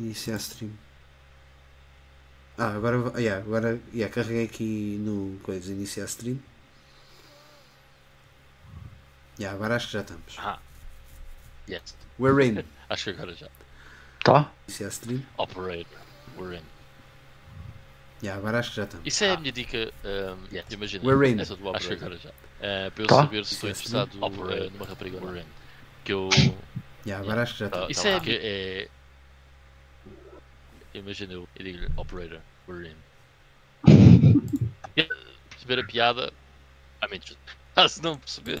Iniciar stream. Ah, agora, yeah, agora yeah, carreguei aqui no coisa, iniciar stream. Yeah, agora acho que já estamos. Ah. Yes. We're in. Acho que agora já. Tá? Iniciar stream. Operator. We're in. Yeah, agora acho que já estamos. Isso é a minha dica. Um, yes. Imagina. We're in. Essa do Acho que operator. já. Uh, para eu Tá. saber se estou interessado uh, numa rapariga we're in. Que eu. Yeah, agora acho que já Tá, estamos. isso é, que é. Imagina eu e digo-lhe operator. We're in. perceber a piada. I mean, ah, se não perceber.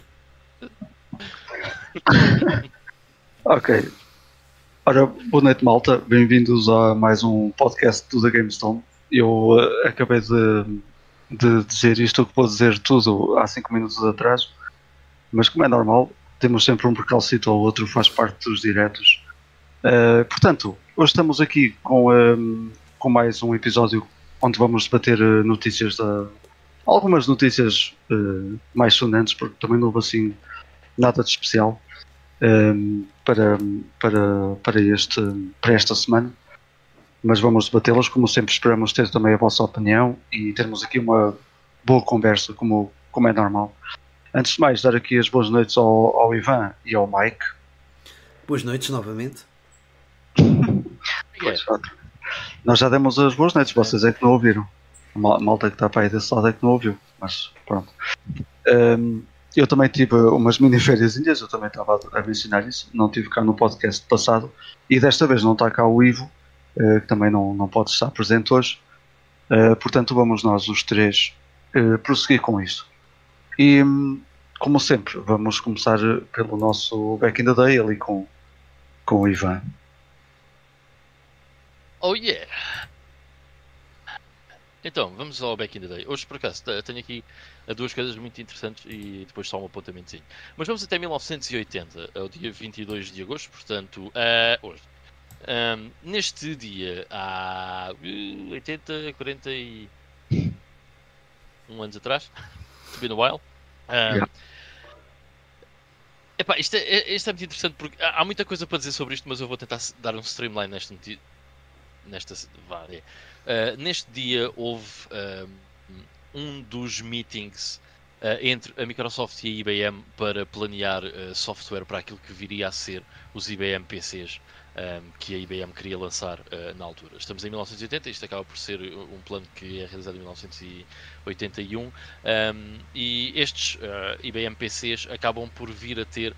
Ok. Ora, boa noite, malta. Bem-vindos a mais um podcast do The GameStone. Eu eh, acabei de, de dizer isto que vou dizer tudo há 5 minutos atrás, mas como é normal, temos sempre um percalcito ou outro, faz parte dos diretos. Eh, portanto, hoje estamos aqui com, ehm, com mais um episódio onde vamos debater eh, notícias da. Algumas notícias eh, mais sonantes, porque também não houve assim nada de especial ehm, para, para, para, este, para esta semana. Mas vamos debatê-las, como sempre esperamos ter também a vossa opinião e termos aqui uma boa conversa, como, como é normal. Antes de mais, dar aqui as boas noites ao, ao Ivan e ao Mike. Boas noites novamente. Pois, pronto. Nós já demos as boas noites, vocês é que não ouviram. A mal- malta que está para aí desse lado é que não ouviu, mas pronto. Ehm, eu também tive umas mini férias eu também estava a mencionar isso. Não tive cá no podcast passado e desta vez não está cá o Ivo, eh, que também não, não pode estar presente hoje. Eh, portanto, vamos nós os três eh, prosseguir com isto. E, hum, como sempre, vamos começar pelo nosso Back in the Day ali com, com o Ivan. Oh yeah! Então, vamos ao Back in the Day. Hoje, por acaso, te- tenho aqui eh, duas coisas muito interessantes e depois só um apontamentozinho. Mas vamos até 1980, é o dia 22 de agosto, portanto, eh, hoje. Ahm, neste dia, há uh, 80, 41 anos atrás, to be a while. Ahm, Yeah. epá, isto, é, é- isto é muito interessante porque há muita coisa para dizer sobre isto, mas eu vou tentar dar um streamline nesta nesta. Uh, neste dia houve um, um dos meetings uh, entre a Microsoft e a IBM para planear software para aquilo que viria a ser os IBM PCs que a IBM queria lançar na altura. Estamos em 1980, isto acaba por ser um plano que é realizado em 1981 um, e estes IBM PCs acabam por vir a ter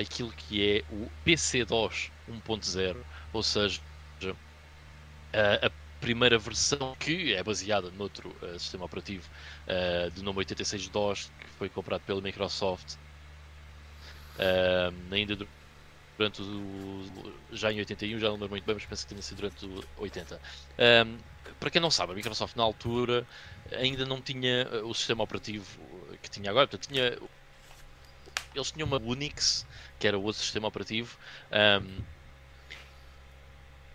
aquilo que é o PC-DOS 1.0, ou seja, a- a primeira versão que é baseada noutro uh, sistema operativo uh, de nome 86DOS que foi comprado pela Microsoft uh, ainda du- durante o, já em 81, já não lembro muito bem, mas penso que tenha sido durante o 80. Um, para quem não sabe, a Microsoft na altura ainda não tinha uh, o sistema operativo que tinha agora, portanto tinha eles tinham uma Unix, que era o outro sistema operativo, um,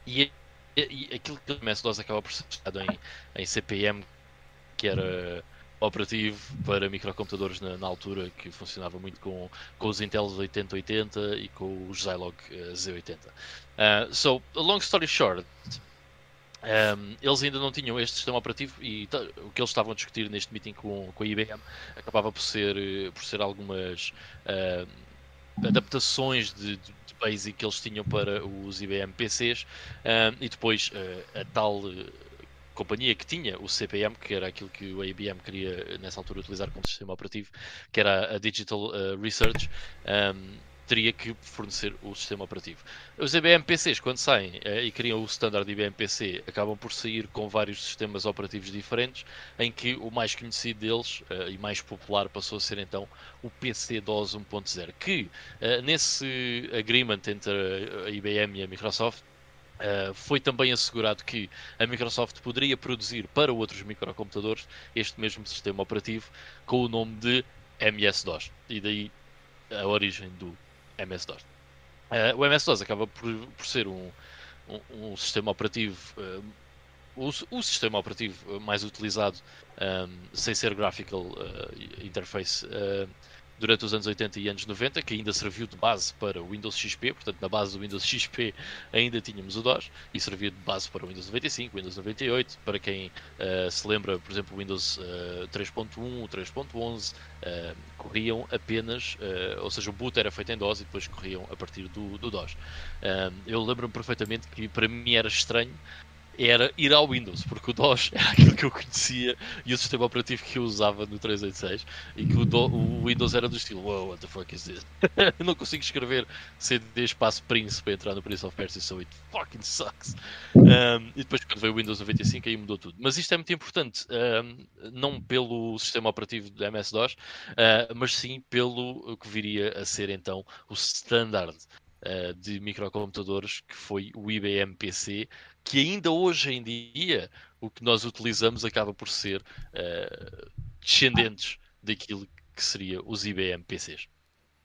e, e, e aquilo que o MS-DOS acaba por ser usado em, em CPM, que era operativo para microcomputadores na, na altura, que funcionava muito com, com os Intel 8080 e com os Zilog eh, Z80. Uh, so, long story short, um, eles ainda não tinham este sistema operativo e o que eles estavam a discutir neste meeting com, com a IBM acabava por ser, eh, por ser algumas ah, adaptações de BASIC que eles tinham para os IBM PCs e depois ah, a tal eh, companhia que tinha o CPM, que era aquilo que a IBM queria eh, nessa altura utilizar como sistema operativo, que era a Digital Research, um, teria que fornecer o sistema operativo. Os IBM PCs, quando saem eh, e criam o standard IBM PC, acabam por sair com vários sistemas operativos diferentes, em que o mais conhecido deles eh, e mais popular passou a ser então o PC-DOS 1.0, que eh, nesse agreement entre a IBM e a Microsoft Uh, foi também assegurado que a Microsoft poderia produzir para outros microcomputadores este mesmo sistema operativo com o nome de MS-DOS. E daí a origem do MS-DOS. Uh, o MS-DOS acaba por, por ser um, um, um sistema operativo, uh, o, o sistema operativo mais utilizado um, sem ser graphical interface durante os anos 80 e anos 90, que ainda serviu de base para o Windows XP, portanto na base do Windows XP ainda tínhamos o DOS, e servia de base para o Windows 95, Windows 98, para quem uh, se lembra, por exemplo, o Windows uh, 3.1, 3.11, uh, corriam apenas, ou seja, o boot era feito em DOS e depois corriam a partir do, do DOS. Eu lembro-me perfeitamente que para mim era estranho era ir ao Windows, porque o DOS era aquilo que eu conhecia e o sistema operativo que eu usava no 386 e que o, Do, o Windows era do estilo Wow, what the fuck is this? não consigo escrever CD espaço para entrar no Prince of Persia, so it fucking sucks. Um, e depois quando veio o Windows 95 aí mudou tudo. Mas isto é muito importante, um, não pelo sistema operativo do MS-DOS, uh, mas sim pelo que viria a ser então o standard uh, de microcomputadores que foi o IBM PC, que ainda hoje em dia o que nós utilizamos acaba por ser uh, descendentes daquilo que seria os IBM PCs.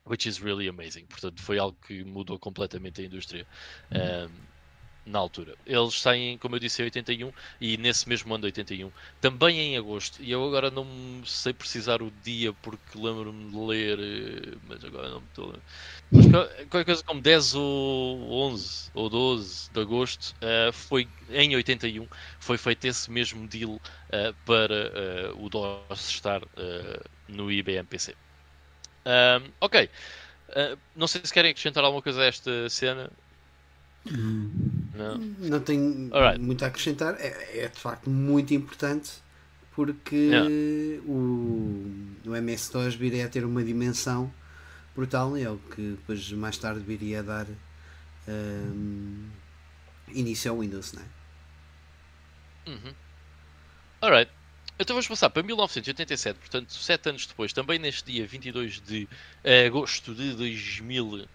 Which is really amazing. Portanto, foi algo que mudou completamente a indústria. Um, na altura. Eles saem, como eu disse, em 81 e nesse mesmo ano de 81, também em agosto. E eu agora não sei precisar o dia porque lembro-me de ler, eh, mas agora não me estou mas qualquer coisa como 10 ou 11 ou 12 de agosto uh, foi em 81 foi feito esse mesmo deal uh, para uh, o DOS estar no IBM PC. Um, ok. não sei se querem acrescentar alguma coisa a esta cena. Não, não tenho right. muito a acrescentar. É, é, de facto muito importante porque yeah. o, o MS-DOS viria a ter uma dimensão brutal e é o que depois mais tarde viria a dar um, início ao Windows, não é? Uhum. Alright. Então vamos passar para 1987, portanto, 7 anos depois, também neste dia 22 de agosto de 2000.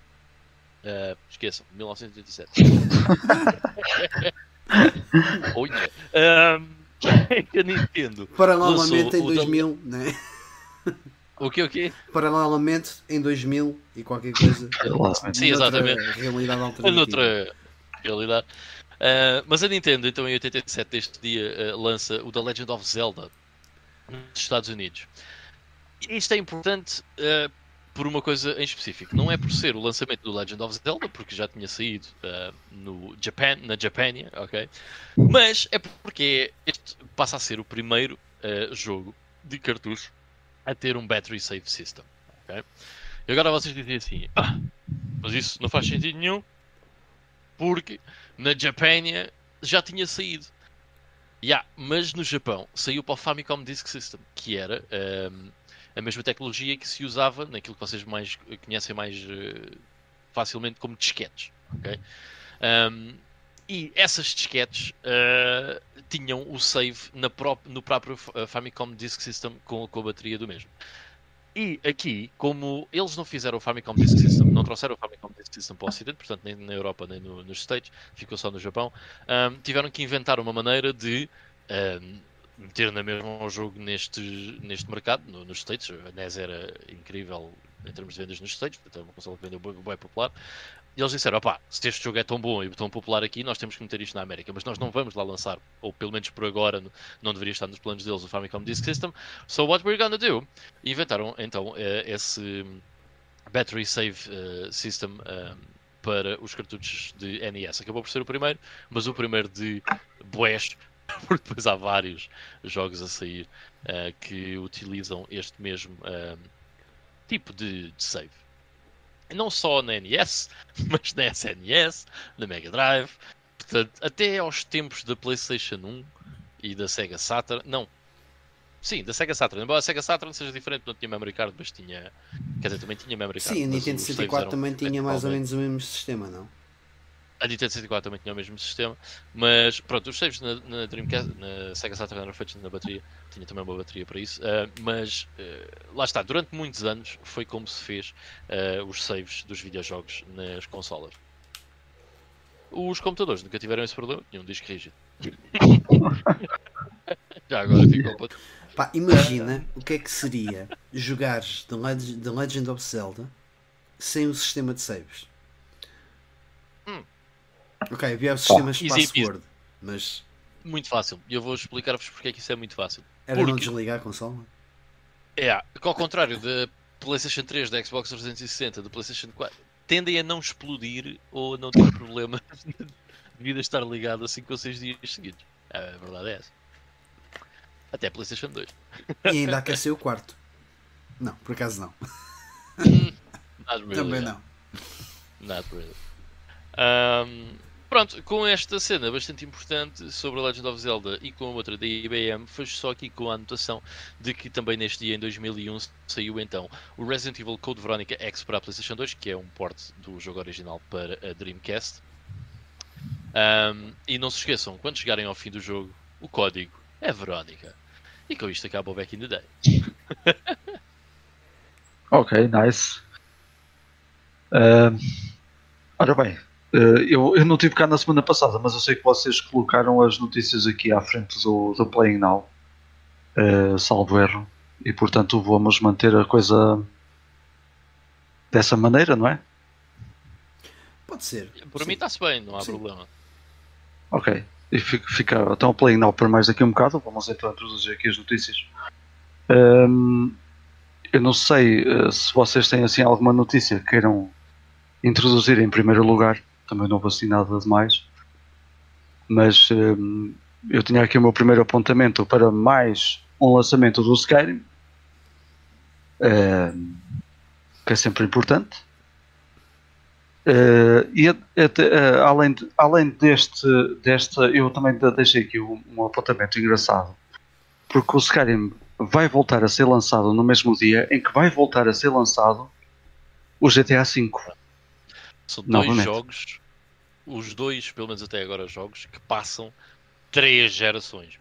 Uh, esqueçam, 1987. Olha. Um, a Nintendo. Paralelamente em 2000, né? O que, o quê? Paralelamente em 2000 e qualquer coisa. Sim, exatamente. Realidade alternativa. Noutra realidade. Uh, mas a Nintendo, então, em 87, deste dia, uh, lança o The Legend of Zelda nos Estados Unidos. Isto é importante uh, por uma coisa em específico. Não é por ser o lançamento do Legend of Zelda, porque já tinha saído uh, no Japan, na Japania, ok? Mas é porque este passa a ser o primeiro uh, jogo de cartucho a ter um Battery Save System? E agora vocês dizem assim, ah, mas isso não faz sentido nenhum, porque na Japania já tinha saído. Yeah, mas no Japão saiu para o Famicom Disk System, que era um, a mesma tecnologia que se usava naquilo que vocês mais conhecem mais uh, facilmente como disquetes. Okay? Um, e essas disquetes uh, tinham o save pró no próprio eh, Famicom Disk System com, com, a bateria do mesmo. E aqui, como eles não fizeram o Famicom Disk System, não trouxeram o Famicom Disk System para o Ocidente, portanto nem na Europa nem no, nos States, ficou só no Japão, um, tiveram que inventar uma maneira de um, meter na mesma o jogo neste, neste mercado, no, nos States. A NES era incrível em termos de vendas nos States, portanto é uma console que vendeu bem popular. E eles disseram: opá, se este jogo é tão bom e tão popular aqui, nós temos que meter isto na América, mas nós não vamos lá lançar, ou pelo menos por agora não deveria estar nos planos deles o Famicom Disk System. So what we're gonna do? E inventaram então eh, esse Battery Save uh, System um, para os cartuchos de NES. Acabou por ser o primeiro, mas o primeiro de Boés porque depois há vários jogos a sair uh, que utilizam este mesmo uh, tipo de, de, save. Não só na NES, mas na SNES, na Mega Drive, portanto, até aos tempos da PlayStation 1 e da Sega Saturn. Não, Sim, da Sega Saturn. Embora a Sega Saturn seja diferente, não tinha memory card, mas tinha. Quer dizer, também tinha memory card. Sim, a Nintendo 64 também tinha mais ou menos o mesmo sistema, não? A Nintendo 64 também tinha o mesmo sistema, mas pronto, os saves na, na Dreamcast, na Sega Saturn eram feitos na bateria, tinha também uma bateria para isso, uh, mas uh, lá está, durante muitos anos foi como se fez uh, os saves dos videojogos nas consolas. Os computadores nunca tiveram esse problema, tinham um disco rígido. Já agora ficou para... Pá, imagina o que é que seria jogares The Legend, The Legend of Zelda sem o sistema de saves. Ok, havia o sistema de password, mas. Muito fácil. E eu vou explicar-vos porque é que isso é muito fácil. Era porque... não desligar a consola? É, ao contrário de PlayStation 3, da Xbox 360, do PlayStation 4 tendem a não explodir ou a não ter problemas devido a estar ligado a 5 ou 6 dias seguidos. A verdade é essa. Até PlayStation 2. E ainda aqueceu o quarto. Não, por acaso não. really, Também não. Not really. Um, pronto, com esta cena bastante importante sobre a Legend of Zelda e com outra da IBM, foi só aqui com a anotação de que também neste dia, em 2001, saiu então o Resident Evil Code Veronica X para a PlayStation 2, que é um port do jogo original para a Dreamcast. Um, e não se esqueçam, quando chegarem ao fim do jogo, o código é Verónica. E com isto acaba o Back in the Day. ok, nice. Uh, ora bem, eu, eu não tive cá na semana passada, mas eu sei que vocês colocaram as notícias aqui à frente do, do Playing Now, uh, salvo erro, e portanto vamos manter a coisa dessa maneira, não é? Pode ser. Por Sim. mim está-se bem, não há Sim. problema. Ok. E fica, então o Playing Now para mais daqui um bocado. Vamos então introduzir aqui as notícias. Um, eu não sei uh, se vocês têm assim alguma notícia que queiram introduzir em primeiro lugar. Também não vou assim nada demais. Mas um, eu tinha aqui o meu primeiro apontamento para mais um lançamento do Skyrim. Um, que é sempre importante. Uh, e uh, além, de, além deste, deste, eu também deixei aqui um, um, apontamento engraçado, porque o Skyrim vai voltar a ser lançado no mesmo dia em que vai voltar a ser lançado o GTA V. São dois Novamente. jogos, os dois, pelo menos até agora, jogos que passam três gerações.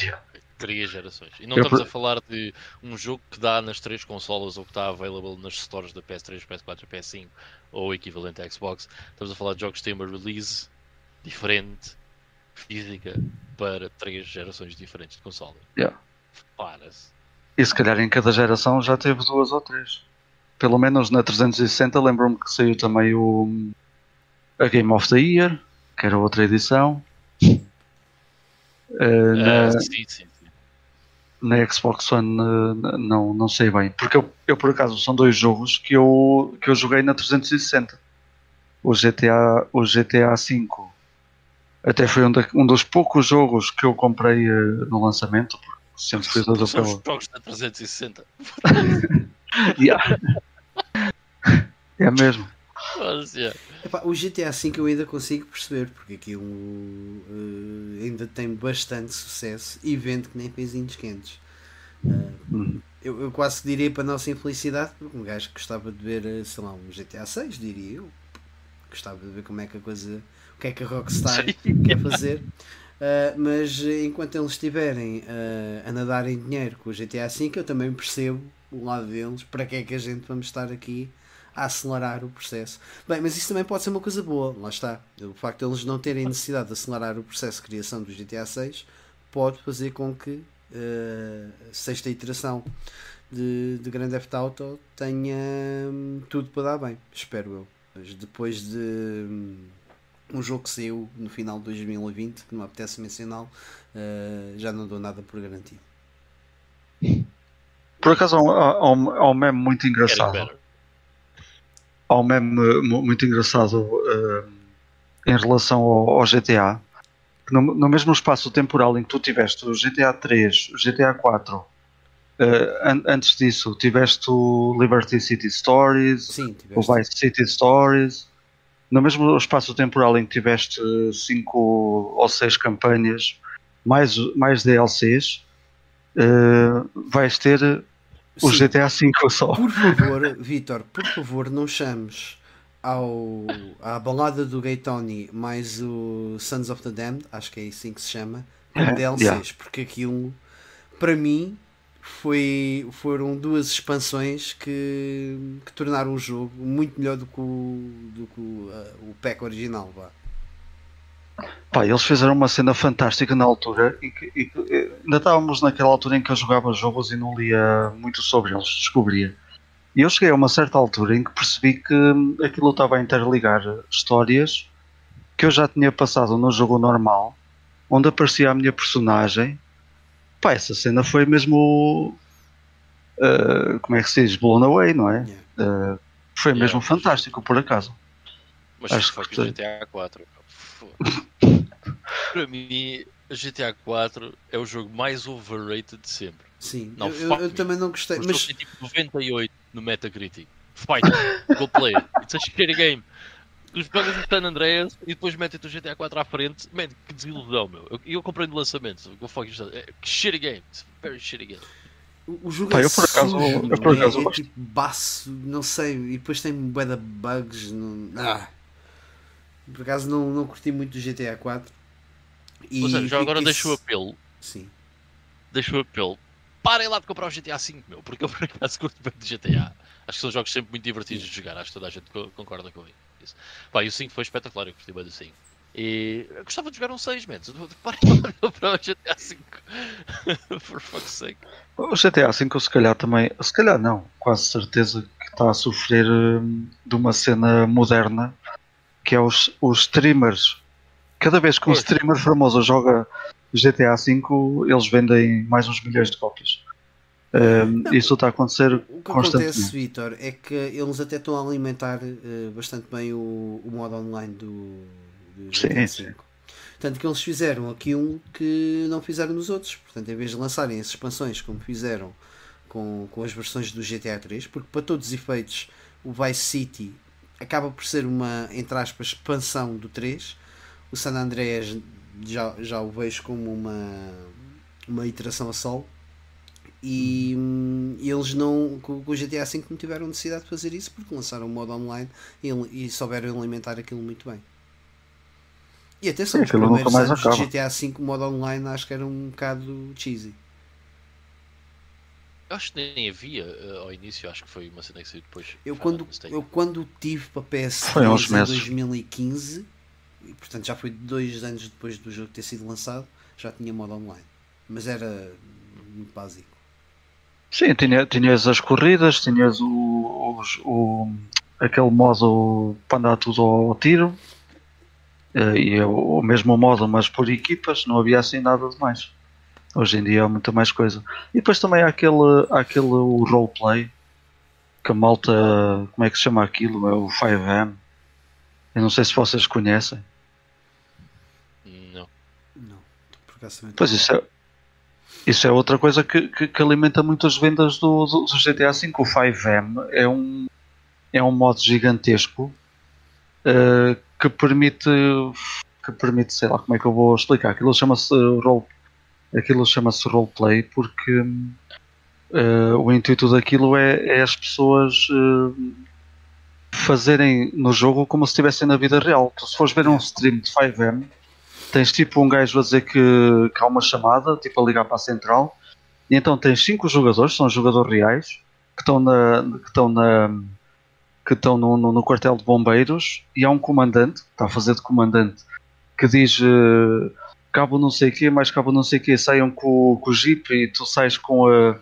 Yeah três gerações. E não eu estamos a falar de um jogo que dá nas três consolas ou que está available nas stores da PS3, PS4 e PS5 ou equivalente à Xbox. Estamos a falar de jogos que têm uma release diferente, física, para três gerações diferentes de console. Yeah. Para-se. E se calhar em cada geração já teve duas ou três. Pelo menos na 360 lembro-me que saiu também o a Game of the Year, que era outra edição. Uh, na... uh, sim, sim na Xbox One não, não sei bem. Porque eu, eu, por acaso são dois jogos que eu, que eu joguei na 360. O GTA, o GTA V até foi um, da, um dos poucos jogos que eu comprei uh, no lançamento. Sempre fui todo São os jogos da 360. yeah. É mesmo. Epá, o GTA V eu ainda consigo perceber porque aquilo uh, ainda tem bastante sucesso e vende que nem pezinhos quentes. Uh, eu, eu, quase diria para a nossa infelicidade, porque um gajo que gostava de ver, eh, sei lá, um GTA 6, diria eu. Gostava de ver como é que a coisa. o que é que a Rockstar quer fazer. Uh, mas enquanto eles estiverem uh, a nadar em dinheiro com o GTA V, eu também percebo o lado deles, para que é que a gente vamos estar aqui a acelerar o processo. Bem, mas isso também pode ser uma coisa boa, lá está. O facto de eles não terem necessidade de acelerar o processo de criação do GTA 6 pode fazer com que uh, a sexta iteração de, de Grand Theft Auto tenha hum, tudo para dar bem, espero eu. Mas depois de hum, um jogo que saiu no final de 2020, que não me apetece mencioná-lo, uh, já não dou nada por garantido. Por acaso há um, há um meme muito engraçado há um meme muito engraçado uh, em relação ao, ao GTA. No, no, mesmo espaço temporal em que tu tiveste o GTA 3, o GTA 4, uh, an antes disso tiveste o Liberty City Stories, Sim, o Vice City Stories. No mesmo espaço temporal em que tiveste 5 ou 6 campanhas, mais, mais DLCs, uh, vais ter o Sim. GTA V só. Por favor, Vitor, por favor, não chames ao, à balada do Gay Tony mais o Sons of the Damned, acho que é assim que se chama, com DLCs, yeah. porque aquilo para mim foi, foram duas expansões que, que tornaram o jogo muito melhor do que o, do que o, uh, o pack original. Vá. Pá, eles fizeram uma cena fantástica na altura e que, e que, ainda estávamos naquela altura em que eu jogava jogos e não lia muito sobre eles, descobria. E eu cheguei a uma certa altura em que percebi que aquilo estava a interligar histórias que eu já tinha passado no jogo normal, onde aparecia a minha personagem. Pá, essa cena foi mesmo uh, como é que se diz? Blown away, não é? Yeah. Uh, foi mesmo fantástico, por acaso. Mas Acho que o GTA 4. Para mim, o GTA 4 é o jogo mais overrated de sempre. Sim, não, eu, eu também não gostei. O mas... tipo 98 no Metacritic. Fight, go play it. It's a shitty game. Tu jogas o San Andreas e depois metem-te o GTA 4 à frente. Man, que desilusão, meu. Eu, eu comprei no lançamento. Go fuck é, Que shitty game. It's a very shitty game. O, jogo Pá, é eu por acaso, sujo, eu por acaso é, é tipo baço, não sei, e depois tem bué de bugs. Não, ah. Por acaso não, não curti muito do GTA 4. E, Ou seja, já agora deixo o apelo. Sim. Deixo o apelo. Parem lá de comprar o GTA 5, meu, porque eu por acaso curto bem do GTA. Acho que são jogos sempre muito divertidos de jogar, acho que toda a gente concorda com isso. Pá, e o 5 foi espetacular, eu curti bem do 5. E eu gostava de jogar um 6, man. Parem lá de comprar o GTA 5. For fuck's sake. O GTA 5 se calhar também, se calhar não, quase certeza que está a sofrer hum, de uma cena moderna que é os, os streamers. Cada vez que um streamer famoso joga GTA V, eles vendem mais uns milhões de cópias. Um, isso está a acontecer O que acontece, Vitor, é que eles até estão a alimentar uh, bastante bem o, o modo online do, do GTA sim, V. Tanto que eles fizeram aqui um que não fizeram nos outros. Portanto, em vez de lançarem as expansões como fizeram com, com as versões do GTA 3, porque para todos os efeitos o Vice City acaba por ser uma, entre aspas, expansão do 3. O San Andreas já, já o vejo como uma, uma iteração a solo. E hum, eles não, com, o GTA V não tiveram necessidade de fazer isso porque lançaram o modo online e, e souberam alimentar aquilo muito bem. E até são os primeiros anos de GTA V, o modo online acho que era um bocado cheesy. Eu acho que nem havia uh, ao início, acho que foi uma cena que saiu depois. Eu quando, eu quando tive para PS3 em 2015, e portanto já foi dois anos depois do jogo ter sido lançado, já tinha modo online. Mas era muito básico. Sim, tinha, tinhas as corridas, tinhas o, os, o, aquele modo para andar tudo ao tiro, eh, e o mesmo modo, mas por equipas, não havia assim nada de mais. Hoje em dia há muita mais coisa. E depois também há aquele, há aquele o roleplay que a malta. Como é que se chama aquilo? É o 5M. Eu não sei se vocês conhecem. Não. Não. Pois isso é, isso é outra coisa que, que, que alimenta muito as vendas do, do, do, GTA V. O 5M é um, é um modo gigantesco uh, que permite. que permite, sei lá como é que eu vou explicar. Aquilo chama-se role, aquilo chama-se roleplay porque uh, o intuito daquilo é, é as pessoas uh, fazerem no jogo como se estivessem na vida real. Tu, se fores ver um stream de 5M, tens tipo um gajo a dizer que, que há uma chamada, tipo a ligar para a central, e então tens cinco jogadores, são jogadores reais, que estão na. que estão na que estão no, no, no, quartel de bombeiros e há um comandante, que está a fazer de comandante, que diz uh, cabo não sei o quê, mais cabo não sei o quê, saiam com, com o jeep e tu sais com, a,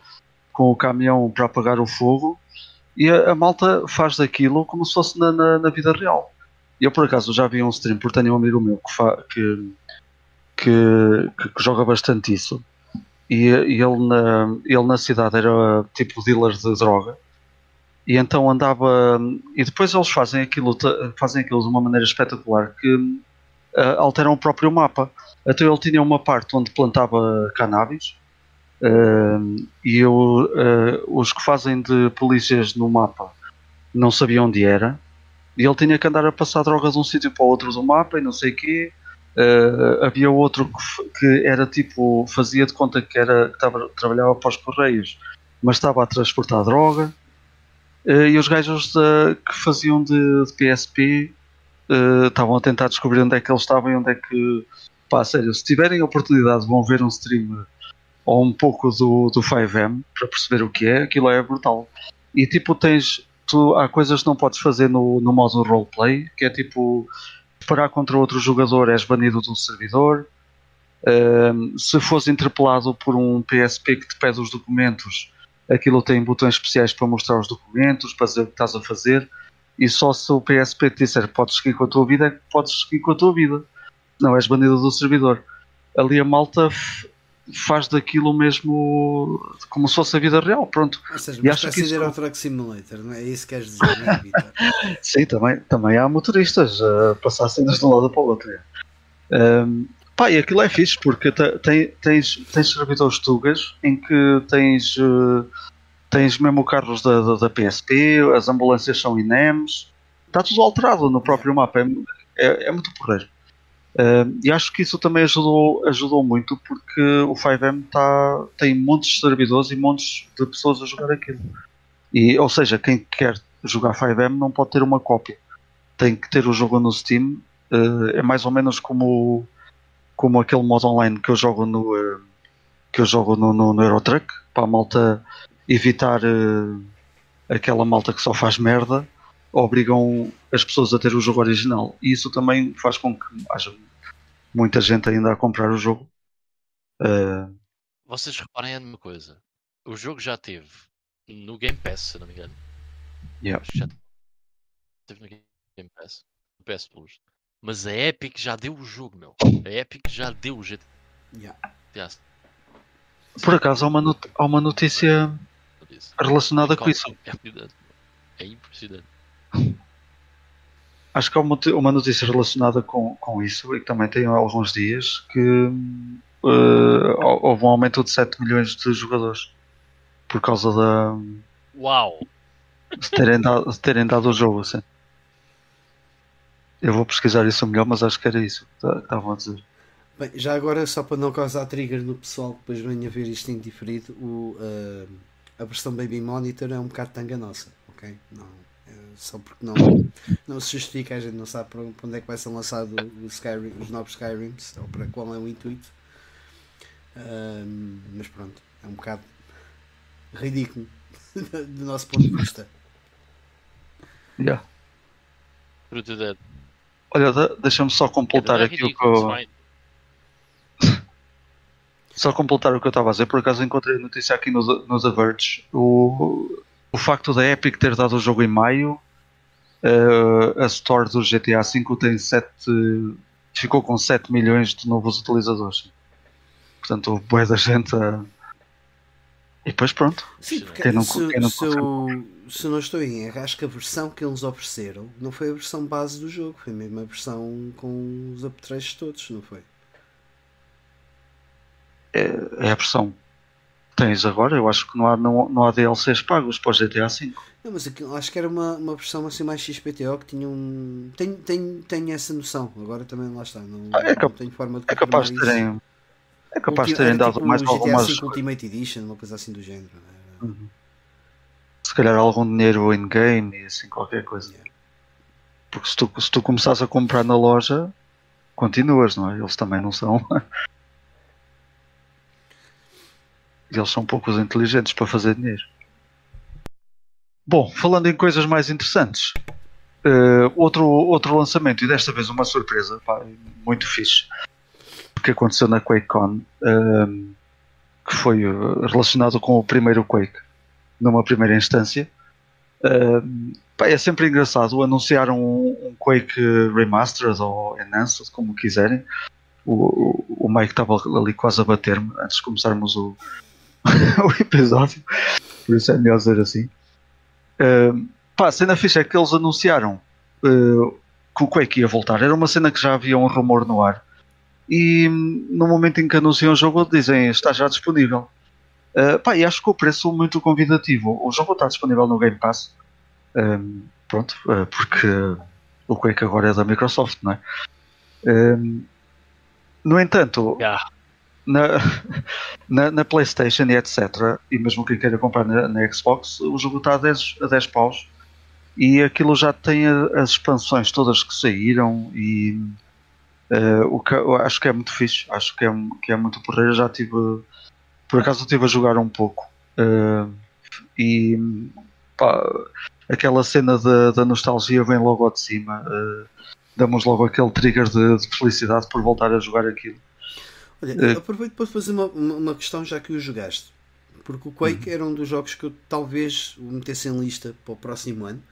com o caminhão para apagar o fogo. E a, a malta faz daquilo como se fosse na, na, na, vida real. Eu por acaso já vi um stream, porque tenho um amigo meu que, fa, que, que, que, que joga bastante isso. E, e, ele, na, ele na cidade era tipo dealer de droga. E então andava e depois eles fazem aquilo fazem aquilo de uma maneira espetacular que uh, alteram o próprio mapa então ele tinha uma parte onde plantava cannabis uh, e eu, uh, os que fazem de polícias no mapa não sabiam onde era e ele tinha que andar a passar drogas de um sítio para o outro do mapa e não sei o quê. Uh, havia outro que, que, era tipo, fazia de conta que, era, que estava, trabalhava para os Correios, mas estava a transportar droga. Uh, e os gajos que faziam de, de PSP estavam a tentar descobrir onde é que eles estavam e onde é que pá, sério, se tiverem a oportunidade vão ver um stream ou um pouco do, do 5M para perceber o que é, aquilo é brutal. E tipo, tens. Tu, há coisas que não podes fazer no, no modo roleplay, que é tipo disparar contra outro jogador és banido do servidor. Um, se fores interpelado por um PSP que te pede os documentos, aquilo tem botões especiais para mostrar os documentos, para dizer o que estás a fazer. E só se o PSP te disser podes seguir com a tua vida, é que podes seguir com a tua vida não és banido do servidor. Ali a malta faz daquilo mesmo como se fosse a vida real, pronto. Ou seja, e acho que isso... o Truck Simulator, não é isso que queres dizer, não é, Sim, também, também há motoristas a passar cenas de um lado para o outro. Um, pá, e aquilo é fixe porque tem, tens, tens servidores tugas em que tens, uh, tens mesmo carros da, da, da, PSP, as ambulâncias são INEMs, está tudo alterado no próprio mapa, é, é, é muito porreiro. Uh, e acho que isso também ajudou, ajudou muito porque o 5M tá, tem montes de servidores e montes de pessoas a jogar aquilo. E, ou seja, quem quer jogar 5M não pode ter uma cópia. Tem que ter o jogo no Steam. Uh, é mais ou menos como, como aquele modo online que eu jogo no, uh, que eu jogo no, no, no Eurotruck para a malta evitar aquela malta que só faz merda obrigam as pessoas a ter o jogo original. E isso também faz com que haja muita gente ainda a comprar o jogo. Uh... Vocês reparem uma coisa: o jogo já teve no Game Pass, se não me engano. Yeah. Já teve no Game Pass, no PS Plus. Mas a Epic já deu o jogo, meu. A Epic já deu o GTA. Yeah. Por acaso há uma, not há uma notícia relacionada com isso. É impressionante. Acho que há uma, uma notícia relacionada com, com isso e que também tem alguns dias que uh, houve um aumento de 7 milhões de jogadores por causa da. Uau! De terem dado, de terem dado o jogo, assim. Eu vou pesquisar isso melhor, mas acho que era isso que estavam a dizer. Bem, já agora, só para não causar trigger no pessoal que depois venha ver isto em diferido, o, uh, a versão Baby Monitor é um bocado tanga nossa, ok? Não, só porque não, não se justifica, a gente não sabe para onde é que vai ser lançado o Skyrim, os novos Skyrims, ou para qual é o intuito. Um, mas pronto, é um bocado ridículo do nosso ponto de vista. Yeah. Olha, deixa-me só completar é aqui o que eu. Só completar o que eu estava a dizer, por acaso encontrei a notícia aqui no, no The Verge. O, o facto da Epic ter dado o jogo em maio Uh, a Store do GTA V tem 7, ficou com 7 milhões de novos utilizadores. Portanto, houve boa da gente a... E depois pronto. Sim, porque quem não, se, quem não se, eu, se não estou em erro, acho que a versão que eles ofereceram não foi a versão base do jogo, foi mesmo a versão com os apetrechos todos, não foi? É, é a versão tens agora, eu acho que não há, não, não há DLCs pagos para o GTA V. Não, mas aqui, acho que era uma, uma versão assim mais XPTO que tinha um. Tenho, tenho, tenho essa noção, agora também lá está. Não, ah, é não tenho forma de É capaz de terem. É capaz de terem dado tipo mais algumas. GTA Ultimate Edition, uma coisa assim do género. Uhum. Se calhar algum dinheiro in-game e assim qualquer coisa. Yeah. Porque se tu, se tu começares a comprar na loja, continuas, não é? Eles também não são. Eles são poucos inteligentes para fazer dinheiro. Bom, falando em coisas mais interessantes, uh, outro, outro lançamento, e desta vez uma surpresa, pá, muito fixe, que aconteceu na QuakeCon, uh, que foi eh, relacionado com o primeiro Quake, numa primeira instância. Uh, pá, é sempre engraçado anunciar um, um, Quake Remastered ou Enhanced, como quiserem. O, o, o Mike estava ali quase a bater-me antes de começarmos o, o episódio, por isso é melhor dizer assim. Uh, pá, a cena fixa é que eles anunciaram uh, que o Quake ia voltar. Era uma cena que já havia um rumor no ar. E no momento em que anunciam o jogo, dizem está já disponível. Uh, pá, e acho que o preço muito convidativo. O jogo está disponível no Game Pass. Pronto, uh, porque o Quake agora é da Microsoft, não é? No entanto, yeah na, na, na, PlayStation e etc. E mesmo quem queira comprar na, na, Xbox, o jogo está a 10, a 10 paus. E aquilo já tem as expansões todas que saíram. E uh, o que acho que é muito fixe. Acho que é, que é muito porreiro. Já tive, por acaso, estive a jogar um pouco. Uh, e pá, aquela cena da nostalgia vem logo de cima. Uh, damos logo aquele trigger de, de felicidade por voltar a jogar aquilo. Olha, é. aproveito para fazer uma, uma questão já que o jogaste. Porque o Quake uhum. era um dos jogos que eu talvez o metesse em lista para o próximo ano.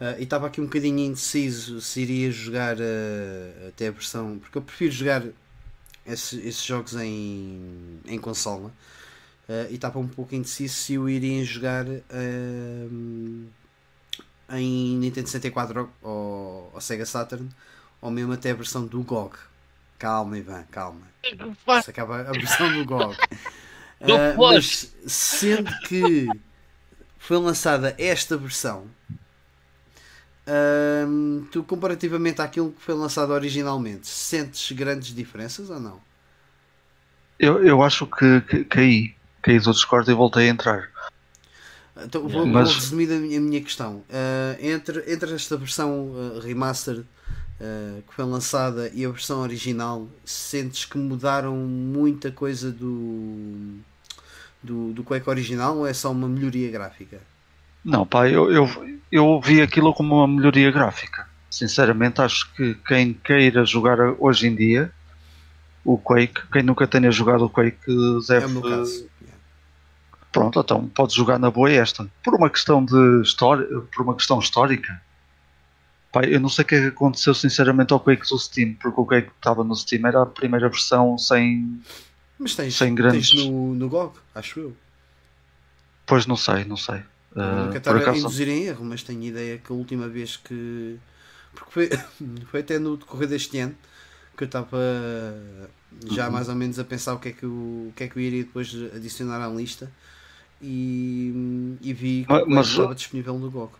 Uh, e estava aqui um bocadinho indeciso se iria jogar uh, até a versão. Porque eu prefiro jogar esses, esses jogos em, em consola uh, e estava um pouco indeciso se eu iria jogar em Nintendo 64 ou, ou Sega Saturn ou mesmo até a versão do GOG. Calma, Ivan, calma. Se acaba a versão do GOG. Uh, mas sendo que foi lançada esta versão, uh, tu comparativamente àquilo que foi lançado originalmente, sentes grandes diferenças ou não? Eu, eu acho que, que caí, caí do Discord e voltei a entrar. Então, vou, mas... vou resumir a minha, a minha questão. Uh, entre, entre esta versão uh, remastered uh, que foi lançada e a versão original, sentes que mudaram muita coisa do, do, do Quake original ou é só uma melhoria gráfica? Não, pá, eu, eu, eu vi aquilo como uma melhoria gráfica. Sinceramente, acho que quem queira jogar hoje em dia o Quake, quem nunca tenha jogado o Quake deve. É o meu caso. Pronto, então pode jogar na boa esta. Por uma questão de história, por uma questão histórica, Pai, eu não sei o que, é que aconteceu sinceramente ao Quake do Steam, porque o Quake que estava no Steam era a primeira versão sem. Mas tens, sem grandes... tens no, no GOG, acho eu. Pois não sei, não sei. Uh, nunca estava a induzir em erro, mas tenho ideia que a última vez que. Porque foi, foi até no decorrer deste ano que eu estava já uhum. mais ou menos a pensar o que é que eu, o que é que eu iria depois adicionar à lista e, e vi que mas estava disponível no GOG.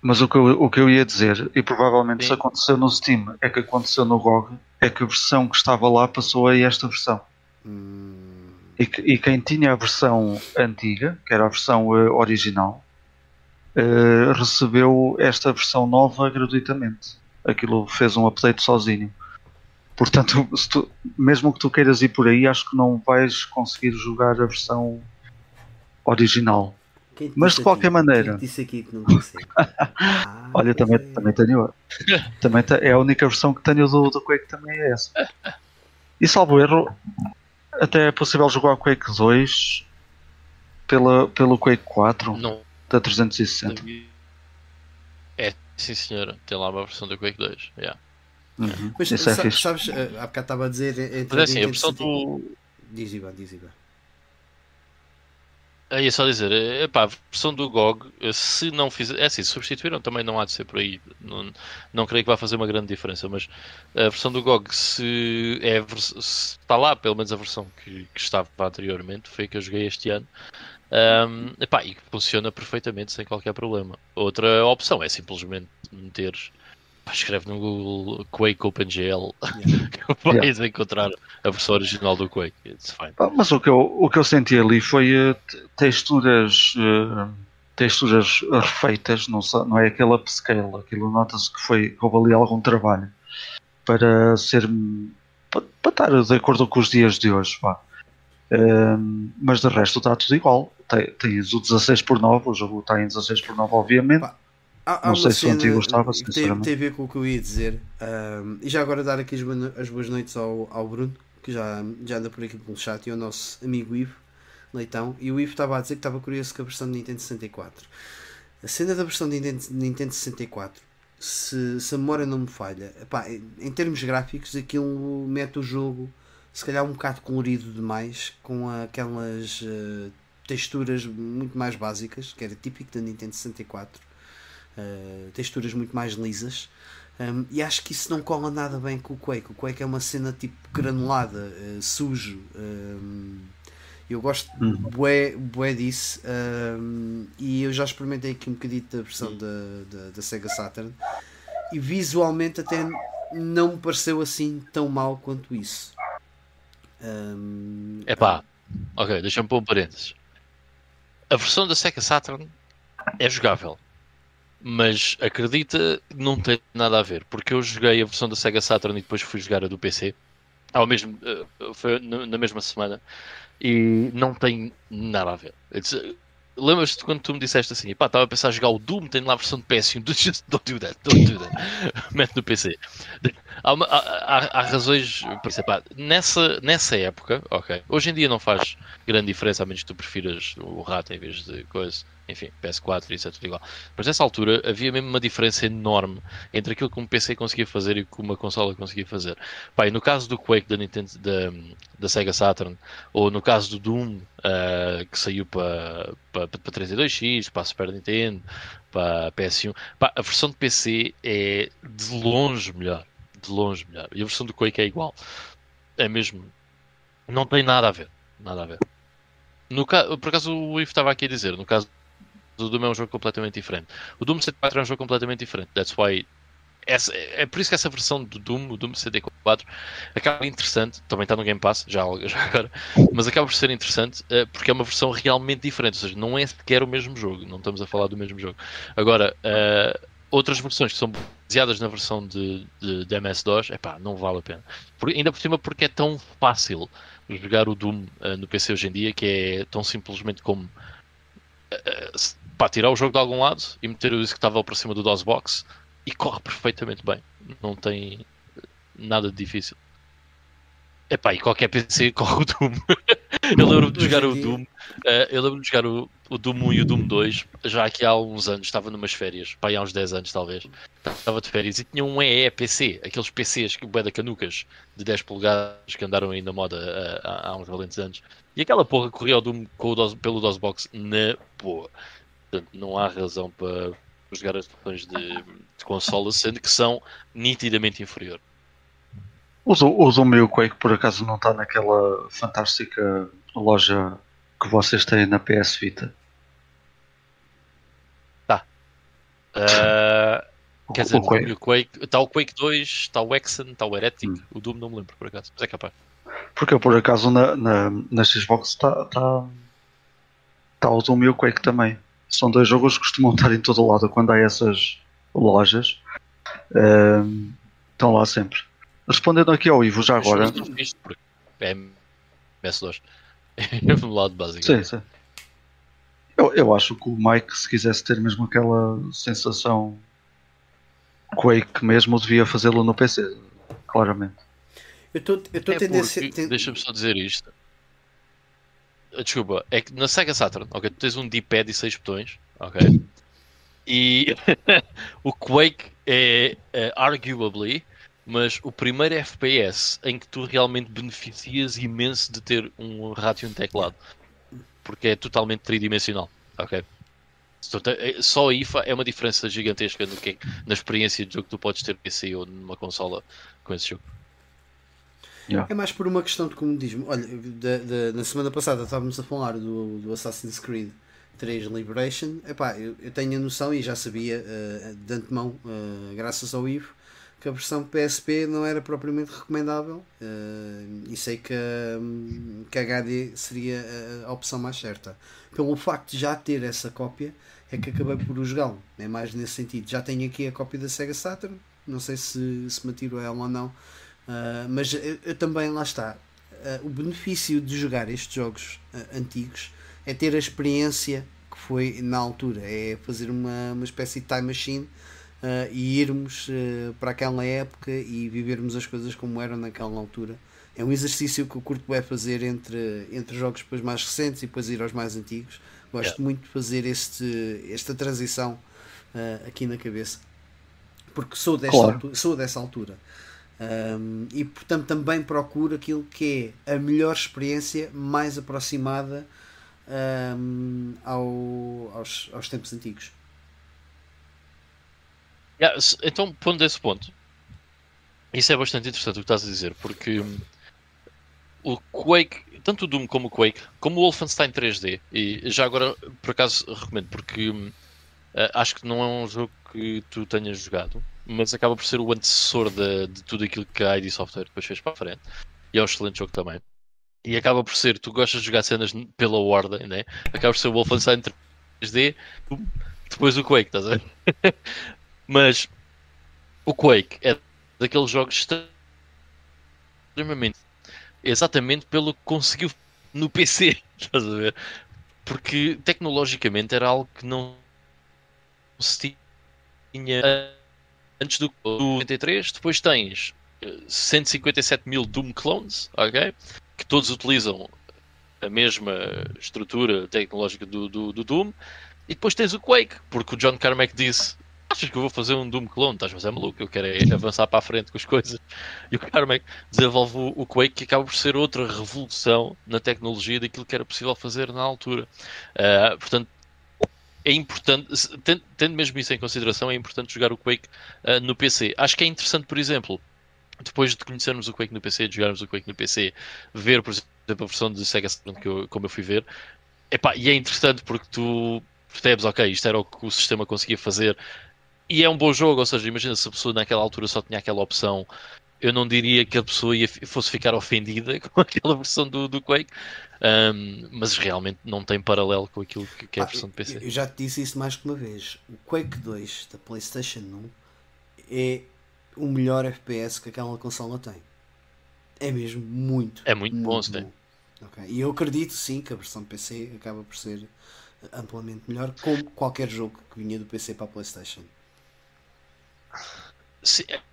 Mas o que, eu, o que eu ia dizer, e provavelmente Sim. isso aconteceu no Steam, é que aconteceu no GOG, é que a versão que estava lá passou a esta versão. Hum. E, que, e, quem tinha a versão antiga, que era a versão uh, original, uh, recebeu esta versão nova gratuitamente. Aquilo fez um update sozinho. Portanto, tu, mesmo que tu queiras ir por aí, acho que não vais conseguir jogar a versão original. Mas de qualquer aqui? maneira. disse aqui que não ah, Olha, também, é. também tenho. também é a única versão que tenho do, do Quake também é essa. E salvo erro, até é possível jogar o Quake 2 pela, pelo Quake 4 não. da 360. É, sim senhora, tem lá uma versão do Quake 2. Yeah. Uhum. Mas, Isso é sabes, sabes, eh, há bocado estava a dizer. Entre Mas é assim, a versão do. Diz Ivan, diz Ivan. Aí é só dizer, eh, epá, a versão do GOG, eh, se não fizer. É assim, substituíram também não há de ser por aí. Não, não creio que vá fazer uma grande diferença, mas a versão do GOG, se, é, se está lá, pelo menos a versão que, que estava anteriormente, foi a que eu joguei este ano, um, epá, e funciona perfeitamente sem qualquer problema. Outra opção é simplesmente escreve no Google Quake OpenGL yeah. vais yeah. encontrar a versão original do Quake. It's fine. Mas o que eu, o que eu senti ali foi uh, texturas uh, texturas refeitas, não, não é aquele upscale, aquilo nota-se que foi que houve ali algum trabalho para ser para, para estar de acordo com os dias de hoje. Pá. Uh, mas de resto está tudo igual. Tens o 16 por 9, o jogo está em 16 por 9 obviamente. Pá Há, há não sei se o antigo gostava, tem, tem a ver com o que eu ia dizer. Um, e já agora dar aqui as, as boas noites ao, ao Bruno, que já, já anda por aqui pelo chat, e ao nosso amigo Ivo Leitão. E o Ivo estava a dizer que estava curioso com a versão de Nintendo 64. A cena da versão de Nintendo, Nintendo 64, se, se a memória não me falha, epá, em termos gráficos, aquilo mete o jogo se calhar um bocado colorido demais, com aquelas uh, texturas muito mais básicas, que era típico da Nintendo 64 uh, texturas muito mais lisas. Um, e acho que isso não cola nada bem com o Quake. O Quake é uma cena tipo granulada, uh, sujo. Um, eu gosto uhum. bué, bué disso. Um, e eu já experimentei aqui um bocadito da versão da, da, da, Sega Saturn. E visualmente até não me pareceu assim tão mal quanto isso. Um, Epá, ok, deixa-me pôr um parênteses. A versão da Sega Saturn é jogável mas acredita não tem nada a ver, porque eu joguei a versão da Sega Saturn e depois fui jogar a do PC ao mesmo, eh, foi na mesma semana e não tem nada a ver. lembras-te quando tu me disseste assim, pá, estava a pensar a jogar o Doom, tenho lá a versão de PS1, just don't do that, don't do that. Mete no PC. Há, uma, há, há, razões nessa, nessa época, ok, hoje em dia não faz grande diferença, a menos que tu prefiras o rato em vez de coisa enfim, PS4, isso é tudo igual. Mas nessa altura havia mesmo uma diferença enorme entre aquilo que um PC conseguia fazer e o que uma consola conseguia fazer. Pai, no caso do Quake da, Nintendo, da, da Sega Saturn, ou no caso do Doom, uh, que saiu para, para, para 32X, para Super Nintendo, para a PS1, pá, a versão de PC é de longe melhor. De longe melhor. E a versão do Quake é igual. É mesmo. Não tem nada a ver. Nada a ver. No ca... Por acaso o Ivo estava aqui a dizer, no caso o Doom é um jogo completamente diferente. O Doom 74 é um jogo completamente diferente. That's why. Essa, é por isso que essa versão do Doom, o Doom 64, acaba interessante. Também está no Game Pass, já, já agora. Mas acaba por ser interessante uh, porque é uma versão realmente diferente. Ou seja, não é sequer o mesmo jogo. Não estamos a falar do mesmo jogo. Agora, uh, outras versões que são baseadas na versão de, de, de MS-DOS, epá, não vale a pena. Por, ainda por cima porque é tão fácil jogar o Doom uh, no PC hoje em dia que é tão simplesmente como pá, tirar o jogo de algum lado e meter o estava para cima do DOSBox e corre perfeitamente bem. Não tem nada de difícil. Epá, e qualquer PC corre o Doom. eu lembro-me de jogar o Doom. Uh, eu lembro-me de jogar o, o Doom 1 e o Doom 2 já aqui há alguns anos. Estava numas férias, pá, há uns 10 anos talvez. Estava de férias e tinha um EE PC, aqueles PCs que da canucas de 10 polegadas que andaram aí na moda uh, há, há, uns valentes anos. E aquela porra corria o Doom com o DOS, pelo DOSBox na boa. Portanto, não há razão para jogar as versões de, de consola, sendo que são nitidamente inferior. Usa, usa o Quake por acaso não está naquela fantástica loja que vocês têm na PS Vita? Tá. Uh, quer dizer, o Quake. o Quake. Está o Quake 2, está o Exen, está o Heretic, hum. o Doom não me lembro por acaso, mas é capaz. Porque eu por acaso na, na, na Xbox está tá, tá o Doom e o Quake também são dois jogos que costumam estar em todo lado quando há essas lojas. Uh, estão lá sempre. Respondendo aqui ao Ivo, já agora. É PS2. É lado básico. Sim, sim. Eu, eu acho que o Mike, se quisesse ter mesmo aquela sensação Quake mesmo, devia fazê-lo no PC. Claramente. Eu estou é tendência. Deixa-me só dizer isto. Desculpa, é que na Sega Saturn, ok, tu tens um D-pad e 6 botões, ok? E o Quake é, é arguably, mas o primeiro FPS em que tu realmente beneficias imenso de ter um rato e um teclado, porque é totalmente tridimensional, ok? É, só aí é uma diferença gigantesca no que, na experiência de jogo que tu podes ter PC ou numa consola com esse jogo. Yeah. É mais por uma questão de comodismo. Olha, da, da, na semana passada estávamos a falar do, do Assassin's Creed 3 Liberation. Epá, eu, eu tenho a noção e já sabia uh, de antemão, uh, graças ao Ivo, que a versão PSP não era propriamente recomendável uh, e sei que, um, que a HD seria a opção mais certa. Pelo facto de já ter essa cópia, é que acabei por jogá-lo. É mais nesse sentido. Já tenho aqui a cópia da Sega Saturn, não sei se, se me atiro a ela ou não Uh, mas eu, eu, também, lá está. Uh, o benefício de jogar estes jogos antigos é ter a experiência que foi na altura, é fazer uma, uma espécie de time machine e irmos para aquela época e vivermos as coisas como eram naquela altura. É um exercício que eu curto é fazer entre, entre jogos depois mais recentes e depois ir aos mais antigos. Gosto yeah. muito de fazer este, esta transição aqui na cabeça porque sou, desta claro. altura, sou dessa altura. Um, e portanto também procuro aquilo que é a melhor experiência mais aproximada um, ao, aos, aos tempos antigos. Yeah, então, pondo esse ponto, isso é bastante interessante o que estás a dizer, porque o Quake, tanto o Doom como o Quake, como o Wolfenstein 3D, e já agora por acaso recomendo, porque uh, acho que não é um jogo que tu tenhas jogado, mas acaba por ser o antecessor de, de tudo aquilo que a ID Software depois fez para a frente. E é um excelente jogo também. E acaba por ser, tu gostas de jogar cenas pela ordem, né? Acaba por ser o Wolfenstein 3D, depois o Quake, estás a ver? mas o Quake é daqueles jogos extremamente exatamente pelo que conseguiu no PC, estás a ver? porque tecnologicamente era algo que não se tinha antes do, do 83. Depois tens 157 eh, mil Doom clones, ok? Que todos utilizam a mesma estrutura tecnológica do, do, do Doom. E depois tens o Quake, porque o John Carmack disse achas que eu vou fazer um Doom clone? Estás, mas é maluco, eu quero é avançar para a frente com as coisas. E o Carmack desenvolve o, o Quake que acaba por ser outra revolução na tecnologia daquilo que era possível fazer na altura. Uh, portanto, é importante, tendo, tendo, mesmo isso em consideração, é importante jogar o Quake uh, no PC. Acho que é interessante, por exemplo, depois de conhecermos o Quake no PC, de jogarmos o Quake no PC, ver, por exemplo, a versão de Sega Saturn que eu, como eu fui ver, epá, e é interessante porque tu percebes, ok, isto era o que o sistema conseguia fazer e é um bom jogo, ou seja, imagina se a pessoa naquela altura só tinha aquela opção, eu não diria que a pessoa ia, fosse ficar ofendida com aquela versão do, do Quake, um, mas realmente não tem paralelo com aquilo que, que é a ah, versão do PC. Eu já te disse isso mais que uma vez. O Quake 2 da PlayStation 1 é o melhor FPS que aquela consola tem. É mesmo muito. É muito, muito bom, sim. Bom. Okay. E eu acredito sim que a versão de PC acaba por ser amplamente melhor, como qualquer jogo que vinha do PC para a PlayStation.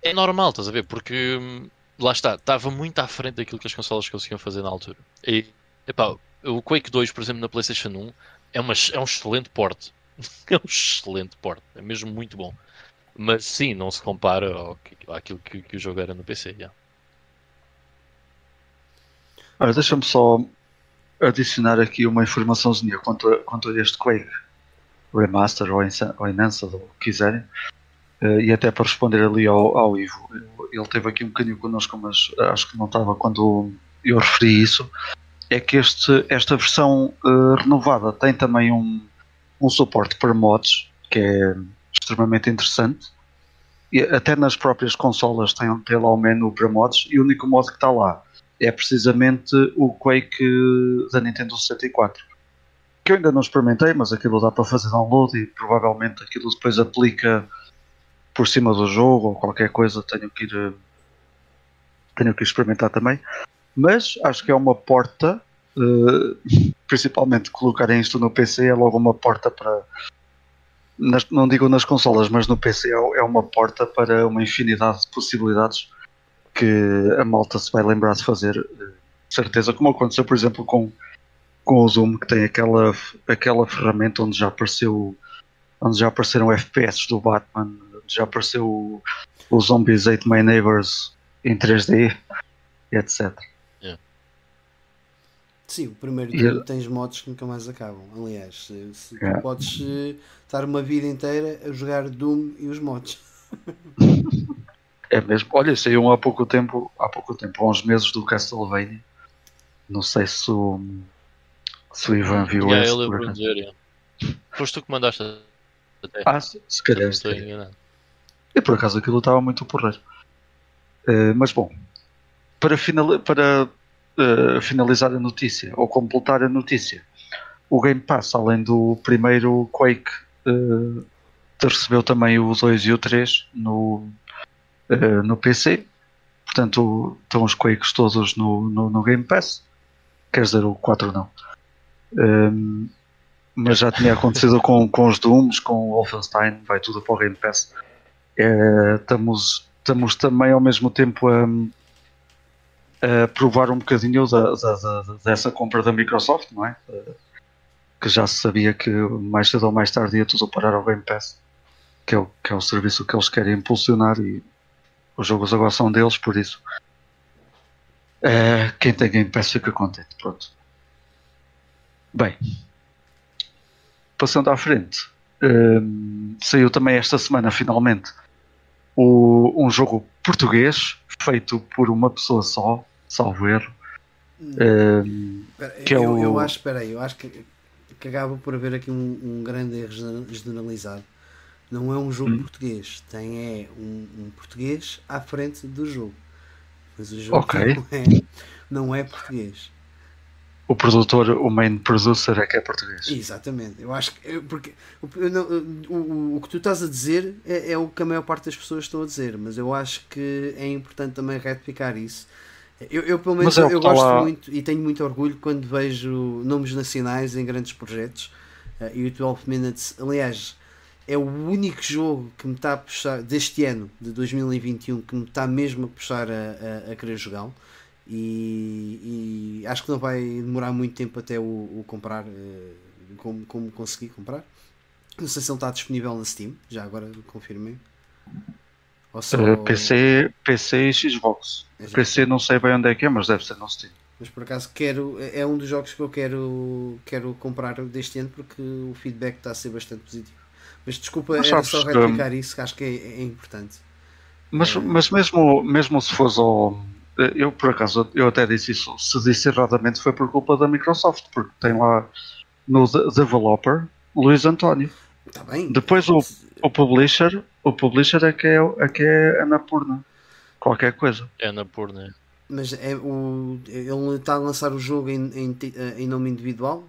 É normal, estás a ver? Porque hum, lá está, estava muito à frente daquilo que as consolas conseguiam fazer na altura. E epá, o Quake 2, por exemplo, na PlayStation 1 é, uma, é um excelente porte. é um excelente porte, é mesmo muito bom. Mas sim, não se compara ao, àquilo que, que o jogo era no PC. Yeah. Ora, deixa-me só adicionar aqui uma informaçãozinha quanto a, quanto a este Quake Remaster ou Enhanced, ou o que quiserem. Uh, e até para responder ali ao, ao Ivo, ele teve aqui um bocadinho connosco, mas acho que não estava quando eu referi isso. É que este, esta versão uh, renovada tem também um, um suporte para mods que é extremamente interessante. E até nas próprias consolas tem, tem lá o menu para mods e o único mod que está lá é precisamente o Quake da Nintendo 64 que eu ainda não experimentei, mas aquilo dá para fazer download e provavelmente aquilo depois aplica por cima do jogo ou qualquer coisa tenho que ir eh, tenho que experimentar também. Mas acho que é uma porta uh, principalmente colocarem isto no PC é logo uma porta para nas, não digo nas consolas mas no PC é, é uma porta para uma infinidade de possibilidades que a malta se vai lembrar de fazer uh, certeza como aconteceu por exemplo com com o Zoom que tem aquela aquela ferramenta onde já apareceu onde já apareceram FPS do Batman já apareceu o, o Zombies Ate My Neighbors em 3D, etc. Yeah. Sim, o primeiro dia tens modos que nunca mais acabam. Aliás, se, se yeah. podes uh, estar uma vida inteira a jogar Doom e os mods. é mesmo. Olha, saiu há pouco tempo, há pouco tempo, há uns meses do Castlevania. Não sei se o, se o Ivan viu yeah, esse. Dizer, yeah. Foste tu que mandaste até. Ah, se, se calhar. E por acaso aquilo estava muito porreiro. Uh, mas bom, para, para uh, finalizar a notícia, ou completar a notícia, o Game Pass, além do primeiro Quake, uh, recebeu também o 2 e o 3 no, no PC. Portanto, estão os Quakes todos no, no, no Game Pass. Quer dizer, o 4 não. Um, mas já tinha acontecido com, com os Dooms, com o Wolfenstein, vai tudo para o Game Pass é, estamos, estamos também ao mesmo tempo a, a provar um bocadinho da, da, da, dessa compra da Microsoft, não é? Que já se sabia que mais cedo ou mais tarde ia tudo parar ao Game Pass, que é o, que é o serviço que eles querem impulsionar e os jogos agora são deles, por isso. É, quem tem Game Pass fica contente, pronto. Bem, passando à frente, saiu também esta semana, finalmente, o, um jogo português feito por uma pessoa só, salvo erro. Um, que é eu, é o... eu acho, espera aí, eu acho que, que acaba por haver aqui um, um grande erro generalizado. Não é um jogo hum. português, tem é um, um, português à frente do jogo. Mas o jogo okay. não, é, não é português o produtor, o main producer é que é português. Exatamente. Eu acho que. Porque não, o, o, que tu estás a dizer é, é, o que a maior parte das pessoas estão a dizer, mas eu acho que é importante também retificar isso. Eu, eu pelo menos, é eu, eu gosto lá... muito e tenho muito orgulho quando vejo nomes nacionais em grandes projetos. Uh, e o 12 Minutes, aliás, é o único jogo que me está a puxar, deste ano, de 2021, que me está mesmo a puxar a, a, a querer jogá-lo. E, e, acho que não vai demorar muito tempo até o, o comprar, uh, como, como conseguir comprar. Não sei se ele está disponível na Steam, já agora confirmei. Só... Uh, PC, PC e Xbox. Exato. PC não sei bem onde é que é, mas deve ser no Steam. Mas por acaso quero, é um dos jogos que eu quero, quero comprar deste ano porque o feedback está a ser bastante positivo. Mas desculpa, mas era só replicar que... isso que acho que é, é importante. Mas, é... mas mesmo, mesmo se fosse ao. Eu por acaso eu até disse isso, se disse erradamente foi por culpa da Microsoft, porque tem lá no developer Luís António. Está bem. Depois o, o publisher, o publisher é que é, é que é Anapurna. Qualquer coisa. É Anapurna. Mas é o, ele está a lançar o jogo em, em, em nome individual?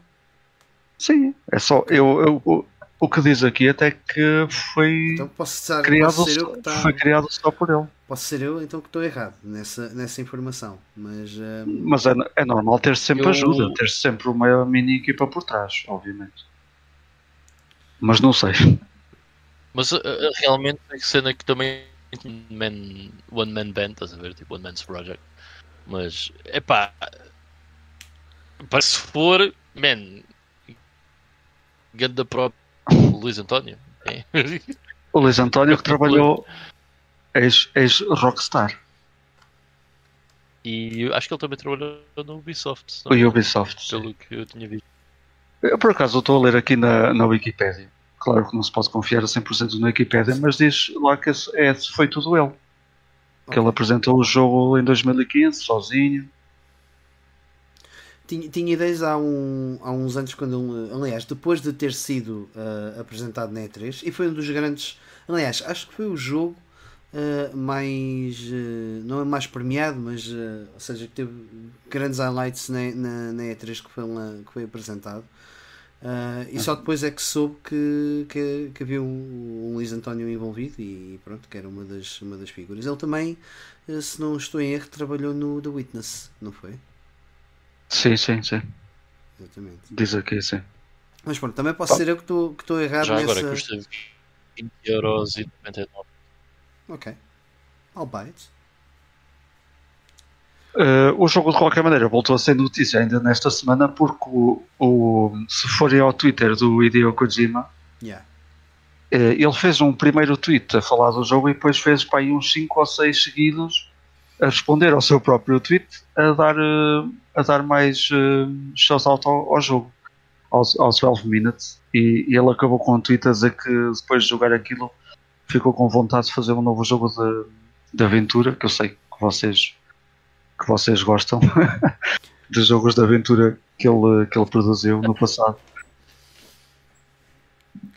Sim, é só. Eu, eu, o, que diz aqui até que foi então posso estar, criado, posso ser eu que está... foi criado só por ele. Posso ser eu então que estou errado nessa, nessa informação. Mas, um... mas é, é normal ter sempre eu... ajuda, ter sempre uma mini equipa por trás, obviamente. Mas não sei. Mas uh, realmente a cena que também man, One Man Band, estás a ver? Tipo One Man's Project. Mas, é pá, se for, man, da própria Luís António. É. O Luís António que trabalhou ex-Rockstar. e acho que ele também trabalhou no Ubisoft. O Ubisoft. Pelo sim. que eu tinha visto. Eu por acaso estou a ler aqui na, na Wikipedia. Claro que não se pode confiar a 100% na Wikipedia, mas diz lá que é, foi tudo ele. Que ele apresentou o jogo em 2015, sozinho. Tinha, tinha ideias há, um, há uns anos, quando aliás, depois de ter sido uh, apresentado na E3, e foi um dos grandes. Aliás, acho que foi o jogo uh, mais. Uh, não é mais premiado, mas. ou seja, que teve grandes highlights na, na, na E3 que foi, que foi apresentado. E só depois é que soube que, que, que havia um, um Luís António envolvido e pronto, que era uma das, uma das figuras. Ele também, se não estou em erro, trabalhou no The Witness, não foi? Sim, sim, sim. Exatamente. Diz aqui, sim. Mas pronto, também posso ser eu que estou errado Já nessa... agora custa 20 euros e 99. Ok. I'll buy it. Uh, o jogo, de qualquer maneira, voltou a ser notícia ainda nesta semana porque, o, o se forem ao Twitter do Hideo Kojima, yeah. uh, ele fez um primeiro tweet a falar do jogo e depois fez para aí uns 5 ou 6 seguidos a responder ao seu próprio tweet a dar, uh, a dar mais uh, shout-out ao, ao, jogo, aos, aos 12 Minutes. E, e, ele acabou com um tweet a dizer que depois de jogar aquilo ficou com vontade de fazer um novo jogo de, de aventura, que eu sei que vocês que vocês gostam dos jogos de aventura que ele, que ele produziu no passado.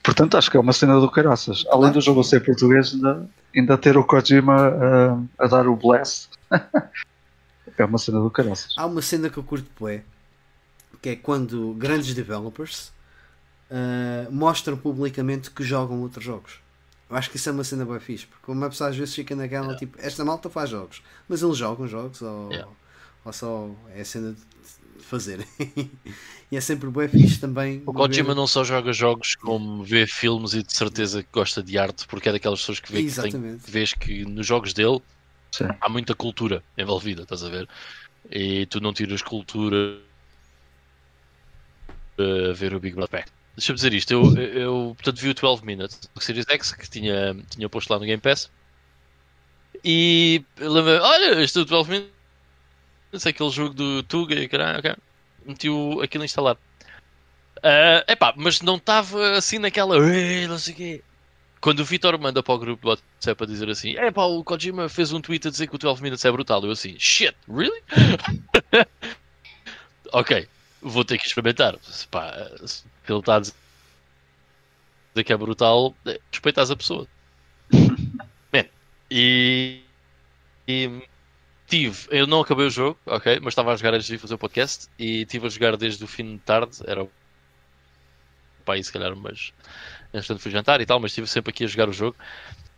Portanto, acho que é uma cena do caraças. Além do jogo ser português, ainda, ainda ter o Kojima a, a dar o blast. é uma cena do caraças. Há uma cena que eu curto bué, que é quando grandes developers uh, mostram publicamente que jogam outros jogos. Eu acho que isso é uma cena bem fixe, porque uma pessoa às vezes fica naquela yeah. tipo, esta malta faz jogos, mas eles jogam jogos ou, yeah. ou só é a cena de fazer. e é sempre bem fixe também. O Kojima ver... não só joga jogos, como vê filmes e de certeza que gosta de arte, porque é daquelas pessoas que, vê que, tem, vês que nos jogos dele Sim. há muita cultura envolvida, estás a ver? E tu não tiras cultura a ver o Big Brother Deixa-me dizer isto, eu, eu portanto vi o 12 Minutes do Series X que tinha, tinha posto lá no Game Pass e lembro olha, este é o 12 Minutes é aquele jogo do Tuga e caralho, okay. meti o, aquilo a instalar. Uh, epá, mas não estava assim naquela não sei quê. Quando o Vitor manda para o grupo do WhatsApp a dizer assim, é pá, o Kojima fez um tweet a dizer que o 12 Minutes é brutal. Eu assim, shit, really? ok, vou ter que experimentar. Pá, se ele está a dizer que é brutal, é, respeitas a pessoa. Man, e, e tive, eu não acabei o jogo, ok, mas estava a jogar antes de fazer o podcast e estive a jogar desde o fim de tarde, era pá, e se calhar, mas entretanto fui jantar e tal, mas estive sempre aqui a jogar o jogo.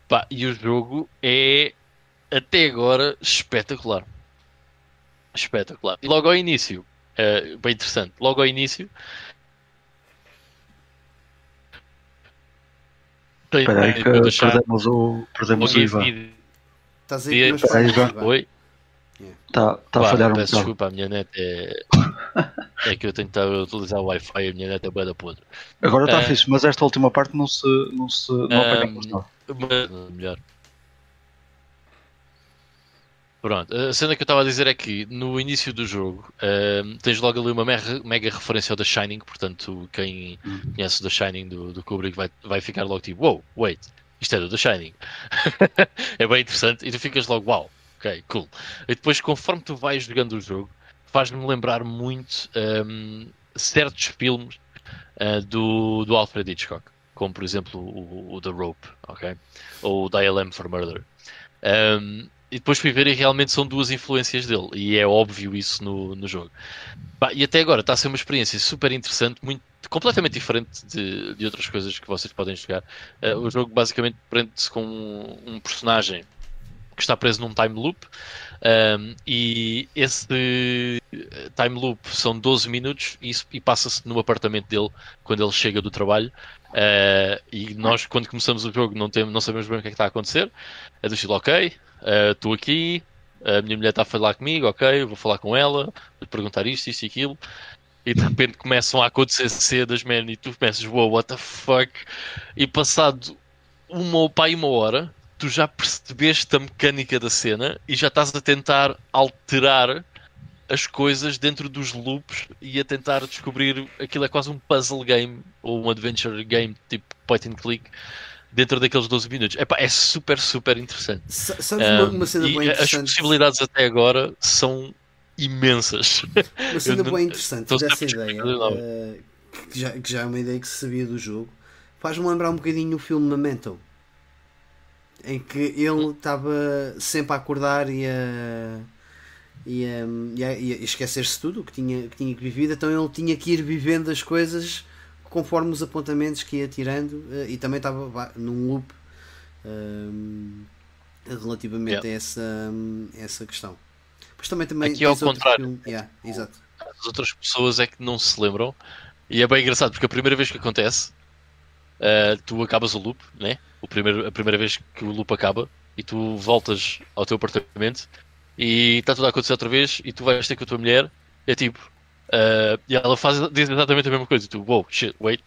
Pá, e o jogo é até agora espetacular. Espetacular. E logo ao início, uh, bem interessante, logo ao início. Espera aí que perdemos o, perdemos o Ivan. Estás aí Ivan. Oi? Tá a falhar um Peço desculpa, a minha net é. é que eu tenho que estar a utilizar o Wi-Fi e a minha net é boa da podre. Agora está uh, fixe, mas esta última parte não se. não, se, não apagamos nada. Melhor. Pronto, a cena que eu estava a dizer é que no início do jogo tens logo ali uma mega, referência ao The Shining, portanto, quem uhum. conhece The Shining do, do Kubrick vai, vai ficar logo tipo, wow, wait, isto é do The Shining. é bem interessante e tu ficas logo, wow, ok, cool. E depois, conforme tu vais jogando o jogo, faz-me lembrar muito um, certos filmes uh, do, do Alfred Hitchcock, como por exemplo o, o The Rope, ok? Ou o Dial M for Murder. Um, e depois fui ver e realmente são duas influências dele, e é óbvio isso no, no jogo. Bah, e até agora está a ser uma experiência super interessante, muito, completamente diferente de, de outras coisas que vocês podem jogar. Uh, o jogo basicamente prende-se com um, um, personagem que está preso num time loop, um, e esse time loop são 12 minutos e, e passa-se no apartamento dele quando ele chega do trabalho. Uh, e nós, quando começamos o jogo, não, temos, não sabemos bem o que é que está a acontecer. É do estilo, ok, estou uh, aqui, a minha mulher está a falar comigo, ok, vou falar com ela, vou perguntar isto, isto e aquilo. E de repente começam a acontecer cenas, man, e tu começas, wow, what the fuck? E passado uma pai uma hora, tu já percebeste a mecânica da cena e já estás a tentar alterar as coisas dentro dos loops e a tentar descobrir aquilo é quase um puzzle game ou um adventure game tipo point and click dentro daqueles 12 minutos. Epá, é super, super interessante. Sabes uma, uma cena bem interessante? As possibilidades até agora são imensas. Uma cena bem interessante dessa ideia, uh, que, já, que já é uma ideia que se sabia do jogo, faz-me lembrar um bocadinho o filme Memento. Em que ele estava sempre a acordar e a, e a, e a, e a esquecer-se tudo o que tinha, que tinha que vivido, então ele tinha que ir vivendo as coisas conforme os apontamentos que ia tirando eh, e também estava num loop um, relativamente yeah. a essa, essa questão. Mas também, também Aqui ao contrário, yeah, exato. as outras pessoas é que não se lembram e é bem engraçado porque a primeira vez que acontece uh, tu acabas o loop, né? o primeiro, a primeira vez que o loop acaba e tu voltas ao teu apartamento e está tudo a acontecer outra vez e tu vais ter com a tua mulher é tipo Uh, e ela faz, diz exatamente a mesma coisa. Tu, wow, shit, wait.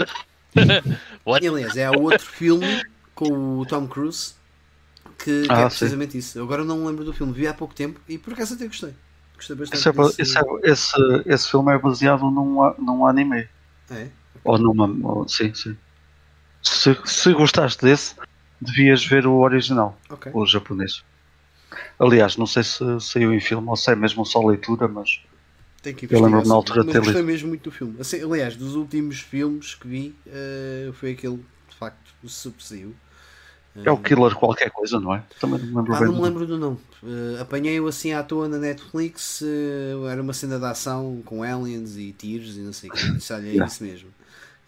What? Aliás, é outro filme com o Tom Cruise que, ah, que é precisamente sim. isso. Eu agora não me lembro do filme, vi há pouco tempo e por acaso até gostei. Gostei bastante. Esse, é, desse... esse, é, esse, esse, filme é baseado num, num anime. É? Ou numa. Ou, sim, sim. Se, se gostaste desse, devias ver o original, okay. o japonês. Aliás, não sei se saiu em filme ou se é mesmo só leitura, mas tem que Eu lembro-me na altura de ter gostei mesmo muito do filme. Assim, aliás, dos últimos filmes que vi, uh, foi aquele, de facto, o subsaiu. É o Killer qualquer coisa, não é? Também não me lembro ah, bem. não me lembro do nome. Uh, Apanhei-o assim à toa na Netflix. Uh, era uma cena de ação com aliens e tiros e não sei o que. Disse, olha, é isso mesmo.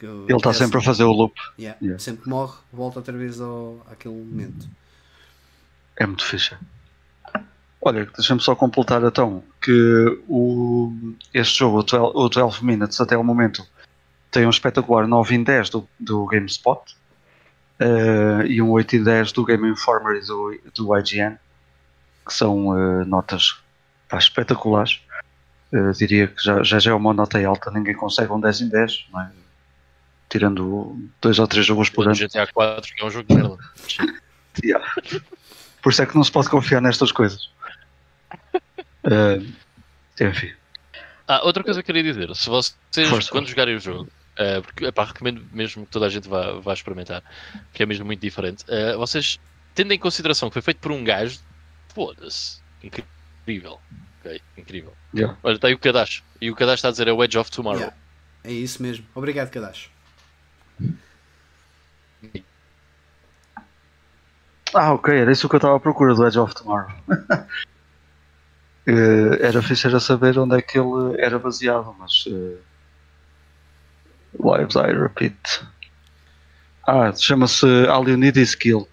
Ele está sempre a fazer o loop. Yeah, yeah. Sempre morre, volta outra vez ao, àquele momento. É muito fixe. Olha, deixa-me só completar então que o, este jogo, o 12, o 12 Minutes, até o momento, tem um espetacular 9 em 10 do, do GameSpot uh, e um 8 em 10 do Game Informer e do, do IGN, que são uh, notas pá, espetaculares. Uh, diria que já, já, já é uma nota alta, ninguém consegue um 10 em 10, não é? Tirando dois ou três jogos por ano. GTA 4 que é um jogo de merda. yeah. Por isso é que não se pode confiar nestas coisas. Uh, enfim. Ah, outra coisa que eu queria dizer, se vocês Força. quando jogarem o jogo, uh, porque epá, recomendo mesmo que toda a gente vá, vá experimentar, porque é mesmo muito diferente, uh, vocês tendo em consideração que foi feito por um gajo, foda-se, incrível. Okay, incrível. Yeah. Olha, está aí o Kadash. E o Kadash está a dizer é o Edge of Tomorrow. Yeah. É isso mesmo. Obrigado, Kadash. Ah, ok, era isso que eu estava à procura do Edge of Tomorrow. Uh, era fixe era saber onde é que ele era baseado, mas uh, Lives I Repeat. Ah, chama-se Is Kill.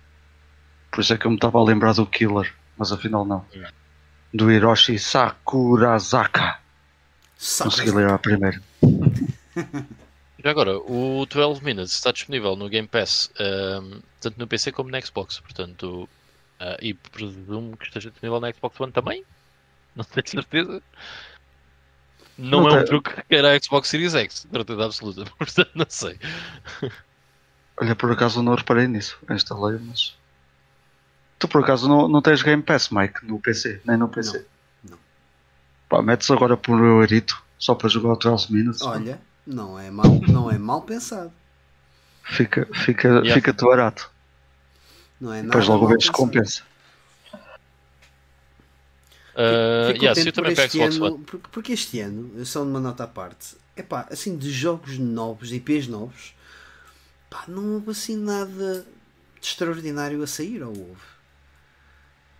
Por isso é que eu me estava a lembrar do Killer, mas afinal não. do Hiroshi Sakurazaka. Consegui ler a primeira. Já agora, o 12 Minutes está disponível no Game Pass, um, tanto no PC como no Xbox, portanto, uh, e presumo que esteja disponível no Xbox One também. Não tenho certeza. Não, não é um truque que queira a Xbox Series X, certeza absoluta, portanto, não sei. Olha, por acaso não reparei nisso, instalei, mas. Tu por acaso não, não tens Game Pass, Mike, no PC, nem no PC. Não. não. Pá, metes agora por um eurito só para jogar o 12 Minutes. Olha. Não é mal, não é mal pensado. Fica, fica, yeah. fica te barato. Não é Depois logo vês se compensa. Uh, yeah, eu também pego Xbox ano, porque, porque este ano, só numa nota à parte, é pá, assim, de jogos novos, de IPs novos, pá, não houve assim nada de extraordinário a sair, ou houve?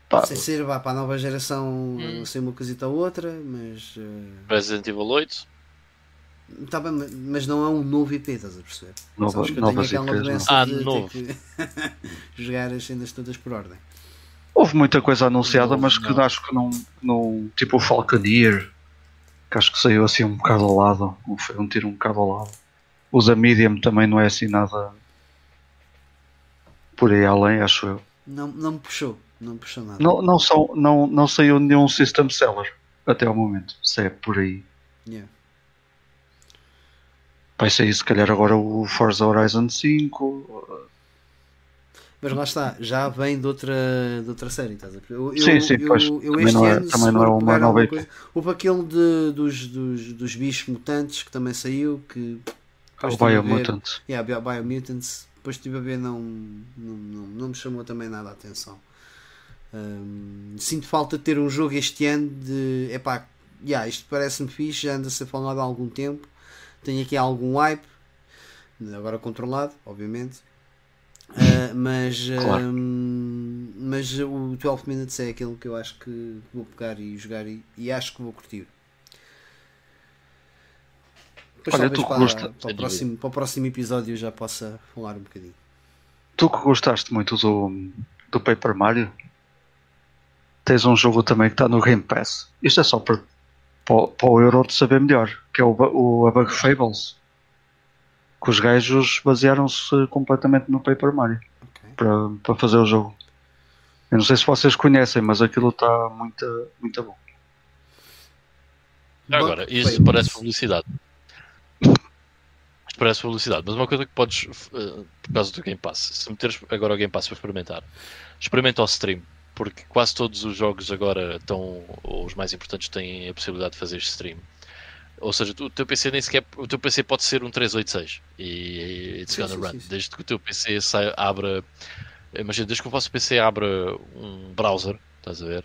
Pá, Sem ser pá, para a nova geração, hum. sei uma coisita ou outra, mas. Uh... Resident Evil 8 Tá bem, mas não é um novo IP, estás a perceber? Nova, Sabes que eu tenho aquela doença ah, de novo. ter que jogar as cenas todas por ordem. Houve muita coisa anunciada, novo, mas que não. acho que não, não. Tipo o Falconeer, que acho que saiu assim um bocado ao lado. Foi um tiro um bocado ao lado. Os Medium também não é assim nada por aí além, acho eu. Não, não me puxou, não me puxou nada. Não, não, são, não, não saiu nenhum system seller até ao momento, se é por aí. Yeah. Vai sair se calhar agora o Forza Horizon 5. Mas lá está, já vem de outra, de outra série, estás a ver? Eu, sim, sim, eu, pois. Eu, também, não é, também não é uma nova coisa, Houve aquele de, dos, dos, dos bichos mutantes que também saiu. Que o Biomutants. Yeah, Biomutants. Depois estive a ver, não, não, não, não me chamou também nada a atenção. Sinto falta de ter um jogo este ano de. Epá, yeah, isto parece-me fixe, já anda a ser falado há algum tempo tem aqui algum hype, agora controlado, obviamente. Uh, mas, claro. uh, mas o 12 Minutes é aquele que eu acho que vou pegar e jogar e, e acho que vou curtir. Depois Olha, tu para, gosta... para, o próximo, para o próximo episódio já possa falar um bocadinho. Tu que gostaste muito do, do Paper Mario, tens um jogo também que está no Game Pass. Isto é só para para, para o Euro de saber melhor, que é o, o a Bug Fables. Que os gajos basearam-se completamente no Paper Mario okay. para, para fazer o jogo. Eu não sei se vocês conhecem, mas aquilo está muito, muito bom. Agora, isso parece publicidade. Parece publicidade, mas uma coisa que podes, uh, por causa do Game Pass, se meteres agora o Game Pass para experimentar, experimenta o stream porque quase todos os jogos agora estão, ou os mais importantes, têm a possibilidade de fazer stream. Ou seja, o teu PC nem sequer. O teu PC pode ser um 386 e it's gonna run. Desde que o teu PC sai, abra. Imagina, desde que o vosso PC abra um browser, estás a ver?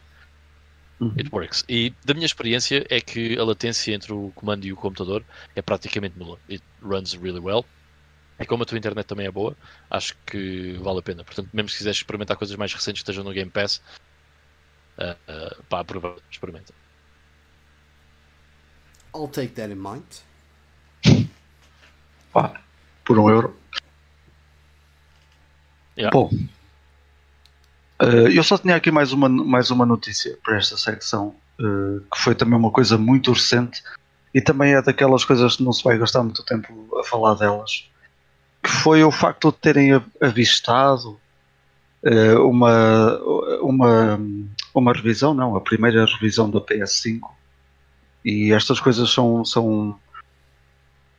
Uhum. It works. E da minha experiência é que a latência entre o comando e o computador é praticamente nula. It runs really well. E como a tua internet também é boa, acho que vale a pena. Portanto, mesmo se quiseres experimentar coisas mais recentes que estejam no Game Pass, uh, uh, pá, aproveita, experimenta. I'll take that in mind. Pá, por um euro. Yeah. Bom, uh, eu só tinha aqui mais uma, mais uma notícia para esta secção, uh, que foi também uma coisa muito recente e também é daquelas coisas que não se vai gastar muito tempo a falar delas que foi o facto de terem avistado uh, uma, uma, uma revisão, não, a primeira revisão da PS5. E estas coisas são, são,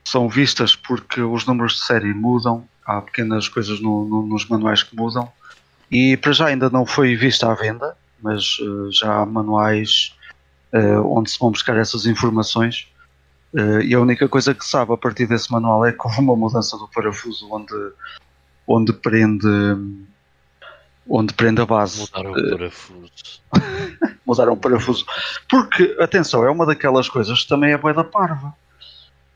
são vistas porque os números de série mudam, há pequenas coisas no, no, nos manuais que mudam. E para já ainda não foi vista à venda, mas uh, já há manuais uh, onde se vão buscar essas informações Uh, e a única coisa que sabe a partir desse manual é que houve uma mudança do parafuso onde, onde prende onde prende a base. Mudaram o eh, parafuso. Mudaram o parafuso. Porque, atenção, é uma daquelas coisas que também é boa da parva.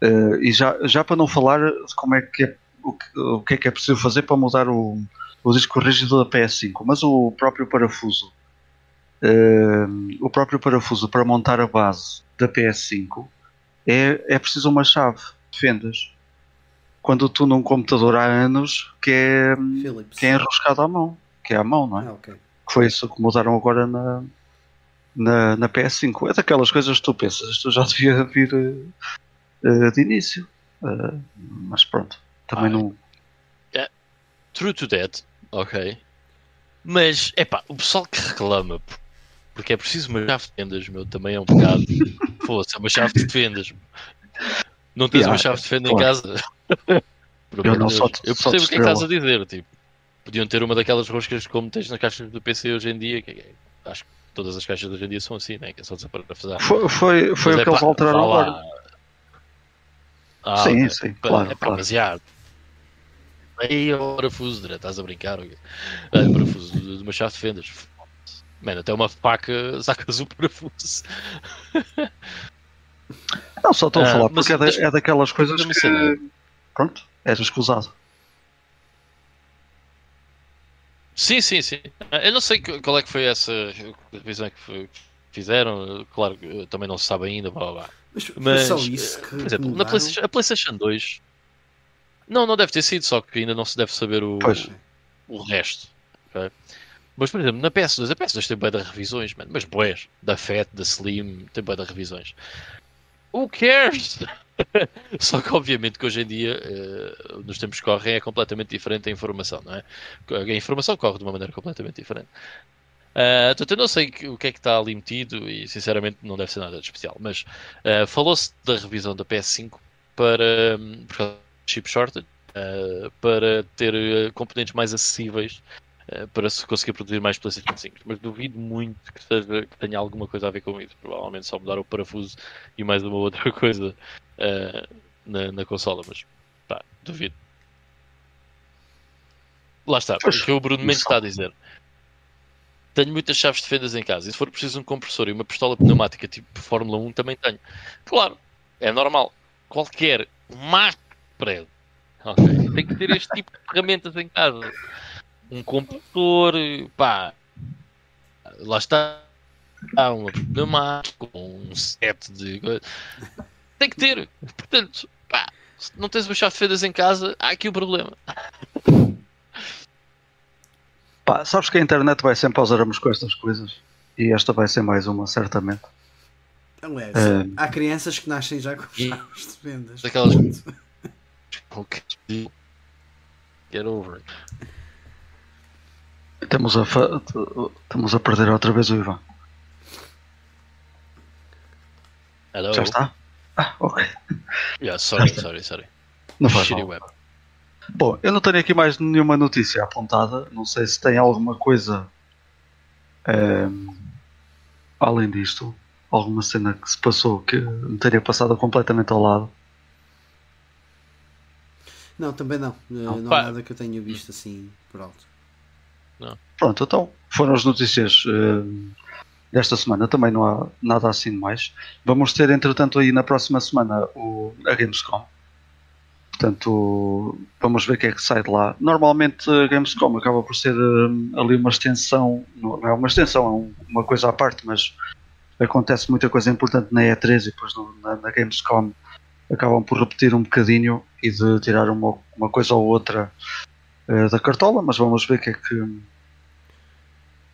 Uh, e já, já para não falar de como é que é, o, que, o que é que é preciso fazer para mudar o, o disco rígido da PS5, mas o próprio parafuso. Uh, o próprio parafuso para montar a base da PS5 é, é preciso uma chave de fendas. Quando tu num computador há anos que é, que é enroscado à mão, que é à mão, não é? Ah, okay. Que foi isso que mudaram agora na, na, na PS5. É daquelas coisas que tu pensas, isto já devia vir uh, de início. Uh, mas pronto, também não. É, true to that, ok. Mas, é pá, o pessoal que reclama porque é preciso uma chave de vendas, meu, também é um pecado. Fosse, é uma chave de vendas. Não tens yeah, uma chave de fenda claro. em casa? eu, não só, eu percebo o que é que estás a dizer, tipo. Podiam ter uma daquelas roscas como tens na caixa do PC hoje em dia, que é, acho que todas as caixas hoje em dia são assim, né? que é só desaparafusar. Foi, foi, foi o é que eles alteraram agora. Ah, sim, sim, claro. É para claro. basear. Aí o parafuso, estás a brincar? É, parafuso de uma chave de fendas. Mano, até uma faca sacas o parafuso. Não, só estou a ah, falar, porque é, da, é, daquelas coisas que... Pronto, és escusado. Sim, sim, sim. Eu não sei qual é que foi essa revisão que fizeram. Claro, também não se sabe ainda. Blá, blá. Mas, Mas só isso que. Por exemplo, na PlayStation, a PlayStation 2. Não, não deve ter sido, só que ainda não se deve saber o, o resto. Okay? Mas, por exemplo, na PS2, a PS2 tem bem de revisões, mano. Mas, boés, da FAT, da Slim, tem bem de revisões. Who cares? Só que obviamente que hoje em dia, uh, nos tempos que correm, é completamente diferente a informação, não é? A informação corre de uma maneira completamente diferente. Uh, portanto, eu não sei o que é que está ali metido e sinceramente não deve ser nada de especial. Mas uh, falou-se da revisão da PS5 para um, chip shortage, uh, para ter componentes mais acessíveis para se conseguir produzir mais PlayStation 5. Mas duvido muito que, seja, que tenha alguma coisa a ver com isso. Provavelmente só mudar o parafuso e mais uma outra coisa uh, na, na consola. Mas pá, duvido. Lá está, o que o Bruno Mendes está a dizer. Tenho muitas chaves de fendas em casa. E se for preciso um compressor e uma pistola pneumática tipo Fórmula 1, também tenho. Claro, é normal. Qualquer máquina prédio okay, tem que ter este tipo de ferramentas em casa um computador, pá, lá está, há um pneumático, um set de. Tem que ter, portanto, pá, se não tens uma chave de fendas em casa, há aqui o problema. Pá, sabes que a internet vai sempre aos aramos com estas coisas e esta vai ser mais uma, certamente. Aliás, é... há crianças que nascem já com chaves de vendas. Daquelas. Get over it. Estamos a, fa... Estamos a perder outra vez o Ivan. Hello. Já está? Ah, ok. Yeah, sorry, sorry, sorry. Não faz mal. Web. Bom, eu não tenho aqui mais nenhuma notícia apontada. Não sei se tem alguma coisa ehm, além disto. Alguma cena que se passou que me teria passado completamente ao lado. Não, também não. Não, não há nada que eu tenha visto assim por alto. Não. Pronto, então foram as notícias uh, desta semana. Também não há nada assim mais. Vamos ter, entretanto, aí na próxima semana o, a Gamescom. Portanto, vamos ver o que é que sai de lá. Normalmente a Gamescom acaba por ser uh, ali uma extensão, não é uma extensão, é um, uma coisa à parte, mas acontece muita coisa importante na E3 e depois no, na, na, Gamescom acabam por repetir um bocadinho e de tirar uma, uma coisa ou outra uh, da cartola, mas vamos ver o que é que,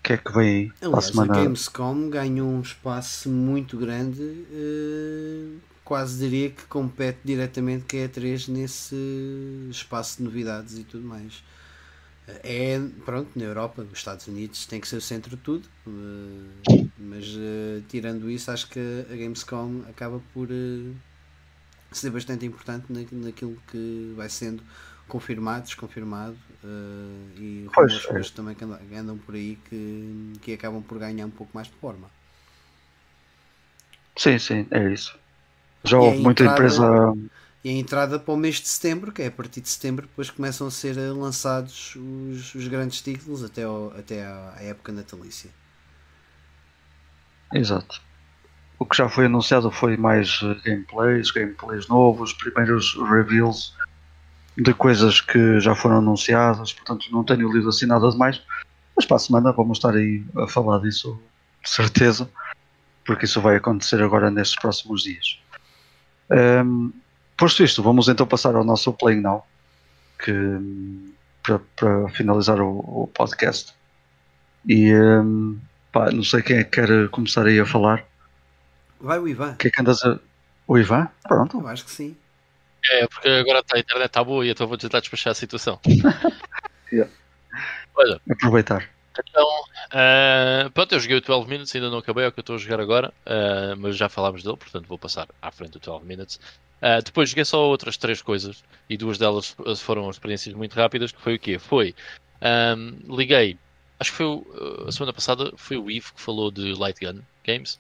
que é que vem aí Aliás, a semana? A Gamescom ganhou um espaço muito grande, uh, quase diria que compete diretamente com a E3 nesse espaço de novidades e tudo mais. É, pronto, na Europa, os Estados Unidos tem que ser o centro de tudo, uh, mas uh, tirando isso, acho que a Gamescom acaba por ser bastante importante naquilo que vai sendo confirmado, desconfirmado uh, e rumores é. também que andam, andam, por aí que, que acabam por ganhar um pouco mais de forma. Sim, sim, é isso. Já houve muita entrada, empresa. E a entrada para o mês de setembro, que é a partir de setembro, depois começam a ser lançados os, os grandes títulos até, ao, até à, à época natalícia. Exato. O que já foi anunciado foi mais eh, gameplays, gameplays novos, primeiros reveals de coisas que já foram anunciadas, portanto não tenho lido assim nada demais. Mas para a semana vamos estar aí a falar disso, de certeza, porque isso vai acontecer agora nestes próximos dias. Um, posto isto, vamos então passar ao nosso Playing Now, que, para, para finalizar o, o, podcast. E um, Pá, não sei quem é que quer começar aí a falar. Vai o Ivan. O que é que andas a. O Ivan? Pronto. Eu acho que sim. É, porque agora tá, a internet está boa e então vou tentar despachar a situação. Yeah. Olha, Aproveitar. então, ah, pronto, eu joguei o 12 Minutes, ainda não acabei, é o que eu estou a jogar agora, ah, mas já falámos dele, portanto vou passar à frente do 12 Minutes. Ah, depois joguei só outras três coisas e duas delas foram experiências muito rápidas, que foi o quê? Foi, ahm, liguei, acho que foi o- a semana passada, foi o Eve que falou de Light Gun Games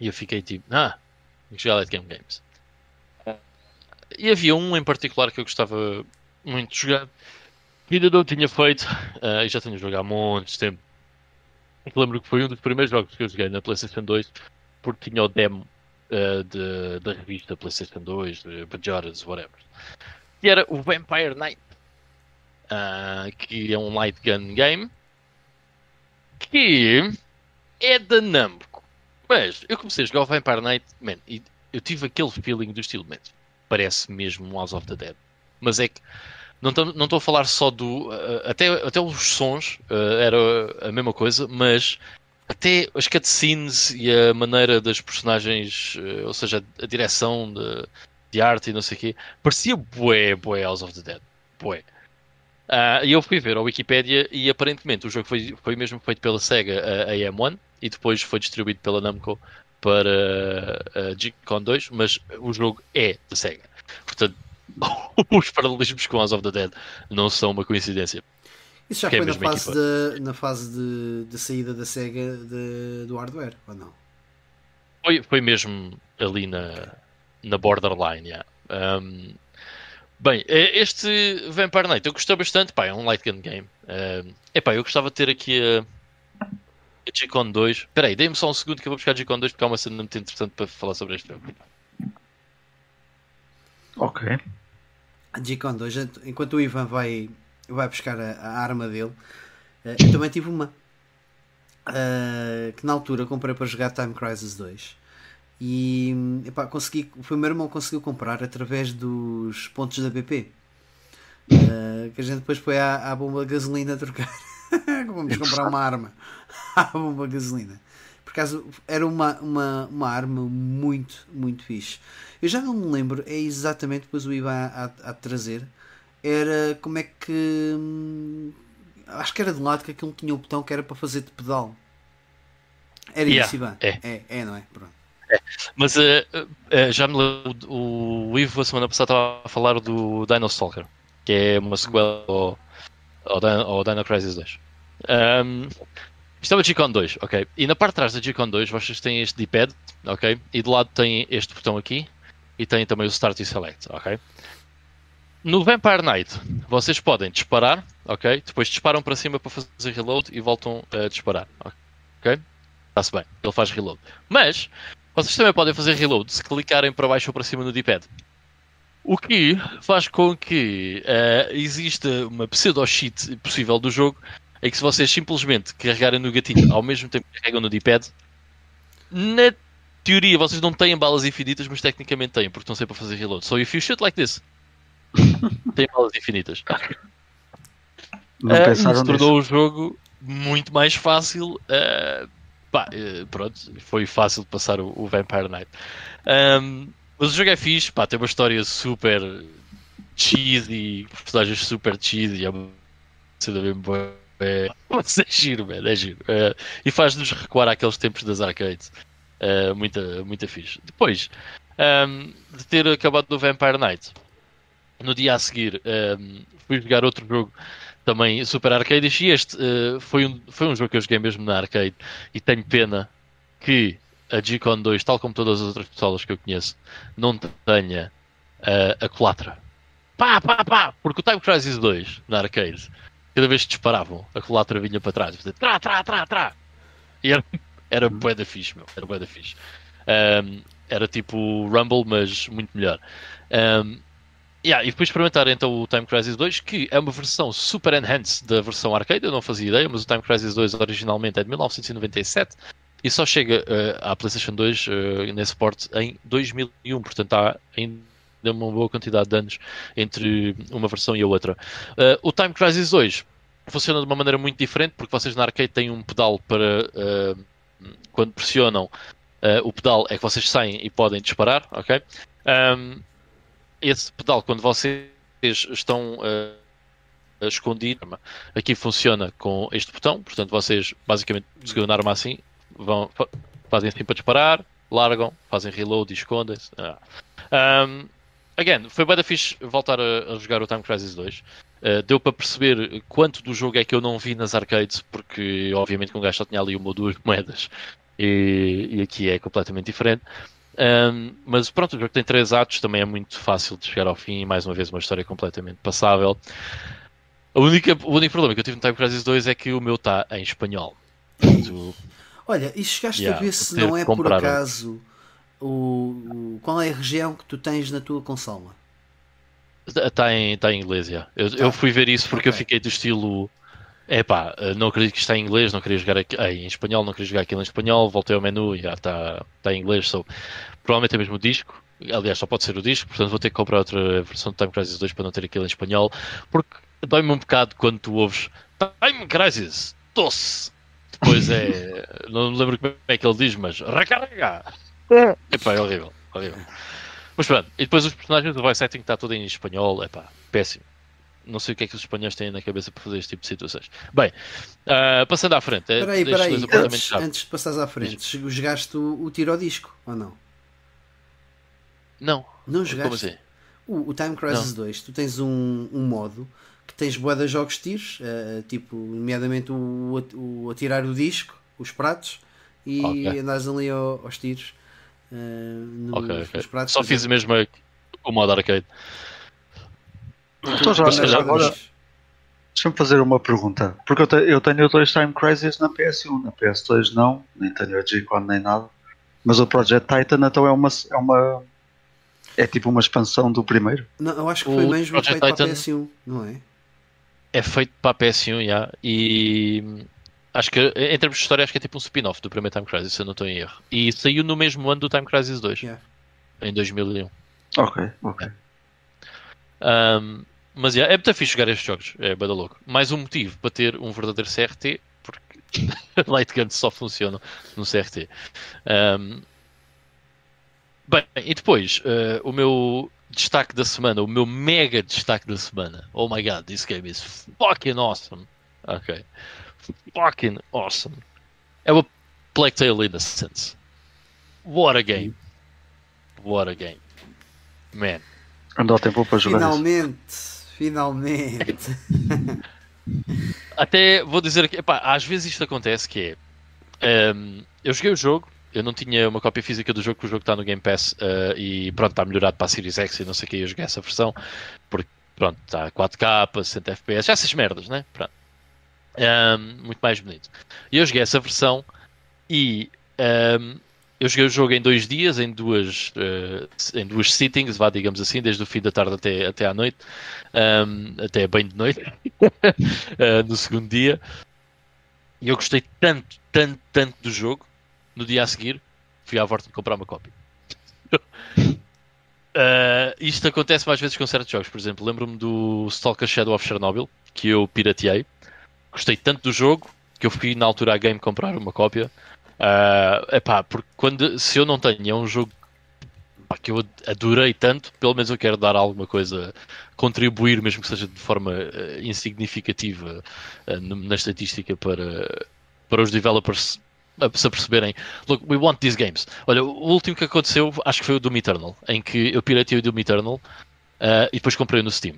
e eu fiquei tipo, ah, vou jogar Light Gun Games. E havia um em particular que eu gostava muito de jogar, que ainda não tinha feito, ah, e já tenho jogado há montes tempo. Eu lembro que foi um dos primeiros jogos que eu joguei na PlayStation 2, porque tinha o demo ah, de- da revista PlayStation 2, de Bajoras, whatever. E era o Vampire Knight, ah, que é um light gun game, que é da Namco. Mas eu comecei a jogar o Vampire Knight, man, e eu tive aquele feeling do estilo, man, parece mesmo House of the Dead. Mas é que não estou a falar só do. uh, até, até os sons uh, era a mesma coisa, mas até as cutscenes e a maneira das personagens, uh, ou seja, a direção de, de arte e não sei o quê, parecia bué, bué House of the Dead. Bué. Ah, E eu fui ver a Wikipedia e aparentemente o jogo foi, foi mesmo feito pela Sega a, a M1 e depois foi distribuído pela Namco para a G-Con 2, mas o jogo é da Sega. Portanto, os paralelismos com House of the Dead não são uma coincidência. Isso já é foi a na fase, de, na fase de, de saída da SEGA de- do hardware, ou não? Foi, foi mesmo ali na, na borderline, yeah. Um, bem, eh, este Vampire Knight eu gostei bastante, pá, é um light gun game. Um, epá, eu gostava de ter aqui a G-Con 2. Espera aí, dê-me só um segundo que eu vou buscar a G-Con 2 porque há uma cena muito interessante para falar sobre este jogo. Ok. A G-Con 2, enquanto o Ivan vai, vai buscar a, a arma dele, eh, eu também tive uma. eh, que na altura comprei para jogar Time Crisis 2. E epá, consegui, foi o meu irmão que conseguiu comprar através dos pontos da BP. eh, que a gente depois foi à, à bomba de gasolina trocar. Vamos comprar uma arma à bomba de gasolina. Por acaso era uma, uma, uma arma muito, muito fixe. Eu já não me lembro, é exatamente depois o Ivan a, a, a trazer. Era como é que. hum, Acho que era de lado que aquilo tinha um botão que era para fazer de pedal. Era Yeah, isso, Ivan? é. é, é, não é? Pronto. Mas eh, eh, já me lembro, o, o Ivo a semana passada estava a falar do Dino Stalker, que é uma sequela ao, ao, Dino, ao Dino Crisis 2. Um, isto é o G-Con 2, ok? E na parte de trás da G-Con 2 vocês têm este D-pad, ok? E do lado tem este botão aqui e tem também o Start e Select, ok? No Vampire Knight vocês podem disparar, ok? Depois disparam para cima para fazer reload e voltam a disparar, ok? Está-se bem, ele faz reload. Mas vocês também podem fazer reload se clicarem para baixo ou para cima no D-pad. O que faz com que eh, exista uma pseudo-cheat possível do jogo em que se vocês simplesmente carregarem no gatilho ao mesmo tempo que carregam no D-pad, na teoria vocês não têm balas infinitas, mas tecnicamente têm, porque estão sempre a fazer reload. So if you shoot like this, têm balas infinitas. Não Eh, pensaram isso nisso. tornou o jogo muito mais fácil. eh, pá, pronto, foi fácil de passar o, o Vampire Knight. Ahm, mas o jogo é fixe, pá, tem uma história super cheesy, personagens super cheesy, é uma mesmo boa. É, é giro, man, é giro. Eh, e faz-nos recuar àqueles tempos das arcades. Eh, muita, muita fixe. Depois ahm, de ter acabado do Vampire Knight, no dia a seguir ahm, fui jogar outro jogo também super arcade e este eh, foi, um, foi um jogo que eu joguei mesmo na arcade e tenho pena que a G-Con 2, tal como todas as outras pessoas que eu conheço, não tenha eh, a colatra. Pá, pá, pá! Porque o Time Crisis 2 na arcade, cada vez que disparavam, a colatra vinha para trás, fazia trá, trá, trá, trá. E era, era bué da fixe, meu, era bué da fixe. Ahm, era tipo Rumble, mas muito melhor. Ahm, Yeah, e depois experimentar então o Time Crisis 2, que é uma versão super enhanced da versão arcade, eu não fazia ideia, mas o Time Crisis 2 originalmente é de 1997 e só chega eh, à PlayStation 2 eh, nesse porte em 2001, portanto há ainda uma boa quantidade de anos entre uma versão e a outra. Eh, o Time Crisis 2 funciona de uma maneira muito diferente, porque vocês na arcade têm um pedal para. Uh, quando pressionam uh, o pedal, é que vocês saem e podem disparar, ok? Um, esse pedal, quando vocês estão uh, escondidos, aqui funciona com este botão, portanto, vocês basicamente segurando a arma assim, vão, fazem assim para disparar, largam, fazem reload e escondem-se. Ah. Um, again, foi bem da fixe voltar a, a, jogar o Time Crisis 2. Uh, deu para perceber quanto do jogo é que eu não vi nas arcades, porque obviamente que um gajo só tinha ali uma ou duas moedas e, e aqui é completamente diferente. Um, mas pronto, o jogo tem três atos, também é muito fácil de chegar ao fim mais uma vez uma história completamente passável. A única, o único problema que eu tive no Time Crisis 2 é que o meu está em espanhol. Olha, e chegaste yeah, a ver se não é por acaso o, o, qual é a região que tu tens na tua consola? Está em, tá em inglês, já. Eu, tá. eu fui ver isso porque okay. eu fiquei do estilo. É pá, não acredito que está em inglês, não queria jogar aqui, em espanhol, não queria jogar aquilo em espanhol, voltei ao menu e já está tá em inglês. So, provavelmente é mesmo o disco, aliás, só pode ser o disco, portanto vou ter que comprar outra versão de Time Crisis 2 para não ter aquilo em espanhol, porque dói-me um bocado quando tu ouves Time Crisis, doce. Depois é. não me lembro como é que ele diz, mas recarrega! Epá, é horrível, horrível. Mas pronto, e depois os personagens do voice setting está tudo em espanhol, é pá, péssimo. Não sei o que é que os espanhóis têm na cabeça para fazer este tipo de situações. Bem, uh, passando à frente. É peraí, peraí, antes, antes de passares à frente, jogaste o, o tiro ao disco ou não? Não. Não jogaste? Como assim? O, o Time Crisis não. 2, tu tens um, um modo que tens boa de jogos de tiros, uh, tipo, nomeadamente o, o atirar o disco, os pratos, e okay. andares ali ao, aos tiros. Uh, no, okay, okay. Pratos, Só fiz mesmo o modo arcade. Então já, já agora, deixa-me fazer uma pergunta. Porque eu, te, eu tenho dois Time Crisis na PS1, na PS2 não, nem tenho a G-Con nem nada. Mas o Project Titan então é uma, é uma. É tipo uma expansão do primeiro? Não, eu acho que foi o mesmo Project feito Titan... para a PS1, não é? É feito para a PS1, já. E Acho que, em termos de história, acho que é tipo um spin-off do primeiro Time Crisis, se eu não estou em erro. E saiu no mesmo ano do Time Crisis 2, yeah. em 2001. Ok, ok. Um, mas yeah, é muito fixe jogar estes jogos, é bada louco. Mais um motivo para ter um verdadeiro CRT, porque Light Guns só funcionam no CRT. Um, bem, e depois, uh, o meu destaque da semana, o meu mega destaque da semana. Oh my god, this game is fucking awesome. Ok fucking awesome. É o Plague Tale Innocence. What a game. What a game. Man. Andou tempo para jogar Finalmente. Isso. Finalmente. Até vou dizer que, epá, às vezes isto acontece que é. Um, eu joguei o jogo, eu não tinha uma cópia física do jogo, porque o jogo está no Game Pass uh, e pronto, está melhorado para a Series X e não sei o que, eu joguei essa versão, porque pronto, está 4K, 60 FPS, já essas merdas, né? Pronto. Um, muito mais bonito. E eu joguei essa versão e um, eu joguei o jogo em dois dias, em duas, uh, em duas sittings, vá, digamos assim, desde o fim da tarde até, até à noite, um, até bem de noite, uh, no segundo dia. E eu gostei tanto, tanto, tanto do jogo, no dia a seguir, fui à de comprar uma cópia. Uh, isto acontece mais vezes com certos jogos. Por exemplo, lembro-me do Stalker Shadow of Chernobyl, que eu pirateei gostei tanto do jogo que eu fui na altura à game comprar uma cópia. Uh, epá, porque quando, se eu não tenho, é um jogo que eu adorei tanto, pelo menos eu quero dar alguma coisa, contribuir, mesmo que seja de forma uh, insignificativa uh, na estatística para, para os developers se aperceberem, look, we want these games. Olha, o último que aconteceu, acho que foi o Doom Eternal, em que eu piratei o Doom Eternal uh, e depois comprei no Steam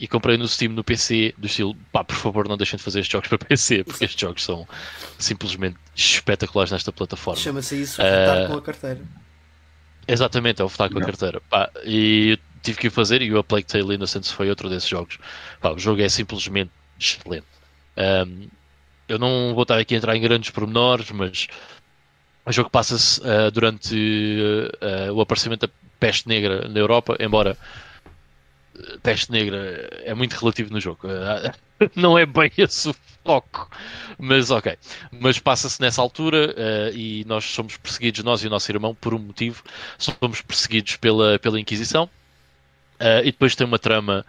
e comprei no Steam no PC do estilo, pá, por favor não deixem de fazer estes jogos para PC, porque estes jogos são simplesmente espetaculares nesta plataforma. Chama-se isso votar uh, com a carteira. Exatamente, é o votar com a carteira. Pá, e tive que o fazer e o A Plague Tale Innocence foi outro desses jogos. Pá, o jogo é simplesmente excelente. Um, eu não vou estar aqui a entrar em grandes pormenores, mas o jogo passa-se uh, durante uh, o aparecimento da peste negra na Europa, embora peste negra é muito relativo no jogo. Não é bem esse o foco, mas ok. Mas passa-se nessa altura uh, e nós somos perseguidos, nós e o nosso irmão, por um motivo. Somos perseguidos pela, pela Inquisição. Uh, e depois tem uma trama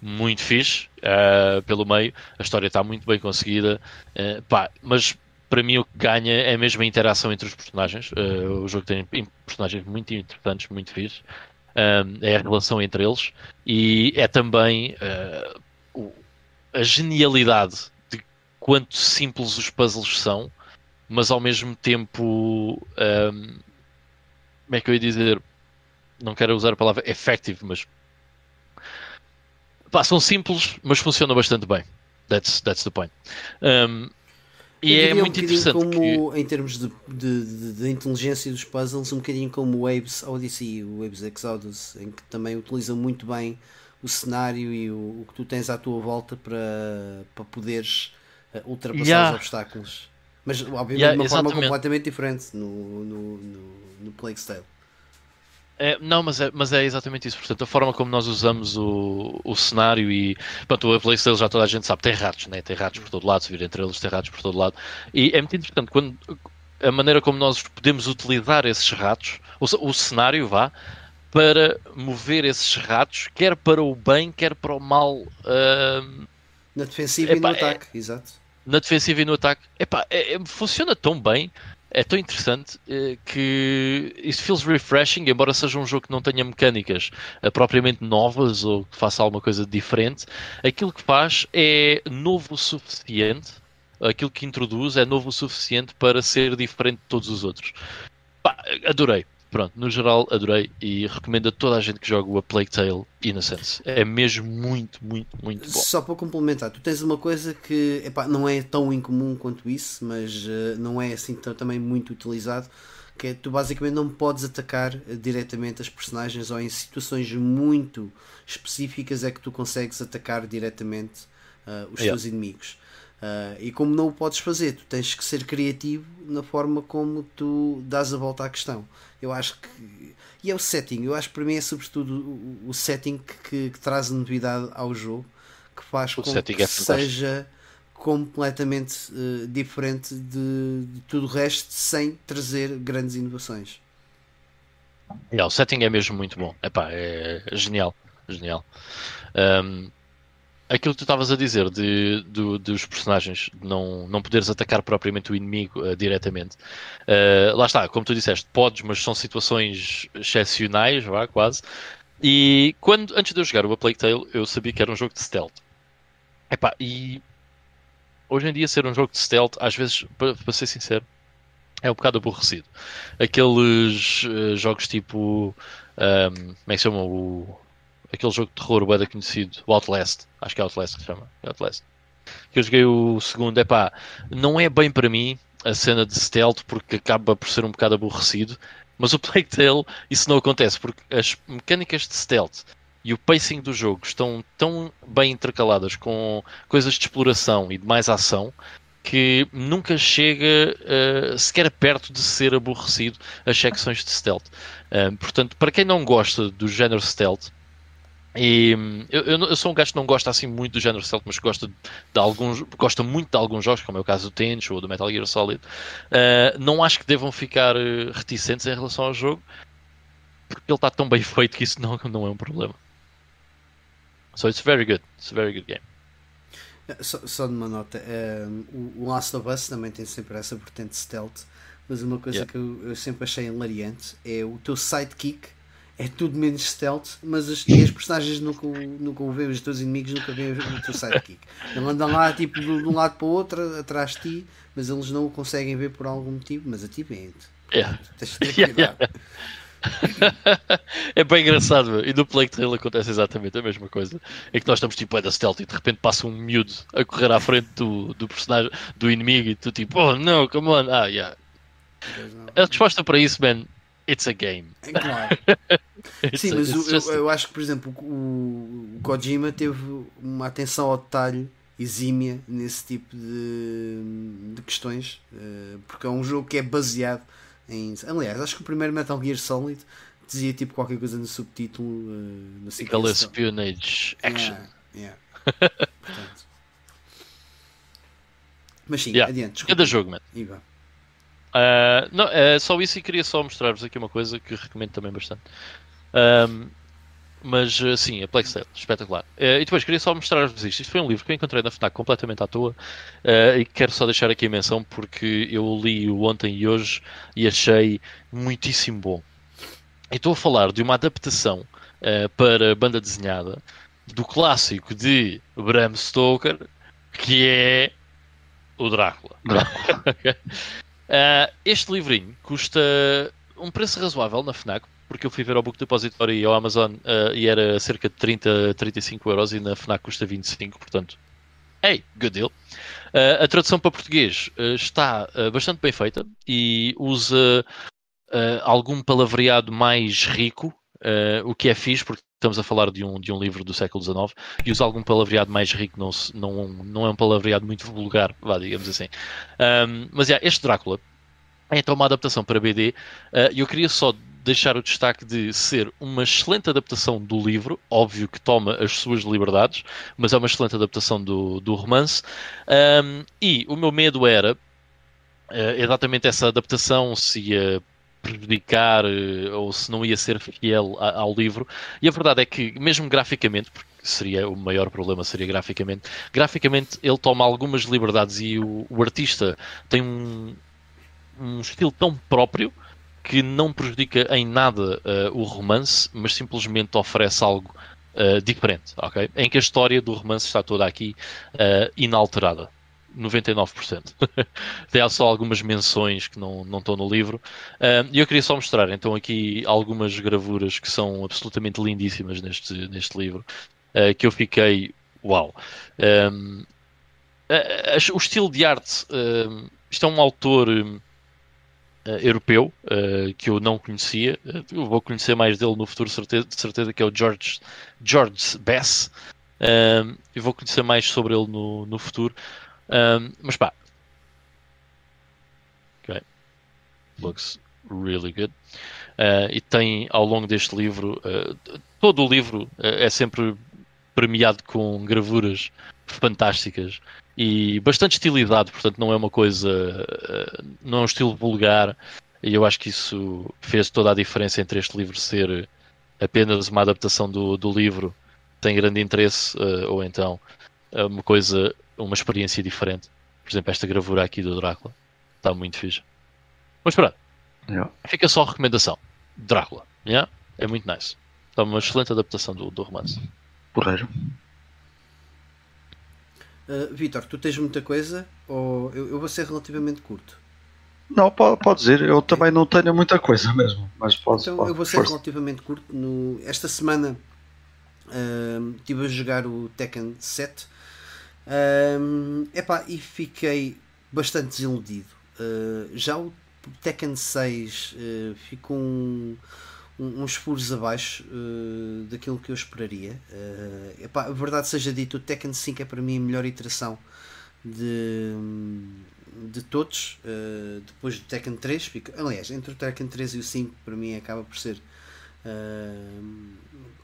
muito fixe uh, pelo meio, a história está muito bem conseguida, uh, pá, mas para mim o que ganha é mesmo a interação entre os personagens. Uh, o jogo tem personagens muito interessantes, muito fixe. é a relação entre eles e é também o, a genialidade de quanto simples os puzzles são, mas ao mesmo tempo, como é que eu ia dizer? Não quero usar a palavra effective, mas Pá, são simples, mas funcionam bastante bem. That's, that's the point. Um, e é muito um interessante. Como, que... Em termos de, de, de, de, inteligência dos puzzles, um bocadinho como o Waves Odyssey e o Waves Exodus, em que também utiliza muito bem o cenário e o, o que tu tens à tua volta para, para poderes uh, ultrapassar yeah. os obstáculos. Mas, obviamente, yeah, de uma exatamente. forma completamente diferente no, no, no, no Plague Tale. É, não, mas é, mas é exatamente isso. Portanto, a forma como nós usamos o, o cenário e. Pronto, o Playstyle já toda a gente sabe, tem ratos, né? tem ratos por todo lado, se vir entre eles, tem ratos por todo lado. E é muito interessante quando a maneira como nós podemos utilizar esses ratos, o, o cenário vá, para mover esses ratos, quer para o bem, quer para o mal. Uh... Na defensiva Epá, e no ataque, é... exato. Na defensiva e no ataque. Epá, é, é, funciona tão bem é tão interessante eh, que isso feels refreshing, embora seja um jogo que não tenha mecânicas eh, propriamente novas ou que faça alguma coisa diferente, aquilo que faz é novo o suficiente, aquilo que introduz é novo o suficiente para ser diferente de todos os outros. Pá, adorei, pronto, no geral adorei e recomendo a toda a gente que joga o A Plague Tale Innocence. É mesmo muito, muito, muito bom. Só para complementar, tu tens uma coisa que epá, não é tão incomum quanto isso, mas uh, não é assim também muito utilizado. Que é, tu basicamente não podes atacar uh, diretamente as personagens ou em situações muito específicas é que tu consegues atacar diretamente uh, os yeah. teus inimigos. Uh, e como não o podes fazer, tu tens que ser criativo na forma como tu dás a volta à questão. Eu acho que. E é o setting, eu acho que para mim é sobretudo o, setting que, que, traz novidade ao jogo, que faz o com que é seja completamente uh, diferente de, de, tudo o resto, sem trazer grandes inovações. Yeah, o setting é mesmo muito bom. Epá, é genial. Genial. Um, aquilo que tu estavas a dizer de, de, dos personagens não, não poderes atacar propriamente o inimigo uh, diretamente. Uh, lá está, como tu disseste, podes, mas são situações excepcionais, vá, quase. E quando, antes de eu jogar o A Plague Tale, eu sabia que era um jogo de stealth. Epá, e hoje em dia ser um jogo de stealth, às vezes, para, ser sincero, é um bocado aborrecido. Aqueles uh, jogos tipo. Um, como é que se chama? O aquele jogo de terror bem conhecido, o Outlast, acho que é Outlast que se chama, é Outlast. Que eu joguei o segundo, é pá, não é bem para mim a cena de stealth porque acaba por ser um bocado aborrecido, mas o Plague Tale isso não acontece porque as mecânicas de stealth e o pacing do jogo estão tão bem intercaladas com coisas de exploração e de mais ação que nunca chega uh, sequer perto de ser aborrecido as secções de stealth. Uh, portanto, para quem não gosta do género stealth, e eu, eu, sou um gajo que não gosta assim muito do género stealth, mas gosta de, alguns, gosta muito de alguns jogos, como é o caso do Tennis ou do Metal Gear Solid. Uh, não acho que devam ficar eh, reticentes em relação ao jogo, porque ele está tão bem feito que isso não, não é um problema. So it's very good. It's a very good game. Eh, só, só de uma nota, um, o Last of Us também tem sempre essa vertente stealth, mas uma coisa yeah. que eu, eu sempre achei hilariante é o teu sidekick é tudo menos stealth, mas as, as personagens nunca, nunca o veem, os teus inimigos nunca veem o teu sidekick. Eles andam lá tipo de um lado para o outro, atrás de ti, mas eles não o conseguem ver por algum motivo, mas a ti vem-te. Yeah. Tens de ter cuidado. é bem engraçado, e no Plague Tale acontece exatamente a mesma coisa. É que nós estamos tipo é da stealth e de repente passa um miúdo a correr à frente do, do personagem, do inimigo, e tu tipo, oh não, come on, ah, yeah. A resposta para isso, man, It's a game. É claro. Sim, mas o, eu, eu, acho que, por exemplo, o, o Kojima teve uma atenção ao detalhe exímia nesse tipo de, de questões, uh, porque é um jogo que é baseado em. Aliás, acho que o primeiro Metal Gear Solid dizia tipo qualquer coisa no subtítulo. Uh, no Aquela espionage action. Yeah, yeah. Mas sim, yeah. adiante. Cada jogo, mano. Uh, não, é só isso e queria só mostrar-vos aqui uma coisa que recomendo também bastante. Um, Mas sim, a Plague Tale, espetacular. Uh, e depois queria só mostrar-vos isto. Isto foi um livro que eu encontrei na FNAC completamente à toa uh, e quero só deixar aqui a menção porque eu li-o ontem e hoje e achei muitíssimo bom. E estou a falar de uma adaptação uh, para banda desenhada do clássico de Bram Stoker que é o Drácula. Drácula. este livrinho custa um preço razoável na FNAC porque eu fui ver ao Book Depository e ao Amazon uh, e era cerca de 30, 35 euros e na FNAC custa 25, portanto, hey, good deal. Uh, a tradução para português uh, está bastante bem feita e usa algum palavreado mais rico, o que é fixe, porque estamos a falar de um, de um livro do século XIX e usa algum palavreado mais rico, não, não, não é um palavreado muito vulgar, vá, digamos assim. Um, mas, yeah, este Drácula é então uma adaptação para BD e eu queria só deixar o destaque de ser uma excelente adaptação do livro, óbvio que toma as suas liberdades, mas é uma excelente adaptação do, do romance. Um, e o meu medo era uh, exatamente essa adaptação se ia prejudicar uh, ou se não ia ser fiel a, ao livro. E a verdade é que, mesmo graficamente, porque seria o maior problema seria graficamente. Graficamente ele toma algumas liberdades e o, o artista tem um, um estilo tão próprio que não prejudica em nada uh, o romance, mas simplesmente oferece algo uh, diferente, ok? Em que a história do romance está toda aqui uh, inalterada. 99%. Tem só algumas menções que não, não estão no livro. E eu queria só mostrar então aqui algumas gravuras que são absolutamente lindíssimas neste, neste livro, que eu fiquei uau. Um, o estilo de arte, isto é um autor europeu uh, que eu não conhecia. Eh, eu vou conhecer mais dele no futuro, certeza, certeza, que é o George, George Bess. Um, e vou conhecer mais sobre ele no, no futuro. Um, mas pá. Okay. Looks really good. Uh, e tem ao longo deste livro, uh, todo o livro uh, é sempre premiado com gravuras fantásticas e bastante estilidade, portanto não é uma coisa, eh, não é um estilo vulgar e eu acho que isso fez toda a diferença entre este livro ser apenas uma adaptação do, do livro tem grande interesse eh, ou então é uma coisa, uma experiência diferente. Por exemplo, esta gravura aqui do Drácula está muito fixe. Mas pronto, yeah. fica só a recomendação: Drácula, yeah? é muito nice. Está uma excelente adaptação do, do romance. Porreiro. Uh, Vitor, tu tens muita coisa ou eu, eu, vou ser relativamente curto? Não, pode, pode dizer, eu também não tenho muita coisa mesmo, mas pode Então pode, eu vou ser força. relativamente curto. No, esta semana uh, estive a jogar o Tekken 7 uh, epá, e fiquei bastante desiludido. Uh, já o Tekken 6 uh, ficou um uns furos abaixo uh, daquilo que eu esperaria. Uh, epá, a verdade seja dita, o Tekken 5 é para mim a melhor iteração de, de todos. Uh, depois do Tekken 3, fica, aliás, entre o Tekken 3 e o 5, para mim acaba por ser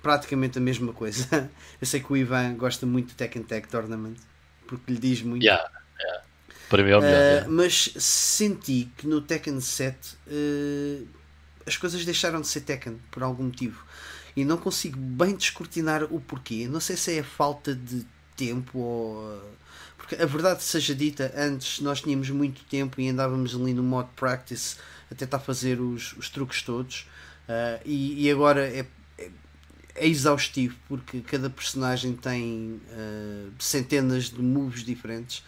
praticamente a mesma coisa. eu sei que o Ivan gosta muito do Tekken Tag Tournament porque lhe diz muito. Yeah, yeah. Para mim é o melhor. Yeah. Mas senti que no Tekken 7 as coisas deixaram de ser Tekken por algum motivo e não consigo bem descortinar o porquê. Não sei se é a falta de tempo ou. Porque a verdade seja dita, antes nós tínhamos muito tempo e andávamos ali no modo practice a tentar fazer os, os truques todos uh, e, e, agora é, é, é, exaustivo porque cada personagem tem uh, centenas de moves diferentes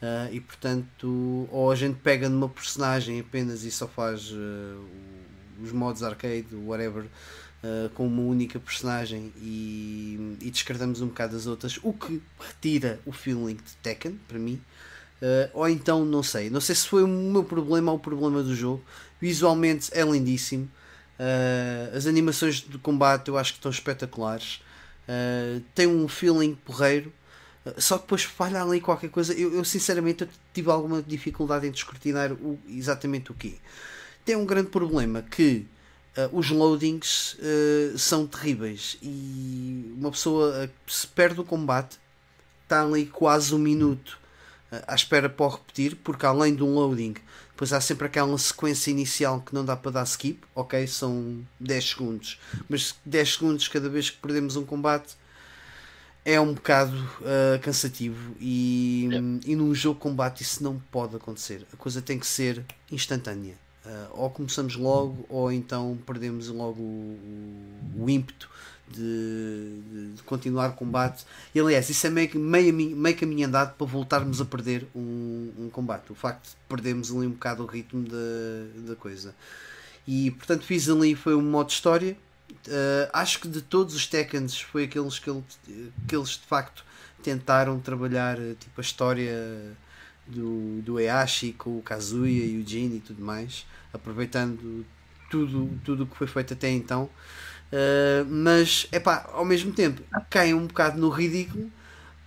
uh, e portanto ou a gente pega numa personagem apenas e só faz os modos arcade, whatever, uh, com uma única personagem e, e, descartamos um bocado as outras, o que retira o feeling de Tekken para mim. Uh, ou então, não sei, não sei se foi o meu problema ou o problema do jogo. Visualmente é lindíssimo. Uh, as animações de combate eu acho que estão espetaculares. Uh, tem um feeling porreiro. Só que depois falha ali qualquer coisa. Eu, eu sinceramente eu tive alguma dificuldade em descortinar o, exatamente o que tem um grande problema que uh, os loadings uh, são terríveis e uma pessoa uh, se perde o combate está ali quase um minuto à espera para o repetir, porque além de um loading Pois há sempre aquela sequência inicial que não dá para dar skip, ok? São 10 segundos, mas 10 segundos cada vez que perdemos um combate é um bocado uh, cansativo e, e num jogo de combate isso não pode acontecer. A coisa tem que ser instantânea. Uh, ou começamos logo, ou então perdemos logo o, o ímpeto de, de, de, continuar o combate. E aliás, isso é meio, meio, meio caminho andado para voltarmos a perder um, um combate. O facto de perdermos ali um bocado o ritmo da, da coisa. E portanto fiz ali foi um modo história. Uh, acho que de todos os Tekkens foi aqueles que, ele, que eles de facto tentaram trabalhar tipo a história do, do Eashi com o Kazuya e o Jin e tudo mais, aproveitando tudo tudo que foi feito até então. Uh, mas é pá, ao mesmo tempo cai um bocado no ridículo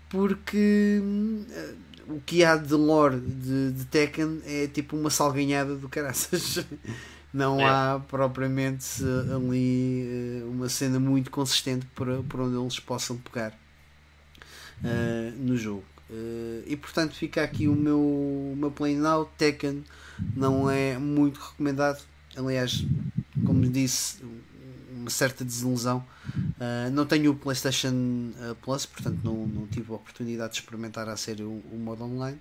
porque uh, o que há de lore de, de, Tekken é tipo uma salganhada do caraças. Não é. há propriamente ali uh, uma cena muito consistente por, por onde eles possam pegar no jogo. e portanto fica aqui o meu, o meu play now. Tekken não é muito recomendado. Aliás, como disse, uma certa desilusão. Uh, não tenho o PlayStation ah, Plus, portanto não, não tive a oportunidade de experimentar a sério o, o modo online.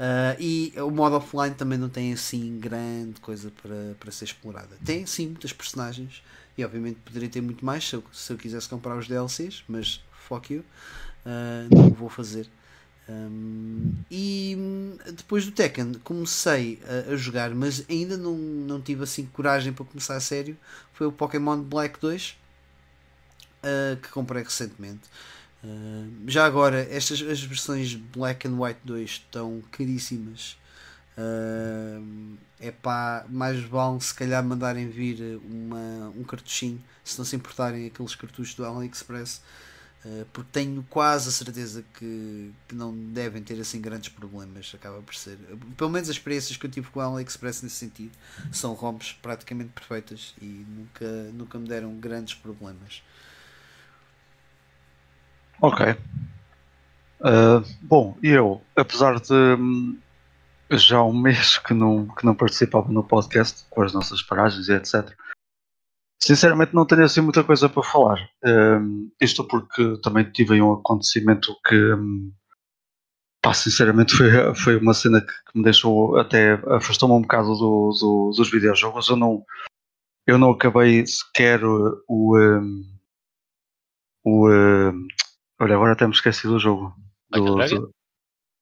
Uh, e o modo offline também não tem assim grande coisa para, para ser explorada. Tem sim muitas personagens e obviamente poderia ter muito mais se eu, se eu quisesse comprar os DLCs, mas fuck you, uh, não vou fazer. Um, e depois do Tekken comecei a, a, jogar, mas ainda não, não tive assim coragem para começar a sério. Foi o Pokémon Black 2 uh, que comprei recentemente. Uh, já agora, estas as versões Black and White 2 estão caríssimas. É pá, mais vale se calhar mandarem vir uma, um cartuchinho se não se importarem aqueles cartuchos do AliExpress porque tenho quase a certeza que, que não devem ter assim grandes problemas. Acaba por ser, pelo menos as experiências que eu tive com a AliExpress nesse sentido, são ROMs praticamente perfeitas e nunca, nunca me deram grandes problemas. Ok. Uh, bom, eu, apesar de hum, já há um mês que não, que não participava no podcast com as nossas paragens e etc. Sinceramente não tenho assim muita coisa para falar. Um, isto porque também tive um acontecimento que um, pá, sinceramente foi, foi uma cena que, que me deixou até afastou-me um bocado do, do, dos videojogos. Eu não, eu não acabei sequer o, um, o olha, agora até me esqueci do jogo. Do, like do,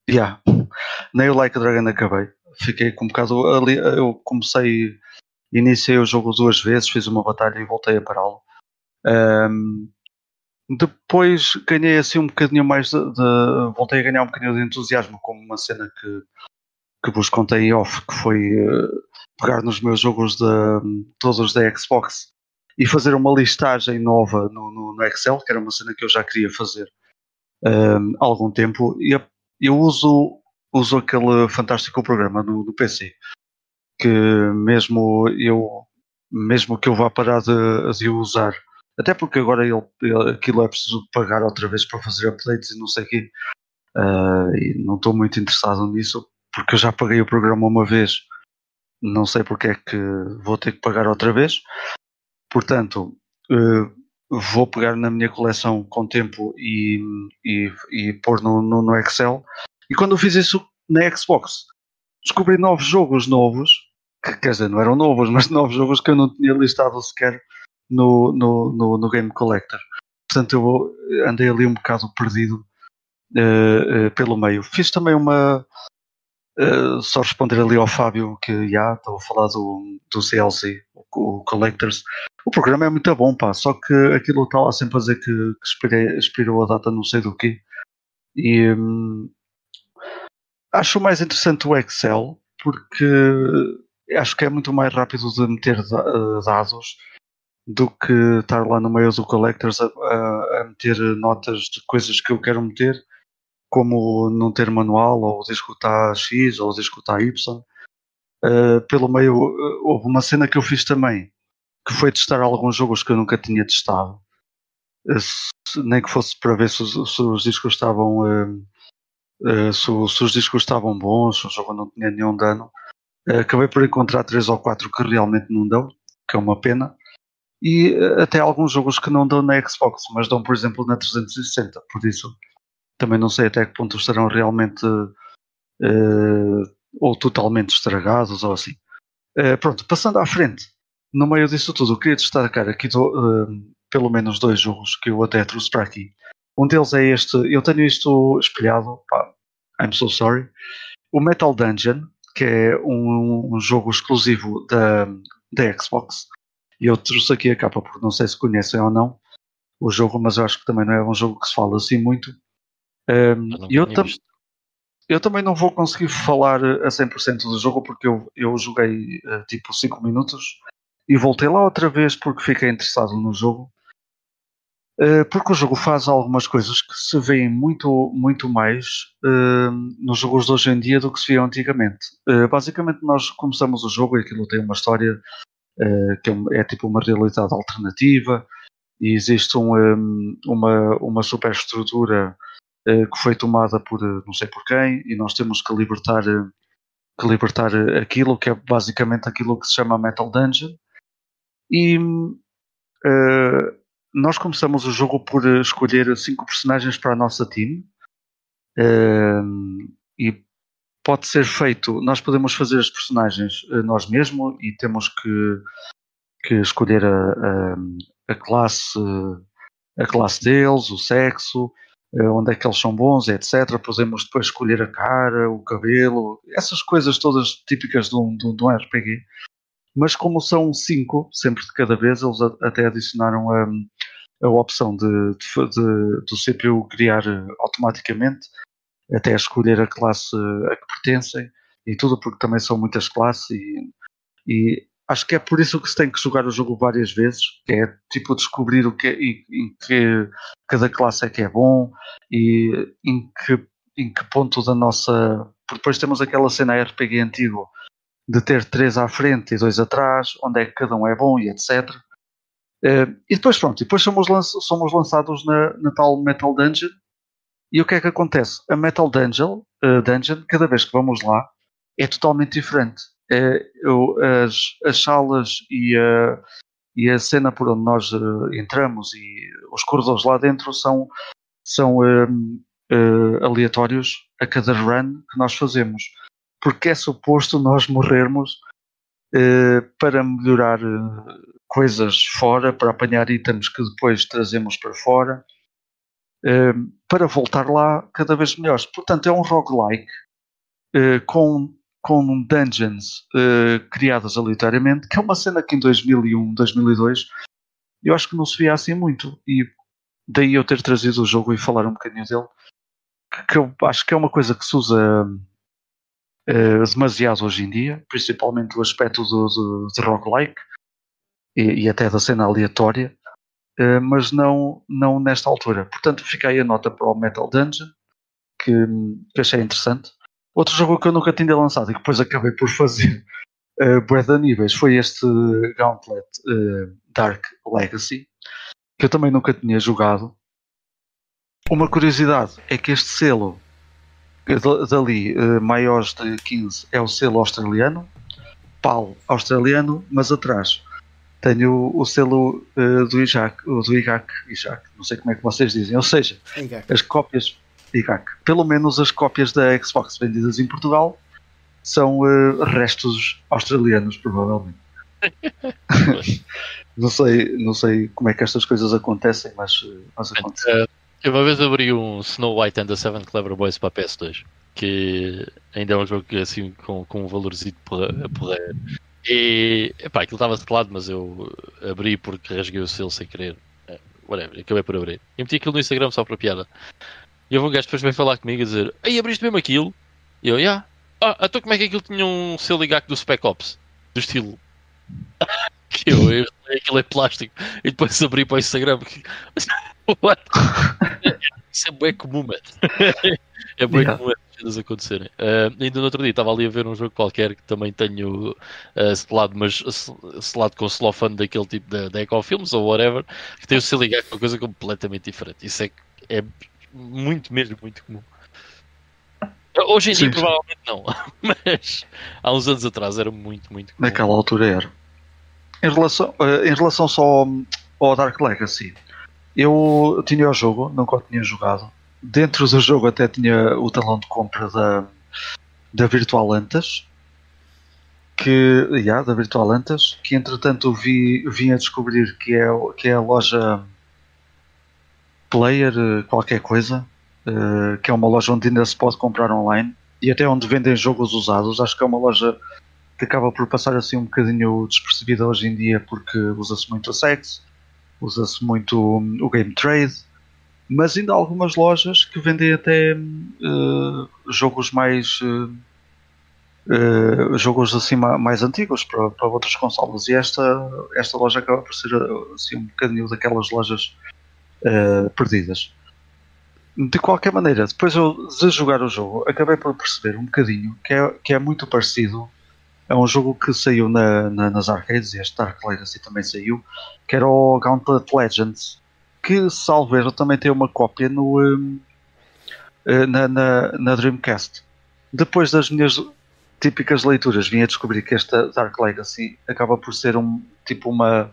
yeah. Nem o Like a Dragon acabei. Fiquei com um bocado ali. Eu comecei iniciei o jogo duas vezes, fiz uma batalha e voltei a pará-lo. Um, depois ganhei assim um bocadinho mais de, de, voltei a ganhar um bocadinho de entusiasmo com uma cena que, que vos contei off, que foi uh, pegar nos meus jogos de todos da Xbox e fazer uma listagem nova no, no, no, Excel, que era uma cena que eu já queria fazer um, há algum tempo. E eu, eu uso, uso aquele fantástico programa no, no PC que mesmo eu mesmo que eu vá parar de, de usar. Até porque agora ele, ele, aquilo é preciso pagar outra vez para fazer updates e não sei o quê. Uh, e não estou muito interessado nisso porque eu já paguei o programa uma vez. Não sei porque é que vou ter que pagar outra vez. Portanto uh, vou pegar na minha coleção com tempo e, e, e pôr no, no, no Excel. E quando eu fiz isso na Xbox descobri novos jogos novos que, quer dizer, não eram novos, mas novos jogos que eu não tinha listado sequer no, no, no, no Game Collector. Portanto, eu andei ali um bocado perdido uh, uh, pelo meio. Fiz também uma. Uh, só responder ali ao Fábio que já estou a falar do, do CLC, o, o Collectors. O programa é muito bom, pá, só que aquilo está lá sempre a dizer que, que expirei, expirou a data não sei do quê. E hum, acho mais interessante o Excel porque acho que é muito mais rápido de meter eh, dados do que estar lá no meio do Collectors a, a, a, meter notas de coisas que eu quero meter, como não ter manual, ou o X, ou o Y. Uh, pelo meio, uh, houve uma cena que eu fiz também, que foi testar alguns jogos que eu nunca tinha testado, uh, nem que fosse para ver se se os discos estavam uh, se, se, os discos estavam bons, se o jogo não tinha nenhum dano. Uh, acabei por encontrar três ou quatro que realmente não dão, que é uma pena. E uh, até alguns jogos que não dão na Xbox, mas dão, por exemplo, na 360. Por isso, também não sei até que ponto estarão realmente ou totalmente estragados ou assim. pronto, passando à frente, no meio disso tudo, eu queria destacar aqui do, pelo menos dois jogos que eu até trouxe para aqui. Um deles é este, eu tenho isto espelhado, pá, I'm so sorry. O Metal Dungeon, que é um, um jogo exclusivo da, da Xbox. E eu trouxe aqui a capa porque não sei se conhecem ou não o jogo, mas eu acho que também não é um jogo que se fala assim muito. Um, eu, tam eu também não vou conseguir falar a 100% do jogo porque eu, eu joguei uh, tipo 5 minutos e voltei lá outra vez porque fiquei interessado no jogo eh, porque o jogo faz algumas coisas que se veem muito, muito mais uh, nos jogos de hoje em dia do que se via antigamente. Uh, basicamente, nós começamos o jogo e aquilo tem uma história que é, é, tipo uma realidade alternativa e existe um, um, uma, uma superestrutura que foi tomada por não sei por quem e nós temos que libertar, que libertar aquilo que é basicamente aquilo que se chama Metal Dungeon. E nós começamos o jogo por eh, escolher cinco personagens para a nossa team uh, e pode ser feito. Nós podemos fazer as personagens uh, nós mesmos e temos que, que escolher a, a, a, classe a classe deles, o sexo, onde é que eles são bons, etc. Podemos depois escolher a cara, o cabelo, essas coisas todas típicas de um, de um RPG mas como são cinco, sempre de cada vez, eles até adicionaram a, a opção de, de, de, do CPU criar eh, automaticamente, até escolher a classe a que pertencem e tudo, porque também são muitas classes e, e acho que é por isso que se tem que jogar o jogo várias vezes, que é tipo descobrir o que é, em que cada classe é que é bom e em que, em que ponto da nossa. Porque depois temos aquela cena RPG antigo de ter três à frente e dois atrás, onde é que cada um é bom e etc. Uh, eh, e depois pronto, depois somos, lanç somos lançados na, na, tal Metal Dungeon. E o que é que acontece? A Metal Dungeon, uh, Dungeon cada vez que vamos lá, é totalmente diferente. É, eu, as, as salas e a, e a cena por onde nós uh, entramos e os corredores lá dentro são, são aleatórios a cada run que nós fazemos porque é suposto nós morrermos uh, para melhorar uh, coisas fora, para apanhar itens que depois trazemos para fora, uh, para voltar lá cada vez melhores. Portanto, é um roguelike com, com dungeons criadas aleatoriamente, que é uma cena que em 2001, 2002 eu acho que não se via assim muito. E daí eu ter trazido o jogo e falar um bocadinho dele, que, eu acho que é uma coisa que se usa demasiado hoje em dia, principalmente o aspecto do, do, de roguelike e, e até da cena aleatória, uh, mas não, não nesta altura. Portanto, aí a nota para o Metal Dungeon, que, que achei interessante. Outro jogo que eu nunca tinha lançado e que depois acabei por fazer uh, Breath níveis foi este Gauntlet uh, Dark Legacy, que eu também nunca tinha jogado. Uma curiosidade é que este selo dali uh, maiores de 15 é o selo australiano, PAL australiano, mas atrás tenho o, selo uh, do IJAC, do IGAC, IJAC, não sei como é que vocês dizem, ou seja, IGAC. as cópias IGAC, pelo menos as cópias da Xbox vendidas em Portugal são uh, restos australianos, provavelmente. não sei, não sei como é que estas coisas acontecem, mas, mas acontecem. Eu uma vez abri um Snow White and the Seven Clever Boys para a PS2, que ainda é um jogo assim com, com um valorzinho porreiro. E epá, aquilo estava selado, mas eu abri porque rasguei o selo sem querer. É, whatever, acabei por abrir. E meti aquilo no Instagram só para piada. E eu vou um gajo depois vem falar comigo e dizer: Ei, abriste mesmo aquilo? E eu, já. Yeah. Ah, então como é que aquilo tinha um selo IGAC do Spec Ops? Do estilo. que eu, eu aquilo é plástico. E depois abri para o Instagram. What? Isso é bem comum, mano. é bem yeah. comum coisas acontecerem. Uh, ainda no outro dia estava ali a ver um jogo qualquer que também tenho uh, selado, mas selado com celofane daquele tipo da, da Ecofilms ou whatever, que tem o se ligar com uma coisa completamente diferente. Isso é, é muito mesmo, muito comum. Hoje em dia sim. provavelmente não, mas há uns anos atrás era muito, muito comum. Naquela altura era. Em relação, eh, em relação só ao Dark Legacy, eu tinha o jogo, nunca o tinha jogado. Dentro do jogo até tinha o talão de compra da, da Virtual Antas, que, yeah, da Virtual Antas, que entretanto vi, vim a descobrir que é, que é a loja Player eh, qualquer coisa, uh, que é uma loja onde ainda se pode comprar online e até onde vendem jogos usados. Acho que é uma loja que acaba por passar assim um bocadinho despercebida hoje em dia porque usa-se muito a sex, usa-se muito o game trade, mas ainda há algumas lojas que vendem até uh, jogos mais uh, jogos assim mais antigos para, para outras consolas e esta, esta loja acaba por ser assim, um bocadinho daquelas lojas perdidas. De qualquer maneira, depois eu, de jogar o jogo, acabei por perceber um bocadinho que é, que é muito parecido é um jogo que saiu na, na, nas arcades e este Dark Legacy também saiu, que era o Gauntlet Legends, que salveiro também tem uma cópia no, um, eh, na, na, na, Dreamcast. Depois das minhas típicas leituras, vim a descobrir que esta Dark Legacy acaba por ser um tipo uma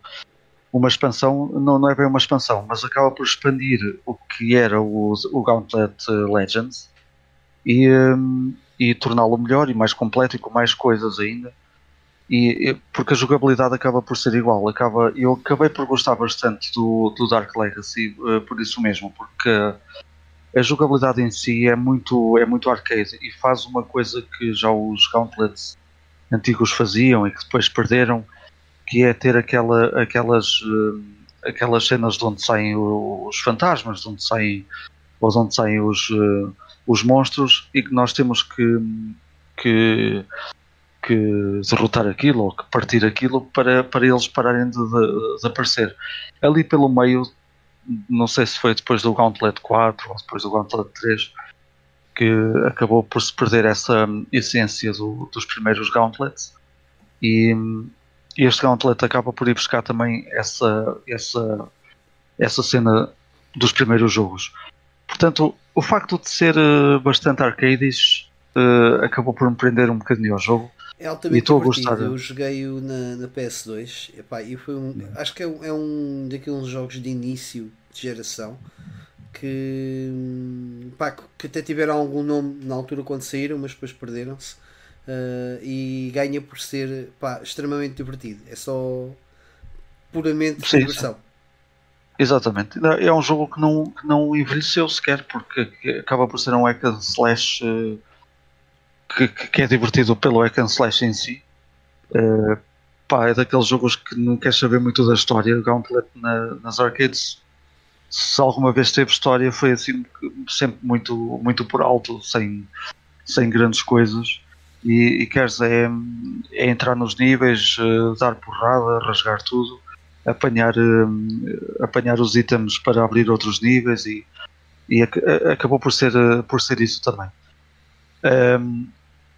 uma expansão, não, não é bem uma expansão, mas acaba por expandir o que era o, o Gauntlet Legends e, um, e torná-lo melhor e mais completo e com mais coisas ainda. E, porque a jogabilidade acaba por ser igual. Acaba, eu acabei por gostar bastante do, do Dark Legacy uh, por isso mesmo, porque a jogabilidade em si é muito, é muito arcade e faz uma coisa que já os Gauntlets antigos faziam e que depois perderam, que é ter aquela, aquelas, uh, aquelas cenas de onde saem os fantasmas, de onde saem, ou de onde saem os. Uh, os monstros e que nós temos que, que, que derrotar aquilo ou que partir aquilo para, para eles pararem de, de, de, aparecer. Ali pelo meio, não sei se foi depois do Gauntlet 4 ou depois do Gauntlet 3, que acabou por se perder essa essência do, dos primeiros Gauntlets e, e este Gauntlet acaba por ir buscar também essa, essa, essa cena dos primeiros jogos. Portanto, o facto de ser uh, bastante arcades uh, acabou por me prender um bocadinho ao jogo. É altamente e estou a gostar. Eu joguei-o na, na, PS2 epá, e foi um, acho que é, é um daqueles jogos de início de geração que, pá, que até tiveram algum nome na altura quando saíram, mas depois perderam-se. Uh, e ganha por ser pá, extremamente divertido. É só puramente sim, diversão. Exatamente. É um jogo que não, que não envelheceu sequer, porque acaba por ser um hack slash uh, que, que, é divertido pelo hack and slash em si. Uh, pá, é daqueles jogos que não quer saber muito da história. Gauntlet na, nas arcades, se alguma vez teve história, foi assim sempre muito, muito por alto, sem, sem grandes coisas. E, e queres é, é entrar nos níveis, uh, dar porrada, rasgar tudo apanhar, uh, apanhar os itens para abrir outros níveis e, e ac acabou por ser, por ser isso também. Um,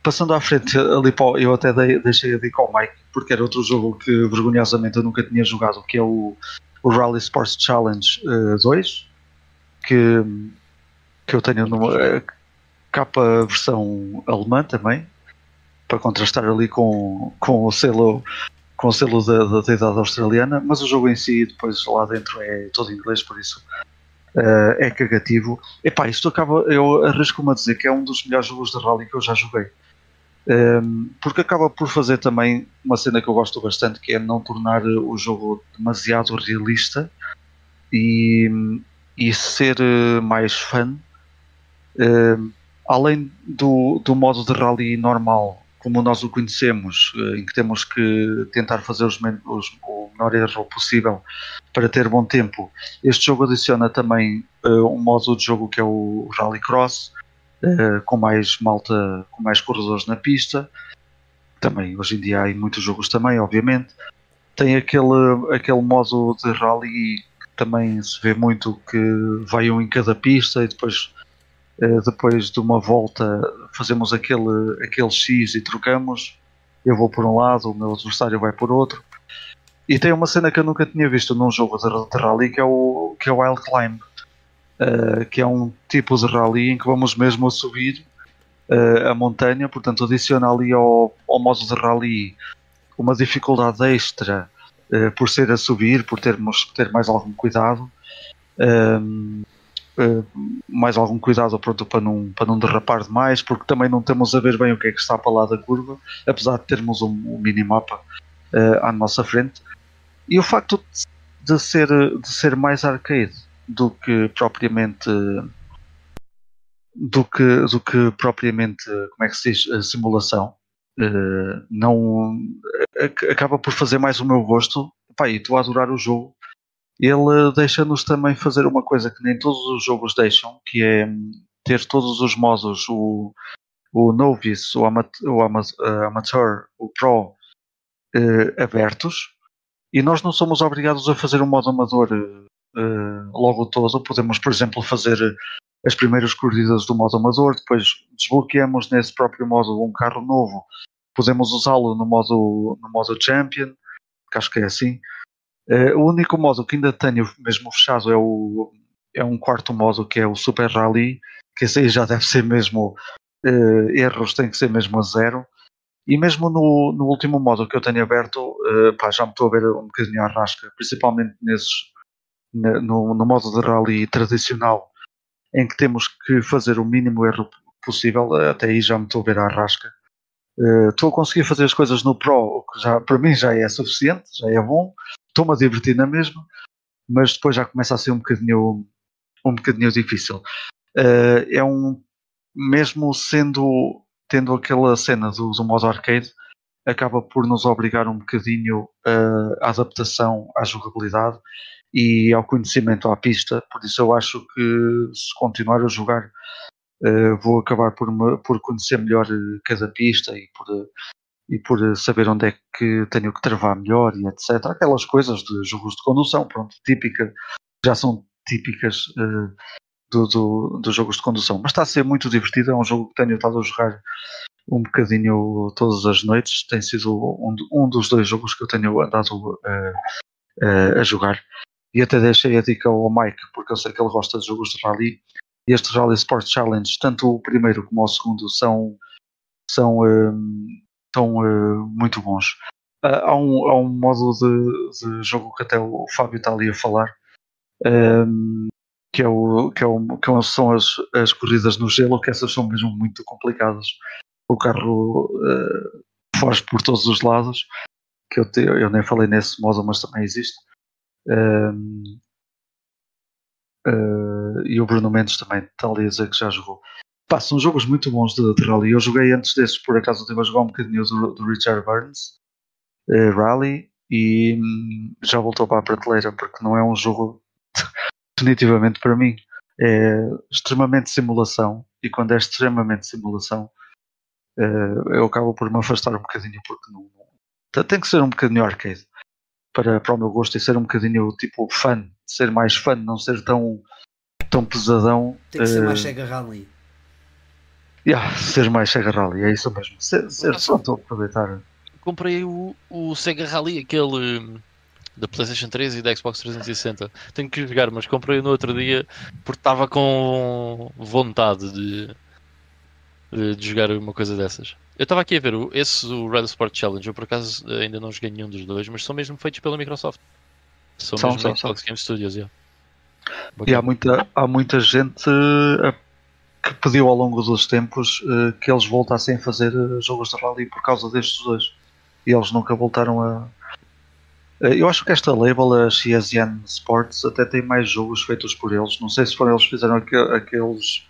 passando à frente, ali para, eu até dei, deixei a dica ao Mike, porque era outro jogo que vergonhosamente eu nunca tinha jogado, que é o, o Rally Sports Challenge uh, eh, 2, que, que eu tenho numa capa versão alemã também, para contrastar ali com, com o selo com o selo da, da idade australiana, mas o jogo em si, depois lá dentro, é todo inglês, por isso uh, é cagativo. Epá, isto acaba, eu arrisco-me a dizer que é um dos melhores jogos de rally que eu já joguei. Um, porque acaba por fazer também uma cena que eu gosto bastante, que é não tornar o jogo demasiado realista e, e ser eh, mais fã. Um, além do, do modo de rally normal como nós o conhecemos, eh, em que temos que tentar fazer os, os, o menor erro possível para ter bom tempo, este jogo adiciona também uh, um modo de jogo que é o Rallycross, uh, com mais malta, com mais corredores na pista. Também, hoje em dia há muitos jogos também, obviamente. Tem aquele, aquele modo de rally que também se vê muito que vai um em cada pista e depois eh, depois de uma volta fazemos aquele, aquele X e trocamos. Eu vou por um lado, o meu adversário vai por outro. E tem uma cena que eu nunca tinha visto num jogo de, de rally que é o, que é o Wild Climb, uh, que é um tipo de rally em que vamos mesmo a subir uh, a montanha, portanto adiciona ali ao, ao modo de rally uma dificuldade extra uh, por ser a subir, por termos que ter mais algum cuidado. Uh, mais algum cuidado pronto, para, não, para não derrapar demais, porque também não temos a ver bem o que é que está para lá da curva, apesar de termos um, um minimapa à nossa frente. E o facto de ser, de ser mais arcade do que propriamente do que, do que propriamente, como é que se diz, a simulação. Uh, não acaba por fazer mais o meu gosto. Pá, e estou a adorar o jogo. Ele deixa-nos também fazer uma coisa que nem todos os jogos deixam, que é ter todos os modos, o, o Novice, o, amat o Amateur, o Pro, uh, abertos. E nós não somos obrigados a fazer um modo amador uh, logo todo. Podemos, por exemplo, fazer as primeiras corridas do modo amador, depois desbloqueamos nesse próprio modo um carro novo, podemos usá-lo no modo, no modo Champion, que acho que é assim. Uh, o único modo que ainda tenho mesmo fechado é, o, é um quarto modo que é o Super Rally, que esse aí já deve ser mesmo uh, erros, tem que ser mesmo a zero. E mesmo no, no último modo que eu tenho aberto, uh, pá, já me estou a ver um bocadinho à rasca, principalmente nesses, no, no modo de rally tradicional, em que temos que fazer o mínimo erro possível, até aí já me estou a ver à rasca. Uh, estou a conseguir fazer as coisas no Pro, o que já, para mim já é suficiente, já é bom, estou-me a divertir na mesma, mas depois já começa a ser um bocadinho, um bocadinho difícil. Uh, é um, mesmo sendo, tendo aquela cena do, do modo arcade, acaba por nos obrigar um bocadinho uh, à adaptação à jogabilidade e ao conhecimento à pista, por isso eu acho que se continuar a jogar uh, vou acabar por, me, por conhecer melhor eh, cada pista e por, uh, e por saber onde é que tenho que travar melhor e etc. Aquelas coisas de jogos de condução, pronto, típica, já são típicas uh, do, do, dos jogos de condução. Mas está a ser muito divertido, é um jogo que tenho estado a jogar um bocadinho todas as noites. Tem sido um, um dos dois jogos que eu tenho andado uh, uh, a jogar. E até deixei a dica ao Mike, porque eu sei que ele gosta de jogos de rally. E este Rally Sports Challenge, tanto o primeiro como o segundo, são, são, um, são uh, muito bons. Uh, há, um, há um modo de, de, jogo que até o Fábio está ali a falar, um, que, é o, que, é o, que são as, as corridas no gelo, que essas são mesmo muito complicadas. O carro uh, foge por todos os lados, que eu, te, eu nem falei nesse modo, mas também existe. Uh, e o Bruno Mendes também a dizer que já jogou. Pá, são jogos muito bons de, de rally. Eu joguei antes desses, por acaso estive a jogar um bocadinho do, do Richard Burns uh, Rally e um, já voltou para a prateleira porque não é um jogo definitivamente para mim. É extremamente simulação e quando é extremamente simulação uh, eu acabo por me afastar um bocadinho porque não, tem que ser um bocadinho arcade para, para o meu gosto e ser um bocadinho tipo fã, ser mais fã, não ser tão, tão pesadão. Tem que ser mais eh, Sega Rally. Yeah, ser mais Sega Rally, é isso mesmo. Ser, ser só estou a aproveitar. Comprei o, o Sega Rally, aquele hum, da PlayStation 3 e da Xbox 360. Tenho que jogar, mas comprei no outro dia porque estava com vontade de, de jogar uma coisa dessas. Eu estava aqui a ver, esse o Red Sport Challenge, eu por acaso ainda não joguei nenhum dos dois, mas são mesmo feitos pela Microsoft. São, são mesmo são, Xbox Game Studios, yeah. E há muita, há muita gente uh, que pediu ao longo dos tempos uh, que eles voltassem a fazer uh, jogos de rally por causa destes dois. E eles nunca voltaram a. Eu acho que esta label, a CSN Sports, até tem mais jogos feitos por eles. Não sei se foram eles que fizeram aqueles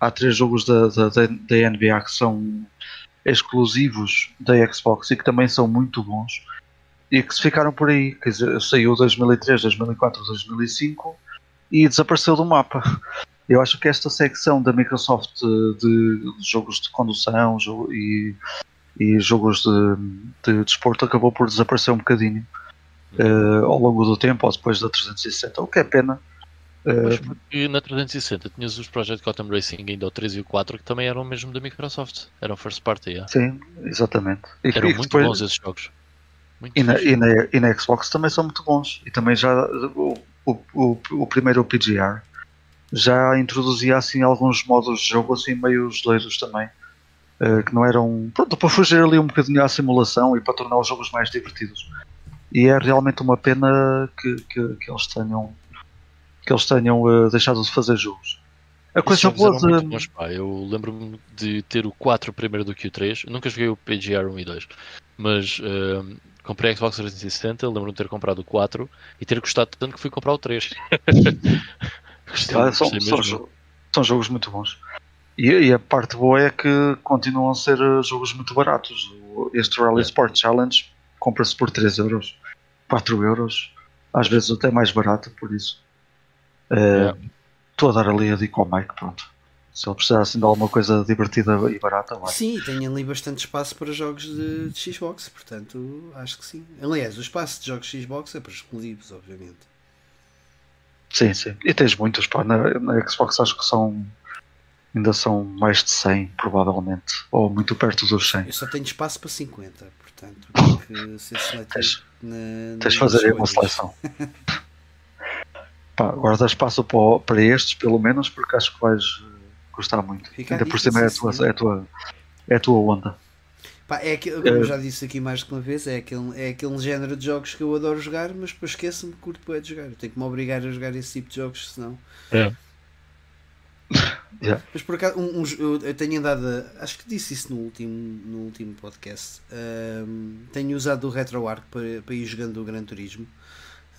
há três jogos da, da, da NBA que são exclusivos da Xbox e que também são muito bons e que se ficaram por aí. Quer dizer, saiu 2003, 2004, 2005 e desapareceu do mapa. Eu acho que esta secção da Microsoft de, de jogos de condução e, e jogos de, de desporto acabou por desaparecer um bocadinho uh, ao longo do tempo ou depois da 360, o que é pena mas eh, porque na 360 tinhas os Project Gotham Racing, ainda o 3 e o 4, que também eram mesmo da Microsoft. Eram first party, yeah. Sim, exatamente. E, eram e muito depois... bons esses jogos. E na, e, na, e na, Xbox também são muito bons. E também já o, o, o, o primeiro PGR já introduzia assim alguns modos de jogo assim meio geleiros também. Uh, que não eram. Pronto, para fugir ali um bocadinho à simulação e para tornar os jogos mais divertidos. E é realmente uma pena que, que, que eles tenham que eles tenham uh, deixado de fazer jogos. A coisa boa de... bons, pá. Eu lembro-me de ter o 4 primeiro do que o 3. Eu nunca joguei o PGR 1 e 2, mas uh, comprei Xbox 360. Lembro-me de ter comprado o 4 e ter gostado tanto que fui comprar o 3. gostei, ah, são, são, são, jogos muito bons. E, e, a parte boa é que continuam a ser eh, jogos muito baratos. Este Rally é. Sport Challenge compra-se por 3 euros, 4 euros, às vezes até mais barato por isso. Uh, estou a dar ali a dica ao Mike, pronto. Se ele precisar assim, de alguma coisa divertida e barata, vai. Sim, tem ali bastante espaço para jogos de, de, Xbox, portanto, acho que sim. Aliás, o espaço de jogos Xbox é para exclusivos, obviamente. Sim, sim. E tens muitos, pá. Na, na Xbox acho que são. Ainda são mais de 100, provavelmente. Ou muito perto dos 100. Eu só tenho espaço para 50, portanto, tenho que ser seletivo. Tens, na, tens de fazer aí uma seleção. Pá, guarda espaço para, para estes, pelo menos, porque acho que vais eh, gostar muito. Fica Ainda por cima é a, tua, é, a tua, é a tua onda. Pá, é aquele, como eu já disse aqui mais de uma vez, é aquele, é aquele género de jogos que eu adoro jogar, mas depois esqueço-me que curto de jogar. Eu tenho que me obrigar a jogar esse tipo de jogos, senão. É. yeah. Mas por acaso, um, um, eu tenho andado. A, acho que disse isso no último, no último podcast. Um, tenho usado o RetroArch para, para ir jogando o Gran Turismo.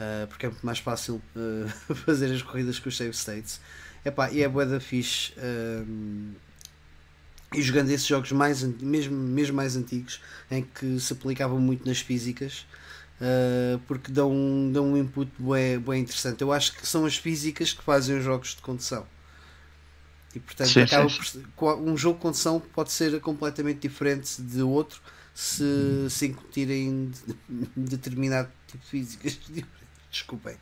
Uh, porque é muito mais fácil uh, fazer as corridas com os save states. Epá, e é boa da fixe. Uh, e jogando esses jogos mais mesmo, mesmo mais antigos, em que se aplicavam muito nas físicas, porque dão, um, dão um input bem, bem interessante. Eu acho que são as físicas que fazem os jogos de condução. E portanto, sim, acaba sim. Por, um jogo de condução pode ser completamente diferente de outro se, se incutirem determinado tipo de físicas Desculpem.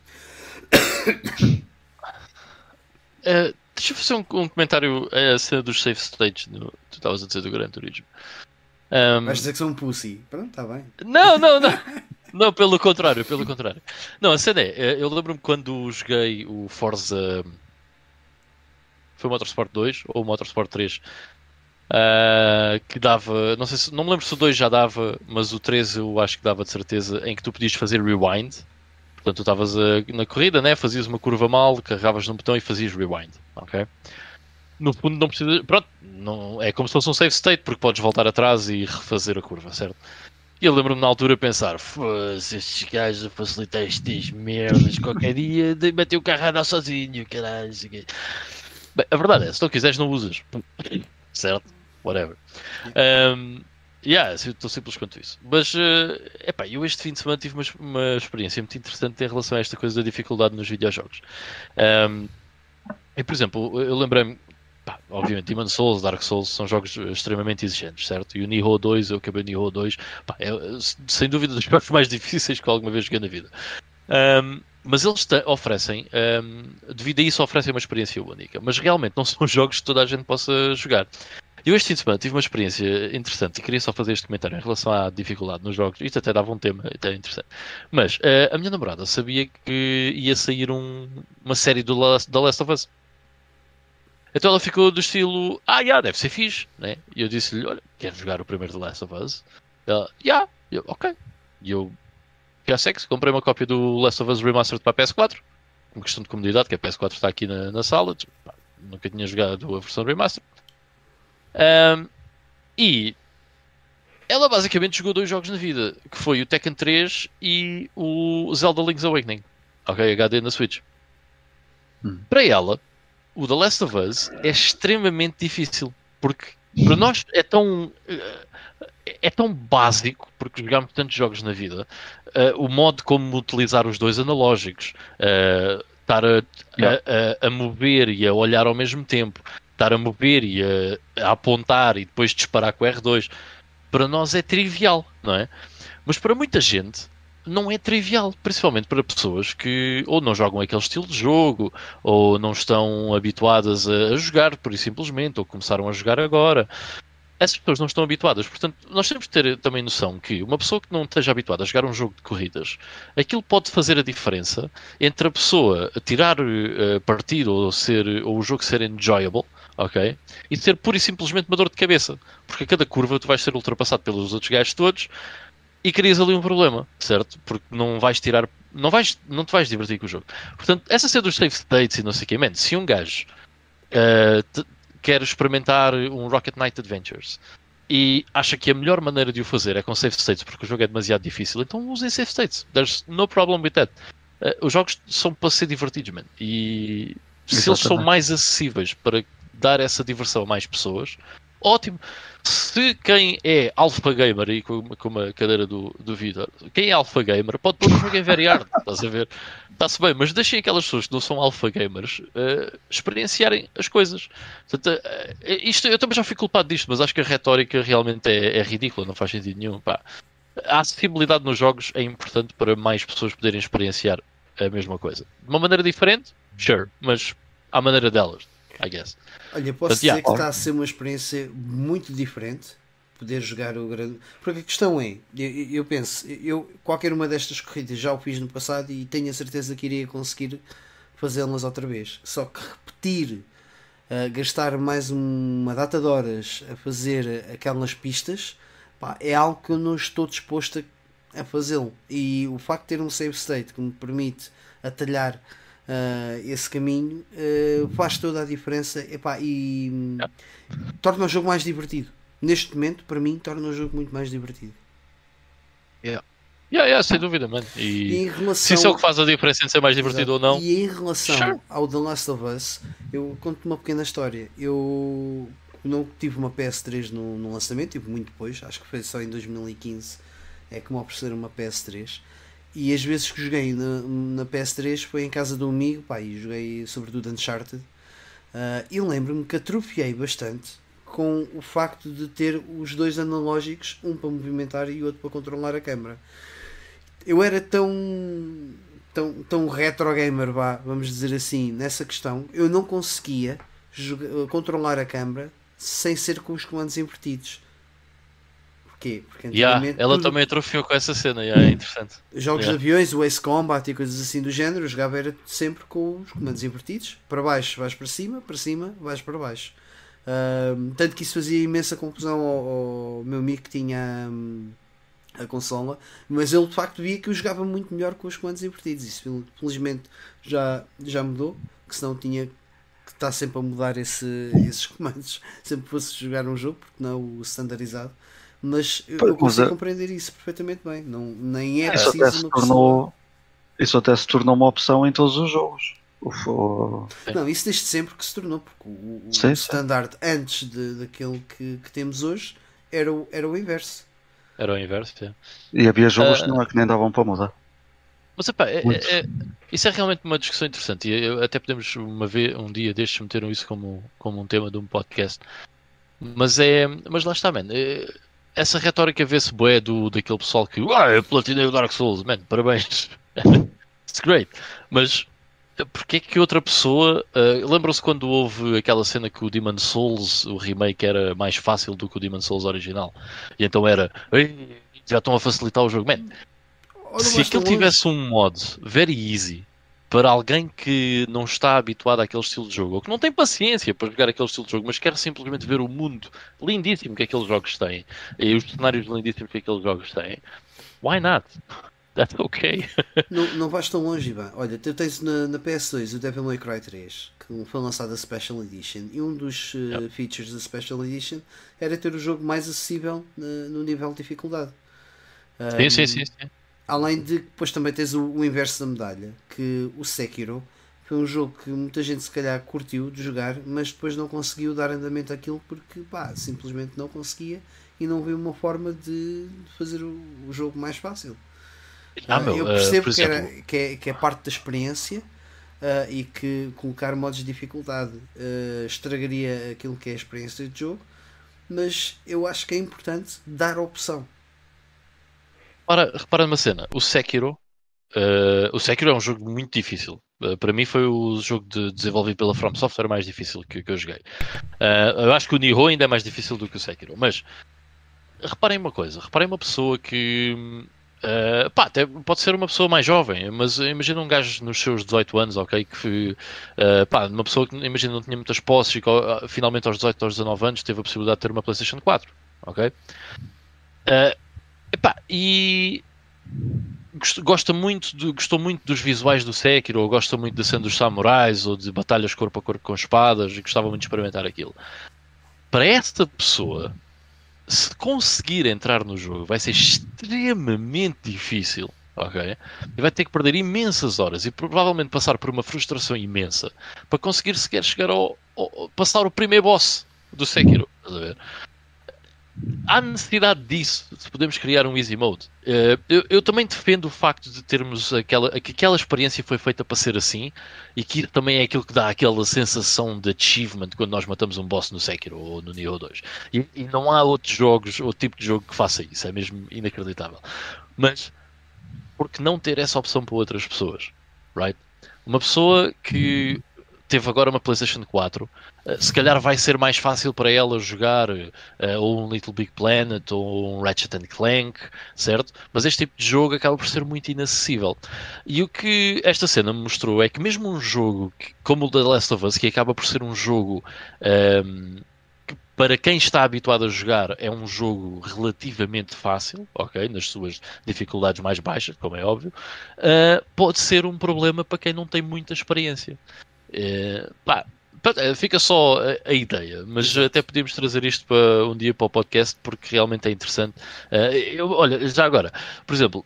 Uh, deixa eu fazer um, um comentário a cena dos safe states. No, tu estavas a dizer do Gran Turismo. Um, Vais dizer que sou um pussy. Pronto, está bem. Não, não, não. não, pelo contrário, pelo contrário. Não, a cena é, eh, eu lembro-me quando joguei o Forza. Foi o Motorsport 2 ou o Motorsport 3? Uh, ah, que dava, não sei se, não me lembro se o 2 já dava, mas o 3 eu acho que dava de certeza, em que tu podias fazer rewind Portanto, tu estavas na corrida, né? fazias uma curva mal, carregavas num botão e fazias rewind. Ok? No fundo, não precisa. Pronto, não, é como se fosse um save state, porque podes voltar atrás e refazer a curva, certo? E eu lembro-me na altura pensar: se estes gajos a facilitar estas merdas, qualquer dia meter o carro a andar sozinho, caralho. Bem, a verdade é: se não quiseres, não usas. certo? Whatever. Um, Yeah, é tão simples quanto isso. Mas, uh, epá, eu este fim de semana tive uma, uma, experiência muito interessante em relação a esta coisa da dificuldade nos videojogos. Um, e, por exemplo, eu lembrei-me, obviamente, Demon Souls, Dark Souls são jogos extremamente exigentes, certo? E o Nioh 2, eu acabei o Nioh 2, pá, é sem dúvida dos jogos mais difíceis que alguma vez joguei na vida. Um, mas eles oferecem, um, devido a isso, oferecem uma experiência única. Mas realmente não são jogos que toda a gente possa jogar. Eu este fim de semana tive uma experiência interessante e queria só fazer este comentário em relação à dificuldade nos jogos. Isto até dava um tema até interessante. Mas uh, a minha namorada sabia que ia sair um, uma série do Last, da Last of Us. Então ela ficou do estilo, ah, yeah, deve ser fixe, né? E eu disse-lhe, olha, queres jogar o primeiro The Last of Us? Ela, yeah, eu, ok. E eu, já sexo, comprei uma cópia do Last of Us Remastered para a PS4, uma questão de comunidade, que a PS4 está aqui na, na sala, nunca tinha jogado a versão Remastered. Um, e ela basicamente jogou dois jogos na vida, que foi o Tekken 3 e o Zelda Link's Awakening. Ok, HD na Switch. Hum. Para ela, o The Last of Us é extremamente difícil, porque para nós é tão eh, é tão básico, porque jogamos tantos jogos na vida, uh, o modo como utilizar os dois analógicos, uh, estar a, a, a, mover e a olhar ao mesmo tempo, estar a mover e a, a, apontar e depois disparar com o R2, para nós é trivial, não é? Mas para muita gente não é trivial, principalmente para pessoas que ou não jogam aquele estilo de jogo, ou não estão habituadas a, a jogar, por simplesmente, ou começaram a jogar agora. essas pessoas não estão habituadas. Portanto, nós temos de ter também noção que uma pessoa que não esteja habituada a jogar um jogo de corridas, aquilo pode fazer a diferença entre a pessoa tirar uh, partido ou, ser, ou o jogo ser enjoyable, ok? E ser pura e simplesmente uma dor de cabeça. Porque a cada curva tu vais ser ultrapassado pelos outros gajos todos e crias ali um problema, certo? Porque não vais tirar, não, vais, não te vais divertir com o jogo. Portanto, essa cena dos save states e não sei o que, man, se um gajo uh, quer experimentar um Rocket Knight Adventures e acha que a melhor maneira de o fazer é com save states porque o jogo é demasiado difícil, então usem save states. There's no problem with that. Uh, os jogos são para ser divertidos, man. E se Exatamente. eles são mais acessíveis para dar essa diversão a mais pessoas, ótimo. Se quem é Alpha Gamer, e com, com uma cadeira do, do Vitor, quem é Alpha Gamer pode pôr o jogo em variar, estás a ver? Está-se bem, mas deixem aquelas pessoas que não são Alpha Gamers uh, experienciarem as coisas. Portanto, uh, isto, eu também já fui culpado disto, mas acho que a retórica realmente é, é ridícula, não faz sentido nenhum. Pá. A acessibilidade nos jogos é importante para mais pessoas poderem experienciar a mesma coisa. De uma maneira diferente, sure, mas à maneira delas. I guess. Olha, posso dizer yeah. que está a ser uma experiência muito diferente poder jogar o grande. Porque a questão é, eu, eu, penso, eu qualquer uma destas corridas já o fiz no passado e tenho a certeza que iria conseguir fazê-las outra vez. Só que repetir, uh, gastar mais uma data de horas a fazer aquelas pistas, pá, é algo que eu não estou disposto a, a fazê-lo. E o facto de ter um save state que me permite atalhar uh, esse caminho uh, faz toda a diferença epá, e yeah. torna o jogo mais divertido. Neste momento, para mim, torna o jogo muito mais divertido. Yeah. Yeah, yeah, sem dúvida, mano. E, e relação... se isso é o que faz a diferença entre ser mais divertido Exato. ou não. E em relação sure. ao The Last of Us, eu conto uma pequena história. Eu não tive uma PS3 no, no lançamento, tive muito depois, acho que foi só em 2015 é que me ofereceram uma PS3. E as vezes que joguei na, na PS3 foi em casa de um amigo, pá, e joguei sobretudo Uncharted. Uh, e lembro-me que atrofiei bastante com o facto de ter os dois analógicos, um para movimentar e outro para controlar a câmera. Eu era tão tão, tão retro gamer, vá, vamos dizer assim, nessa questão, eu não conseguia jogar, controlar a câmera sem ser com os comandos invertidos. Porquê? Porque yeah, ela tudo... também atrofiou com essa cena, yeah, é interessante. Jogos yeah. de aviões, o Ace Combat e coisas assim do género, eu jogava era sempre com os comandos invertidos. Para baixo vais para cima, para cima vais para baixo. Uh, tanto que isso fazia imensa confusão ao, ao meu amigo que tinha um, a consola, mas ele de facto via que eu jogava muito melhor com os comandos invertidos. Isso felizmente já, já mudou, que senão tinha que estar sempre a mudar esse, esses comandos sempre fosse jogar um jogo, porque não o standardizado. Mas eu, eu consigo é... compreender isso perfeitamente bem. Não, nem é preciso isso até, tornou, isso até se tornou uma opção em todos os jogos. Não, isso desde sempre que se tornou, porque o, o sim, standard sim. antes de, daquele que, que temos hoje era o, era o inverso. Era o inverso, sim. E havia jogos uh, que, não, que nem davam para mudar. Mas epá, é, é, é, isso é realmente uma discussão interessante e até podemos uma vez, um dia destes meteram isso como, como um tema de um podcast. Mas é. Mas lá está, man. É, essa retórica vê-se bué do, daquele pessoal que ah, eu platinei o Dark Souls, man, parabéns. It's great. Mas porque que outra pessoa. Uh, Lembram-se quando houve aquela cena que o Demon Souls, o remake, era mais fácil do que o Demon Souls original? E então era. Já estão a facilitar o jogo. Man, se aquilo tivesse um mod very easy para alguém que não está habituado àquele estilo de jogo, ou que não tem paciência para jogar aquele estilo de jogo, mas quer simplesmente ver o mundo lindíssimo que aqueles jogos têm e os cenários lindíssimos que aqueles jogos têm, why not? That's okay. não, não vais tão longe, Ivan. Olha, tu tens na, na PS2 o Devil May Cry 3, que foi lançado a Special Edition, e um dos uh, yep. features da Special Edition era ter o jogo mais acessível uh, no nível de dificuldade. Um, sim, sim, sim, sim. Além de depois também tens o, o, inverso da medalha, que o Sekiro foi um jogo que muita gente se calhar curtiu de jogar, mas depois não conseguiu dar andamento àquilo porque pá, simplesmente não conseguia e não viu uma forma de fazer o, o jogo mais fácil. Ah, meu, eu percebo uh, que, era, que, é, que é parte da experiência uh, e que colocar modos de dificuldade uh, estragaria aquilo que é a experiência de jogo, mas eu acho que é importante dar a opção. Ora, repara numa cena, o Sekiro, uh, o Sekiro é um jogo muito difícil. Uh, para mim foi o jogo de, desenvolvido pela From Software mais difícil que, que eu joguei. Uh, eu acho que o Nioh ainda é mais difícil do que o Sekiro, mas reparem uma coisa, reparem uma pessoa que Uh, pá, até pode ser uma pessoa mais jovem, mas imagina um gajo nos seus 18 anos, ok? Que uh, pá, uma pessoa que imagina não tinha muitas posses e finalmente aos 18 aos 19 anos teve a possibilidade de ter uma PlayStation 4, ok? Uh, epá, e gosta muito de, gostou muito dos visuais do Sekiro, ou gosta muito da cena dos samurais, ou de batalhas corpo a corpo com espadas, e gostava muito de experimentar aquilo. Para esta pessoa, se conseguir entrar no jogo, vai ser extremamente difícil. Ok? E vai ter que perder imensas horas e provavelmente passar por uma frustração imensa para conseguir sequer chegar ao, ao passar o primeiro boss do Sekiro. Estás a ver? Há necessidade disso, se podemos criar um easy mode. Uh, eu, eu, também defendo o facto de termos aquela, que aquela experiência foi feita para ser assim e que também é aquilo que dá aquela sensação de achievement quando nós matamos um boss no Sekiro ou no Nioh 2. E, e não há outros jogos, outro tipo de jogo que faça isso, é mesmo inacreditável. Mas, por que não ter essa opção para outras pessoas? Right? Uma pessoa que teve agora uma PlayStation 4, uh, se calhar vai ser mais fácil para ela jogar uh, ou um Little Big Planet ou um Ratchet and Clank, certo? Mas este tipo de jogo acaba por ser muito inacessível. E o que esta cena me mostrou é que mesmo um jogo que, como o The Last of Us, que acaba por ser um jogo um, ehm, para quem está habituado a jogar é um jogo relativamente fácil, ok, nas suas dificuldades mais baixas, como é óbvio, uh, pode ser um problema para quem não tem muita experiência. É, pá, é, fica só a, a, ideia, mas até podíamos trazer isto para um dia para o podcast porque realmente é interessante. Uh, eu, olha, já agora, por exemplo,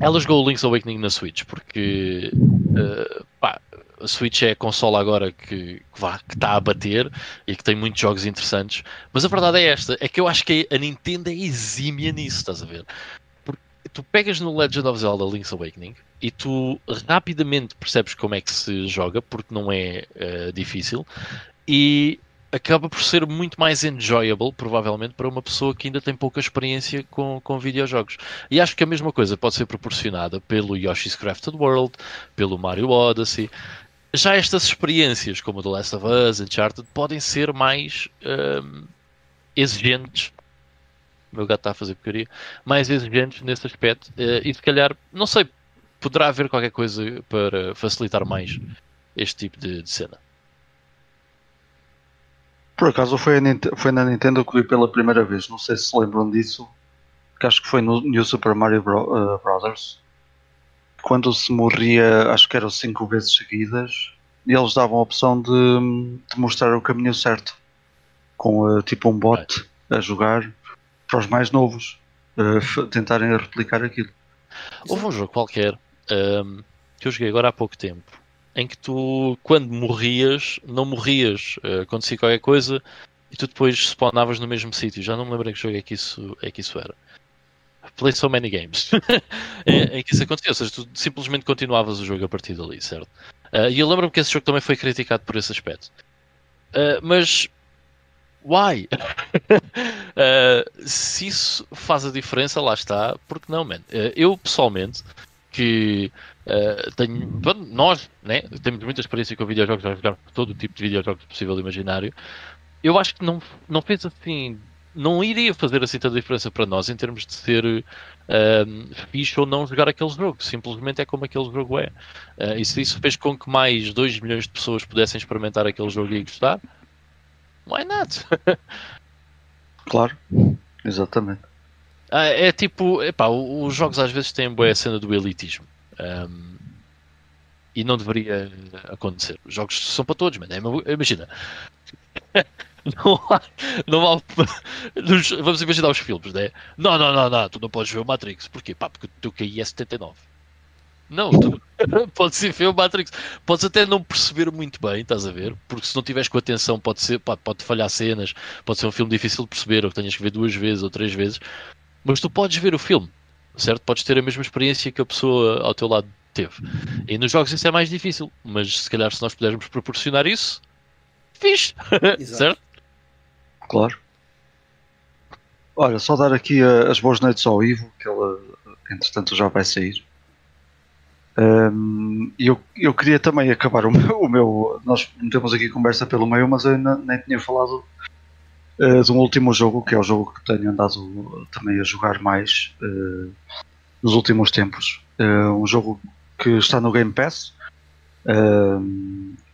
ela jogou o Link's Awakening na Switch porque uh, pá, a Switch é a consola agora que, que, vá, que está a bater e que tem muitos jogos interessantes, mas a verdade é esta: é que eu acho que a Nintendo é exímia nisso, estás a ver? tu pegas no Legend of Zelda Link's Awakening e tu rapidamente percebes como é que se joga, porque não é uh, difícil, e acaba por ser muito mais enjoyable, provavelmente, para uma pessoa que ainda tem pouca experiência com, com videojogos. E acho que a mesma coisa pode ser proporcionada pelo Yoshi's Crafted World, pelo Mario Odyssey. Já estas experiências, como The Last of Us, Uncharted, podem ser mais um, exigentes o meu gato está a fazer porcaria, mais exigentes nesse aspecto. Uh, e se calhar, não sei, poderá haver qualquer coisa para facilitar mais este tipo de, de cena. Por acaso foi, foi, na Nintendo que vi pela primeira vez, não sei se lembram disso, que acho que foi no New Super Mario Bro, uh, Brothers, quando se morria, acho que eram 5 vezes seguidas, e eles davam a opção de, de mostrar o caminho certo, com uh, tipo um bot a jogar para os mais novos uh, tentarem replicar aquilo. Houve um jogo qualquer um, que eu joguei agora há pouco tempo em que tu, quando morrias, não morrias, uh, acontecia qualquer coisa e tu depois spawnavas no mesmo sítio. Já não me lembro em que jogo é que isso, é que isso era. Play so many games em, em que isso acontecia, ou seja, tu simplesmente continuavas o jogo a partir dali, certo? Uh, e eu lembro-me que esse jogo também foi criticado por esse aspecto. Uh, mas why? uh, se isso faz a diferença, lá está, porque não, man? Uh, eu pessoalmente, que uh, tenho, nós, né, temos muita experiência com videojogos, já jogar todo o tipo de videojogos possível e imaginário, eu acho que não, não fez assim, não iria fazer assim tanta diferença para nós em termos de ser uh, fixe ou não jogar aquele jogo, simplesmente é como aquele jogo é. Uh, e se isso fez com que mais 2 milhões de pessoas pudessem experimentar aquele jogo e gostar, why not? claro, exatamente. Ah, é tipo, epá, os jogos às vezes têm boa cena do elitismo. Um, e não deveria acontecer. Os jogos são para todos, mano. É, imagina. não há. Não há vamos imaginar os filmes, né? Não, não, não, não. Tu não podes ver o Matrix. Porquê? Pá, porque teu QI é 79. Não, tu pode ser ver o Matrix. Podes até não perceber muito bem, estás a ver? Porque se não tiveres com atenção, pode, ser, pode, pode falhar cenas, pode ser um filme difícil de perceber, ou que tenhas que ver duas vezes ou três vezes. Mas tu podes ver o filme, certo? Podes ter a mesma experiência que a pessoa ao teu lado teve. E nos jogos isso é mais difícil, mas se calhar se nós pudermos proporcionar isso, fixe, certo? Claro. Olha, só dar aqui as boas noites ao Ivo, que ele entretanto já vai sair. Um, eu, eu queria também acabar o meu, o meu, Nós temos aqui conversa pelo meio, mas eu ainda nem tinha falado uh, de um último jogo, que é o jogo que tenho andado também a jogar mais uh, nos últimos tempos. Uh, um jogo que está no Game Pass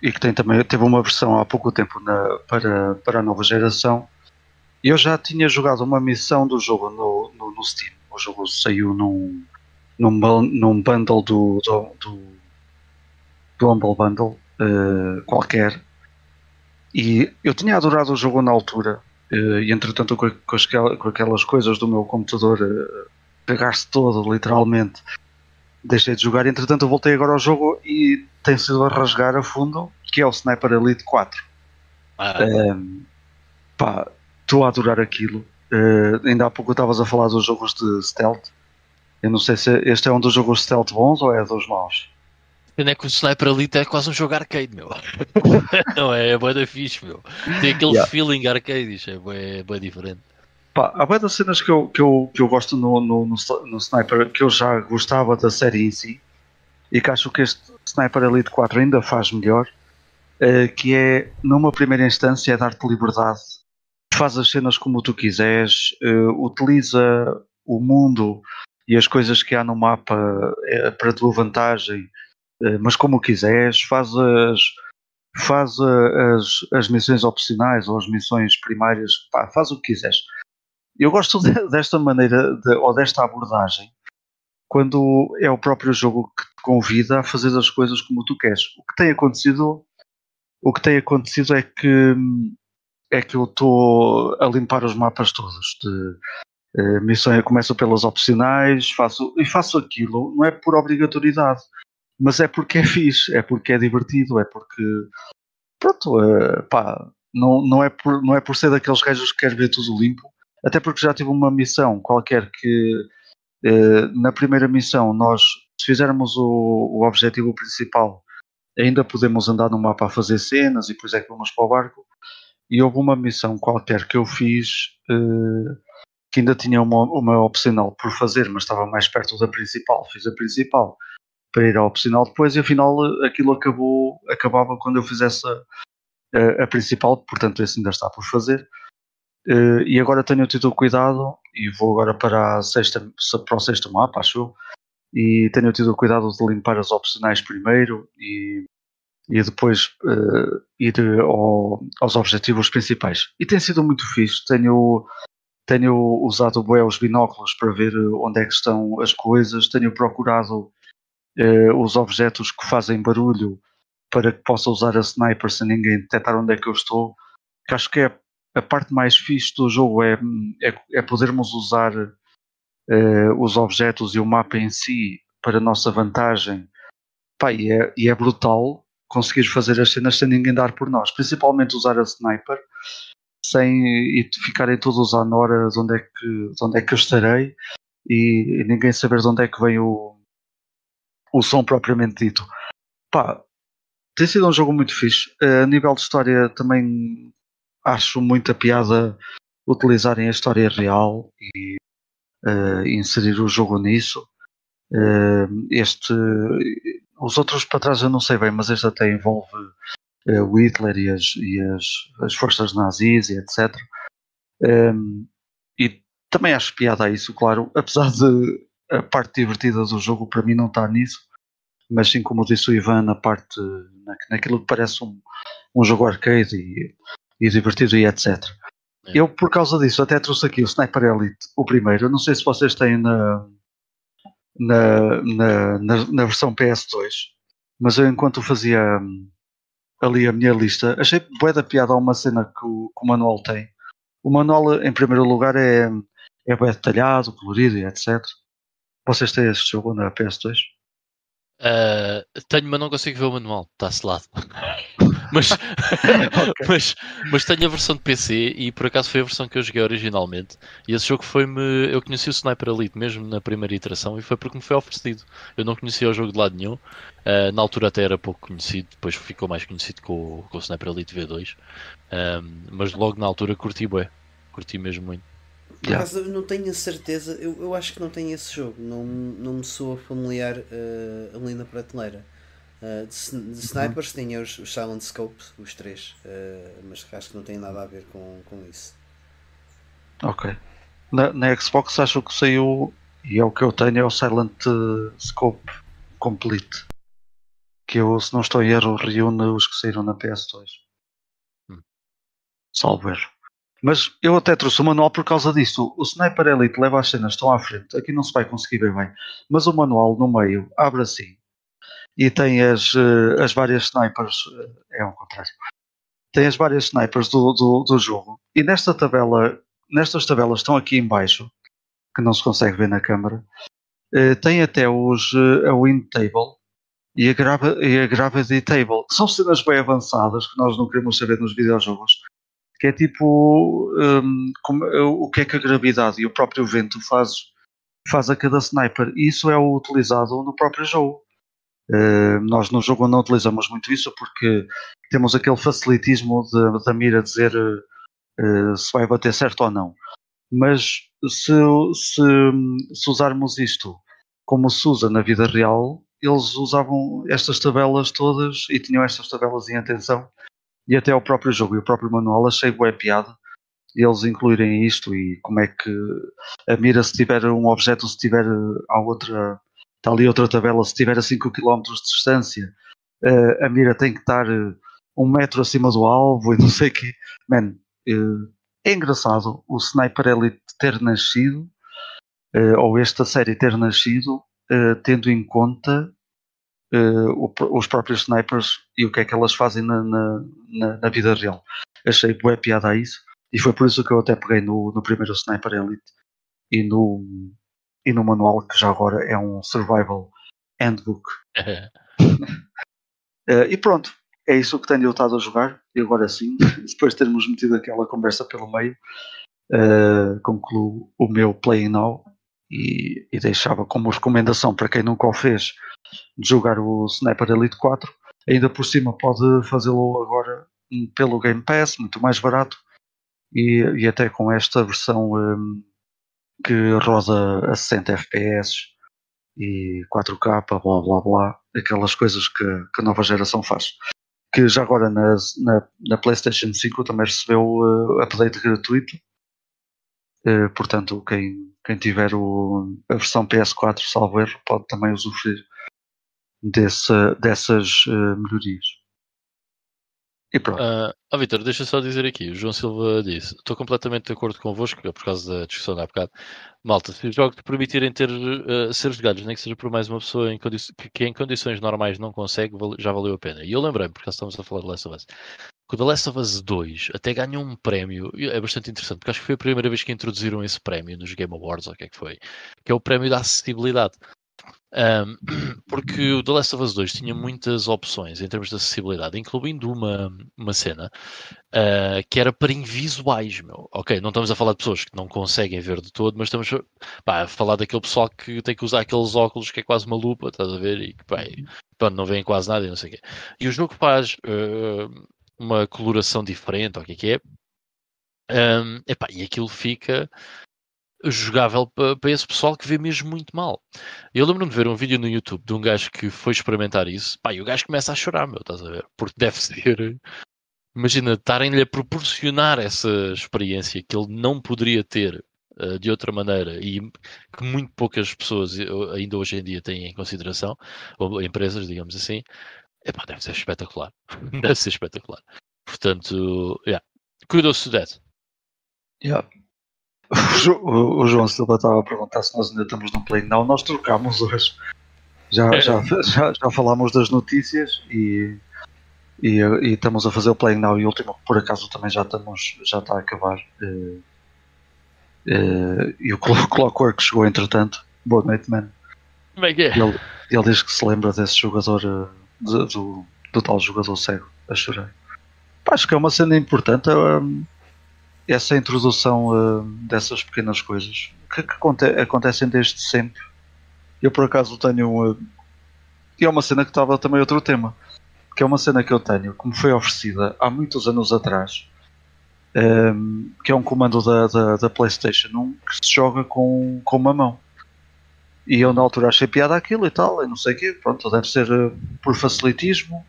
e que tem também teve uma versão há pouco tempo na, para, para a nova geração. Eu já tinha jogado uma missão do jogo no, no, no Steam. O jogo saiu num, num, num bundle do, do, do, do Humble Bundle qualquer. E eu tinha adorado o jogo na altura. Uh, e entretanto, com, com, com, aquelas coisas do meu computador uh, pegar-se todo, literalmente, deixei de jogar. Entretanto, eu voltei agora ao jogo e tem sido a rasgar a fundo, que é o Sniper Elite 4. Ah. Um, pá, estou a adorar aquilo. Uh, ainda há pouco estavas a falar dos jogos de stealth. Eu não sei se este é um dos jogos stealth bons ou é dos maus. Pena é que o Sniper Elite é quase um jogo arcade, meu. não é, é boa da fixe, meu. Tem aquele yeah. feeling arcade, é bem, é bem diferente. Pá, há várias cenas que eu, que eu, que eu gosto no, no, no, no, Sniper que eu já gostava da série em si e que acho que este Sniper Elite 4 ainda faz melhor, uh, que é, numa primeira instância, é dar-te liberdade. Faz as cenas como tu quiseres, uh, utiliza o mundo e as coisas que há no mapa é para a tua vantagem, mas como quiseres, faz as, faz as, as missões opcionais ou as missões primárias, pá, faz o que quiseres. Eu gosto de, desta maneira de, ou desta abordagem quando é o próprio jogo que te convida a fazer as coisas como tu queres. O que tem acontecido, o que tem acontecido é que é que eu estou a limpar os mapas todos de eu começo pelas opcionais, faço, e faço aquilo, não é por obrigatoriedade, mas é porque é fixe, é porque é divertido, é porque pronto, uh, pá, não, não, é por, não é por ser daqueles gajos que quer ver tudo limpo, até porque já tive uma missão qualquer que uh, na primeira missão nós, se fizermos o, o objetivo principal, ainda podemos andar no mapa a fazer cenas e depois é que vamos para o barco. E houve uma missão qualquer que eu fiz uh, que ainda tinha uma, uma opcional por fazer, mas estava mais perto da principal. Fiz a principal para ir à opcional depois e afinal aquilo acabou, acabava quando eu fizesse a, a principal, portanto esse ainda está por fazer. Uh, e agora tenho tido cuidado e vou agora para, a sexta, para o sexto mapa, acho eu, e tenho tido cuidado de limpar as opcionais primeiro e, e depois uh, ir ao, aos objetivos principais. E tem sido muito fixe. Tenho tenho usado bem os binóculos para ver eh, onde é que estão as coisas, tenho procurado uh, os objetos que fazem barulho para que possa usar a sniper sem ninguém detectar onde é que eu estou. Que acho que é a parte mais fixe do jogo é, é, é podermos usar uh, os objetos e o mapa em si para nossa vantagem. Pá, e, é, e é brutal conseguir fazer as cenas sem ninguém dar por nós, principalmente usar a sniper sem e ficarem todos à nora de onde é que, de onde é que eu estarei e, e ninguém saber de onde é que vem o, o som propriamente dito. Pá, tem sido um jogo muito fixe. Uh, a nível de história também acho muita piada utilizarem a história real e uh, inserir o jogo nisso. Uh, este, os outros para trás eu não sei bem, mas este até envolve uh, o Hitler e, as, e as, as, forças nazis e etc. Um, e também acho piada a isso, claro, apesar de a parte divertida do jogo para mim não estar nisso, mas sim como disse o Ivan, na parte na, naquilo que parece um, um jogo arcade e, e divertido e etc. É. Eu, por causa disso, até trouxe aqui o Sniper Elite, o primeiro. Eu não sei se vocês têm na, na, na, na, na versão PS2, mas eu, enquanto fazia hum, ali a minha lista. Achei bué da piada a uma cena que o, que o manual tem. O manual, em primeiro lugar, é, é bem detalhado, colorido e etc. Vocês têm este jogo na PS2? Uh, tenho, mas não consigo ver o manual, está lado. mas, okay. mas, mas tenho a versão de PC e por acaso foi a versão que eu joguei originalmente. E esse jogo foi-me. Eu conheci o Sniper Elite mesmo na primeira iteração e foi porque me foi oferecido. Eu não conhecia o jogo de lado nenhum. Uh, na altura até era pouco conhecido, depois ficou mais conhecido com, com o Sniper Elite V2. Um, mas logo na altura curti bem, curti mesmo muito. Por yeah. acaso, eu não tenho a certeza, eu, eu acho que não tenho esse jogo, não, não me soa familiar uh, ali na prateleira. Uh, de, de, snipers uhum. tinha os, os Silent Scopes, os três, uh, mas acho que não tem nada a ver com, com isso. Ok. Na, na Xbox acho que saiu, e é o que eu tenho, é o Silent Scope Complete. Que eu, se não estou em erro, reúne os que saíram na PS2. Hum. Salvo erro. Mas eu até trouxe o manual por causa disso. O Sniper Elite leva as cenas, estão à frente. Aqui não se vai conseguir ver bem. Mas o manual no meio abre assim. E tem as, eh, as várias snipers. Eh, é ao contrário. Tem as várias snipers do, do, do jogo. E nesta tabela, nestas tabelas estão aqui em baixo, que não se consegue ver na câmara. Eh, tem até os, a win table e a, grava, e a gravity table, são cenas bem avançadas que nós não queremos saber nos videojogos que é tipo um, como, o que é que a gravidade e o próprio vento faz, faz a cada sniper. E isso é utilizado no próprio jogo. Uh, nós no jogo não utilizamos muito isso porque temos aquele facilitismo de, da mira dizer uh, se vai bater certo ou não. Mas se, se, se usarmos isto como se usa na vida real, eles usavam estas tabelas todas e tinham estas tabelas em atenção e até o próprio jogo e o próprio manual achei bué piada eles incluírem isto e como é que a mira se tiver um objeto, se tiver a outra, está ali outra tabela, se tiver a 5 km de distância, a mira tem que estar um metro acima do alvo e não sei o. Man, é engraçado o Sniper Elite ter nascido, ou esta série ter nascido, tendo em conta uh, os próprios snipers e o que é que elas fazem na, na, na, vida real. Achei boa piada a isso e foi por isso que eu até peguei no, no primeiro Sniper Elite e no, e no manual que já agora é um Survival Handbook. uh, e pronto, é isso que tenho estado a jogar e agora sim, depois de termos metido aquela conversa pelo meio, uh, concluo o meu Play Now e, e, deixava como recomendação para quem nunca o fez de jogar o Sniper Elite 4. Ainda por cima pode fazê-lo agora pelo Game Pass, muito mais barato e, e até com esta versão um, que roda a 60 FPS e 4K, blá blá blá, aquelas coisas que, que a nova geração faz. Que já agora na, na, na PlayStation 5 também recebeu uh, update gratuito. Uh, portanto, quem, quem tiver o, a versão PS4, salvo erro, pode também usufruir dessa, dessas uh, melhorias. E pronto. Uh, oh, Vitor, deixa só dizer aqui: o João Silva disse: Estou completamente de acordo convosco, por causa da discussão da bocado. Malta, se os jogos te permitirem ter, uh, ser jogados, nem que seja por mais uma pessoa em que, que, em condições normais não consegue, já valeu a pena. E eu lembrei-me, porque estamos a falar de Last of Us. Que o The Last of Us 2 até ganhou um prémio, é bastante interessante, porque acho que foi a primeira vez que introduziram esse prémio nos Game Awards, ou o que é que foi, que é o prémio da acessibilidade. Um, porque o The Last of Us 2 tinha muitas opções em termos de acessibilidade, incluindo uma, uma cena uh, que era para invisuais, meu. Ok, não estamos a falar de pessoas que não conseguem ver de todo, mas estamos pá, a falar daquele pessoal que tem que usar aqueles óculos que é quase uma lupa, estás a ver? E que pá, pronto, não veem quase nada e não sei o quê. E o jogo faz uh, uma coloração diferente, ou o que é que é. Um, epá, e aquilo fica jogável para, esse pessoal que vê mesmo muito mal. Eu lembro-me de ver um vídeo no YouTube de um gajo que foi experimentar isso, pá, e o gajo começa a chorar, meu, estás a ver? Porque deve ser. Imagina, estarem-lhe a proporcionar essa experiência que ele não poderia ter uh, de outra maneira e que muito poucas pessoas ainda hoje em dia têm em consideração, ou empresas, digamos assim, epá, deve ser espetacular. deve ser espetacular. Portanto, yeah. kudos to that. Yeah. O, o, João Silva estava a perguntar se nós ainda estamos no play. Não, nós trocámos hoje. Já, é. já, já, já falámos das notícias e, e, e, estamos a fazer o play now e último por acaso também já estamos já está a acabar e, e, e o Clockwork chegou entretanto boa noite man como é que é? ele, ele diz que se lembra desse jogador eh, do, do, tal jogador cego a chorar acho que é uma cena importante um, essa introdução uh, dessas pequenas coisas que, que aconte acontecem desde sempre. Eu por acaso tenho uh, e é uma cena que estava também outro tema, que é uma cena que eu tenho, que me foi oferecida há muitos anos atrás um, que é um comando da, da, da, PlayStation 1 que se joga com, com uma mão. E eu na altura achei piada aquilo e tal, e não sei o quê, pronto, deve ser uh, por facilitismo.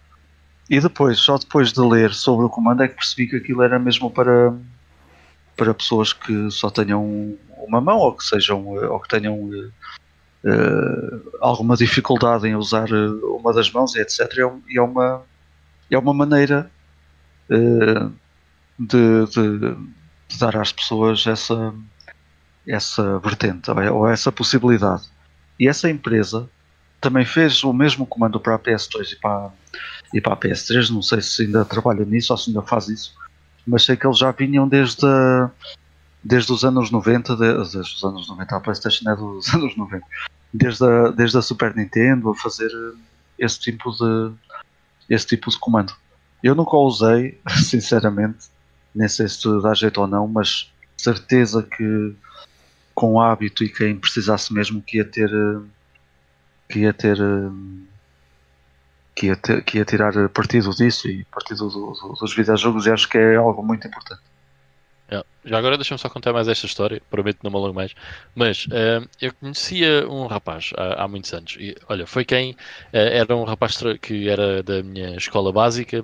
E depois, só depois de ler sobre o comando, é que percebi que aquilo era mesmo para, para pessoas que só tenham uma mão ou que sejam ou que tenham uh, alguma dificuldade em usar uma das mãos e etc. E é uma, é uma maneira uh, de, de, de, dar às pessoas essa, essa vertente ou essa possibilidade. E essa empresa também fez o mesmo comando para a PS2 e para, e para a PS3. Não sei se ainda trabalha nisso ou se ainda faz isso, mas sei que eles já vinham desde, desde os anos 90, desde os anos 90, a PlayStation é dos anos 90, desde a, desde a Super Nintendo a fazer esse tipo de, esse tipo de comando. Eu nunca usei, sinceramente, nem sei se dá jeito ou não, mas certeza que com hábito e quem precisasse mesmo que ia ter que ia ter que ia, ter, que ia tirar partido disso e partido do, do, dos videojogos e acho que é algo muito importante. É. Já agora deixa-me só contar mais esta história, prometo não me alongo mais. Mas uh, eu conhecia um rapaz há, há muitos anos. E, olha, foi quem uh, era um rapaz que era da minha escola básica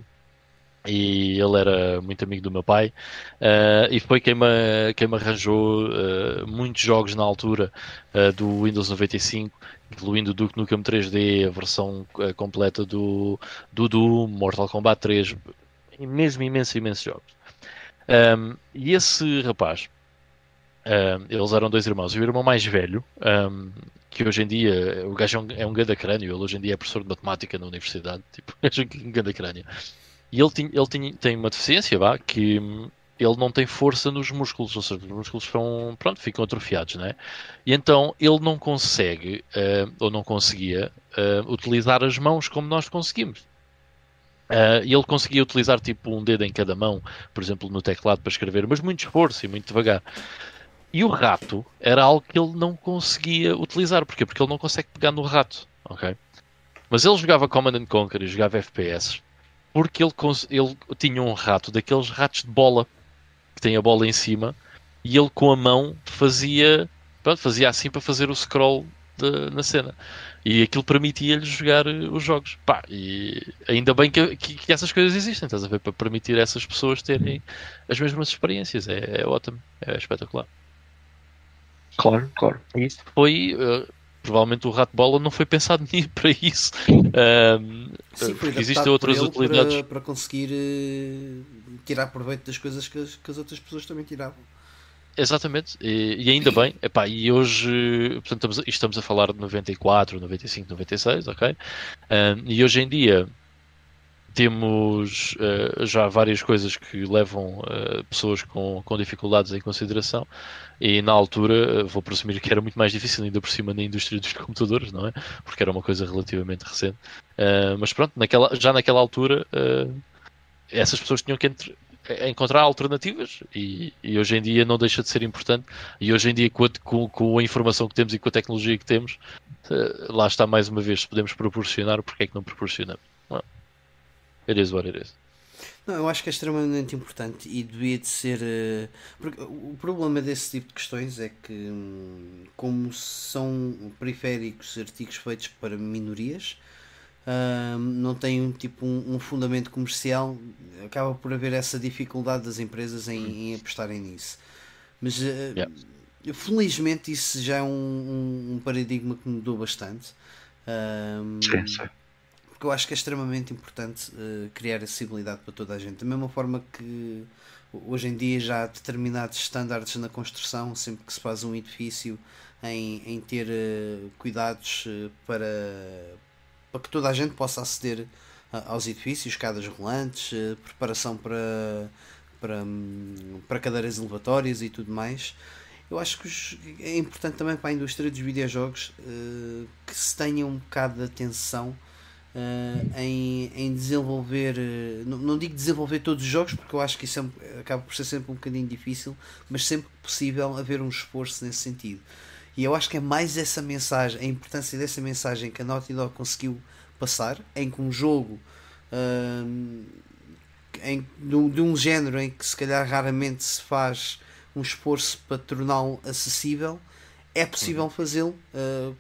e ele era muito amigo do meu pai. Uh, e foi quem me, quem me arranjou uh, muitos jogos na altura uh, do Windows 95 incluindo o Duke Nukem 3D a versão completa do, do Doom, Mortal Kombat 3 mesmo imenso, imensos jogos. Um, e esse rapaz um, eles eram dois irmãos. E o irmão mais velho um, que hoje em dia o gajo é um, é um ganda crânio. Ele hoje em dia é professor de matemática na universidade tipo, é um ganda crânio e ele, tinha, ele tinha, tem uma deficiência, vá, que ele não tem força nos músculos, ou seja, os músculos ficam, pronto, ficam atrofiados, né? E então ele não consegue, uh, ou não conseguia, uh, utilizar as mãos como nós conseguimos. Uh, ele conseguia utilizar tipo um dedo em cada mão, por exemplo, no teclado para escrever, mas muito esforço e muito devagar. E o rato era algo que ele não conseguia utilizar. Porquê? Porque ele não consegue pegar no rato, ok? Mas ele jogava Command Conquer e jogava FPS porque ele, ele tinha um rato, daqueles ratos de bola, que tem a bola em cima, e ele com a mão fazia, pronto, fazia assim para fazer o scroll de, na cena. E aquilo permitia-lhe jogar eh, os jogos. Pá, e ainda bem que, que, que, essas coisas existem, estás a ver? Para permitir essas pessoas terem as mesmas experiências. É, é ótimo, é espetacular. Claro, claro. E isso foi. Uh, provavelmente o rato bola não foi pensado nem para isso. Um, Sim, foi existem outras utilidades para, para conseguir uh, tirar proveito das coisas que as, que as, outras pessoas também tiravam. Exatamente, e, e ainda bem, epá, e hoje portanto, estamos, a, estamos a falar de 94, 95, 96, ok? Um, e hoje em dia temos uh, já várias coisas que levam uh, pessoas com, com dificuldades em consideração e na altura uh, vou presumir que era muito mais difícil ainda por cima na indústria dos computadores, não é? Porque era uma coisa relativamente recente. mas pronto, naquela, já naquela altura essas pessoas tinham que entre, encontrar alternativas e, e, hoje em dia não deixa de ser importante e hoje em dia com a, com, a informação que temos e com a tecnologia que temos lá está mais uma vez, se podemos proporcionar, porque é que não proporcionamos? It is what it is. Não, eu acho que é extremamente importante e devia de ser. Uh, porque o problema desse tipo de questões é que, um, como são periféricos artigos feitos para minorias, uh, não têm um, tipo, um, fundamento comercial, acaba por haver essa dificuldade das empresas em, em apostarem nisso. Mas uh, yeah. felizmente isso já é um, um, paradigma que mudou bastante. sim, sim porque eu acho que é extremamente importante uh, criar acessibilidade para toda a gente. Da mesma forma que hoje em dia já há determinados estándares na construção, sempre que se faz um edifício, em, em ter uh, cuidados uh, para, para que toda a gente possa aceder aos edifícios, escadas rolantes, preparação para, para, um, para cadeiras elevatórias e tudo mais. Eu acho que é importante também para a indústria dos videojogos que se tenha um bocado de atenção uh, em, em desenvolver, uh, não, não, digo desenvolver todos os jogos, porque eu acho que isso é, acaba por ser sempre um bocadinho difícil, mas sempre possível haver um esforço nesse sentido. E eu acho que é mais essa mensagem, a importância dessa mensagem que a Naughty Dog conseguiu passar, em que um jogo uh, em, de, de um género em que se calhar raramente se faz um esforço para torná-lo acessível, é possível uhum. fazê-lo, uh,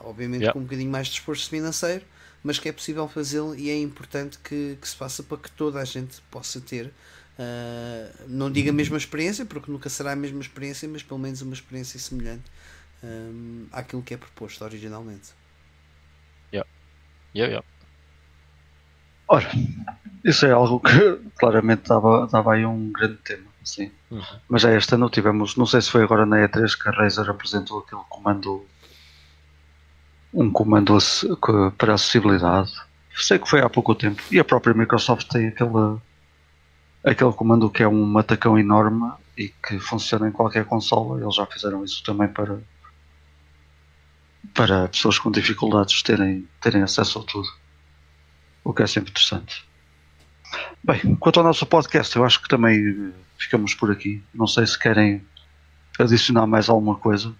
obviamente yeah. com um bocadinho mais de esforço financeiro, mas que é possível fazê-lo e é importante que, que, se faça para que toda a gente possa ter, uh, não diga a mesma experiência, porque nunca será a mesma experiência, mas pelo menos uma experiência semelhante um, àquilo que é proposto originalmente. Yeah. Yeah, yeah. Ora, isso é algo que claramente dava, dava aí um grande tema, sim. Uhum. Mas já este ano tivemos, não sei se foi agora na E3 que a Razer apresentou aquele comando, um comando para acessibilidade. Sei que foi há pouco tempo. E a própria Microsoft tem aquele, aquele comando que é um matacão enorme e que funciona em qualquer consola. Eles já fizeram isso também para, para pessoas com dificuldades terem, terem acesso a tudo o que é sempre interessante. Bem, quanto ao nosso podcast, eu acho que também ficamos por aqui. Não sei se querem adicionar mais alguma coisa.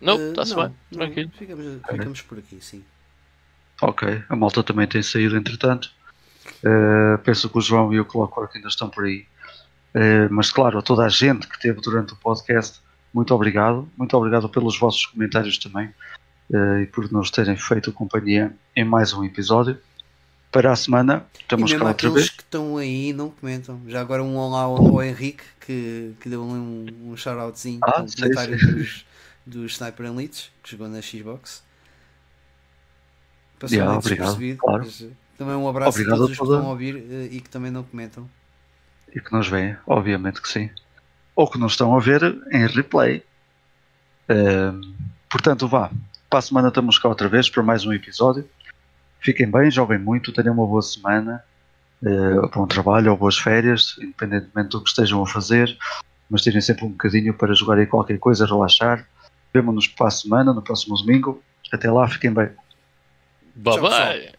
Não, está-se uh, bem. Não, ficamos, ficamos por aqui, sim. Ok, a malta também tem saído entretanto. Uh, penso que o João e o Clockwork ainda estão por aí. Uh, mas claro, a toda a gente que esteve durante o podcast, muito obrigado. Muito obrigado pelos vossos comentários também uh, e por nos terem feito companhia em mais um episódio. Para a semana, estamos cá outra vez. que estão aí não comentam. Já agora um olá ao, ao Henrique que, que deu um, um shout-outzinho ah, comentário dos, dos Sniper Elites que jogou na Xbox. Passou yeah, obrigado, claro. Eh, também um abraço obrigado a todos a que estão a ouvir uh, e que também não comentam. E que nos veem, obviamente que sim. Ou que nos estão a ver em replay. Uh, portanto, vá, para a semana estamos cá outra vez para mais um episódio. Fiquem bem, joguem muito, tenham uma boa semana, uh, bom trabalho ou boas férias, independentemente do que estejam a fazer, mas tirem sempre um bocadinho para jogarem qualquer coisa, relaxar. Vemo-nos para a semana, no próximo domingo. Até lá, fiquem bem. Bye bye.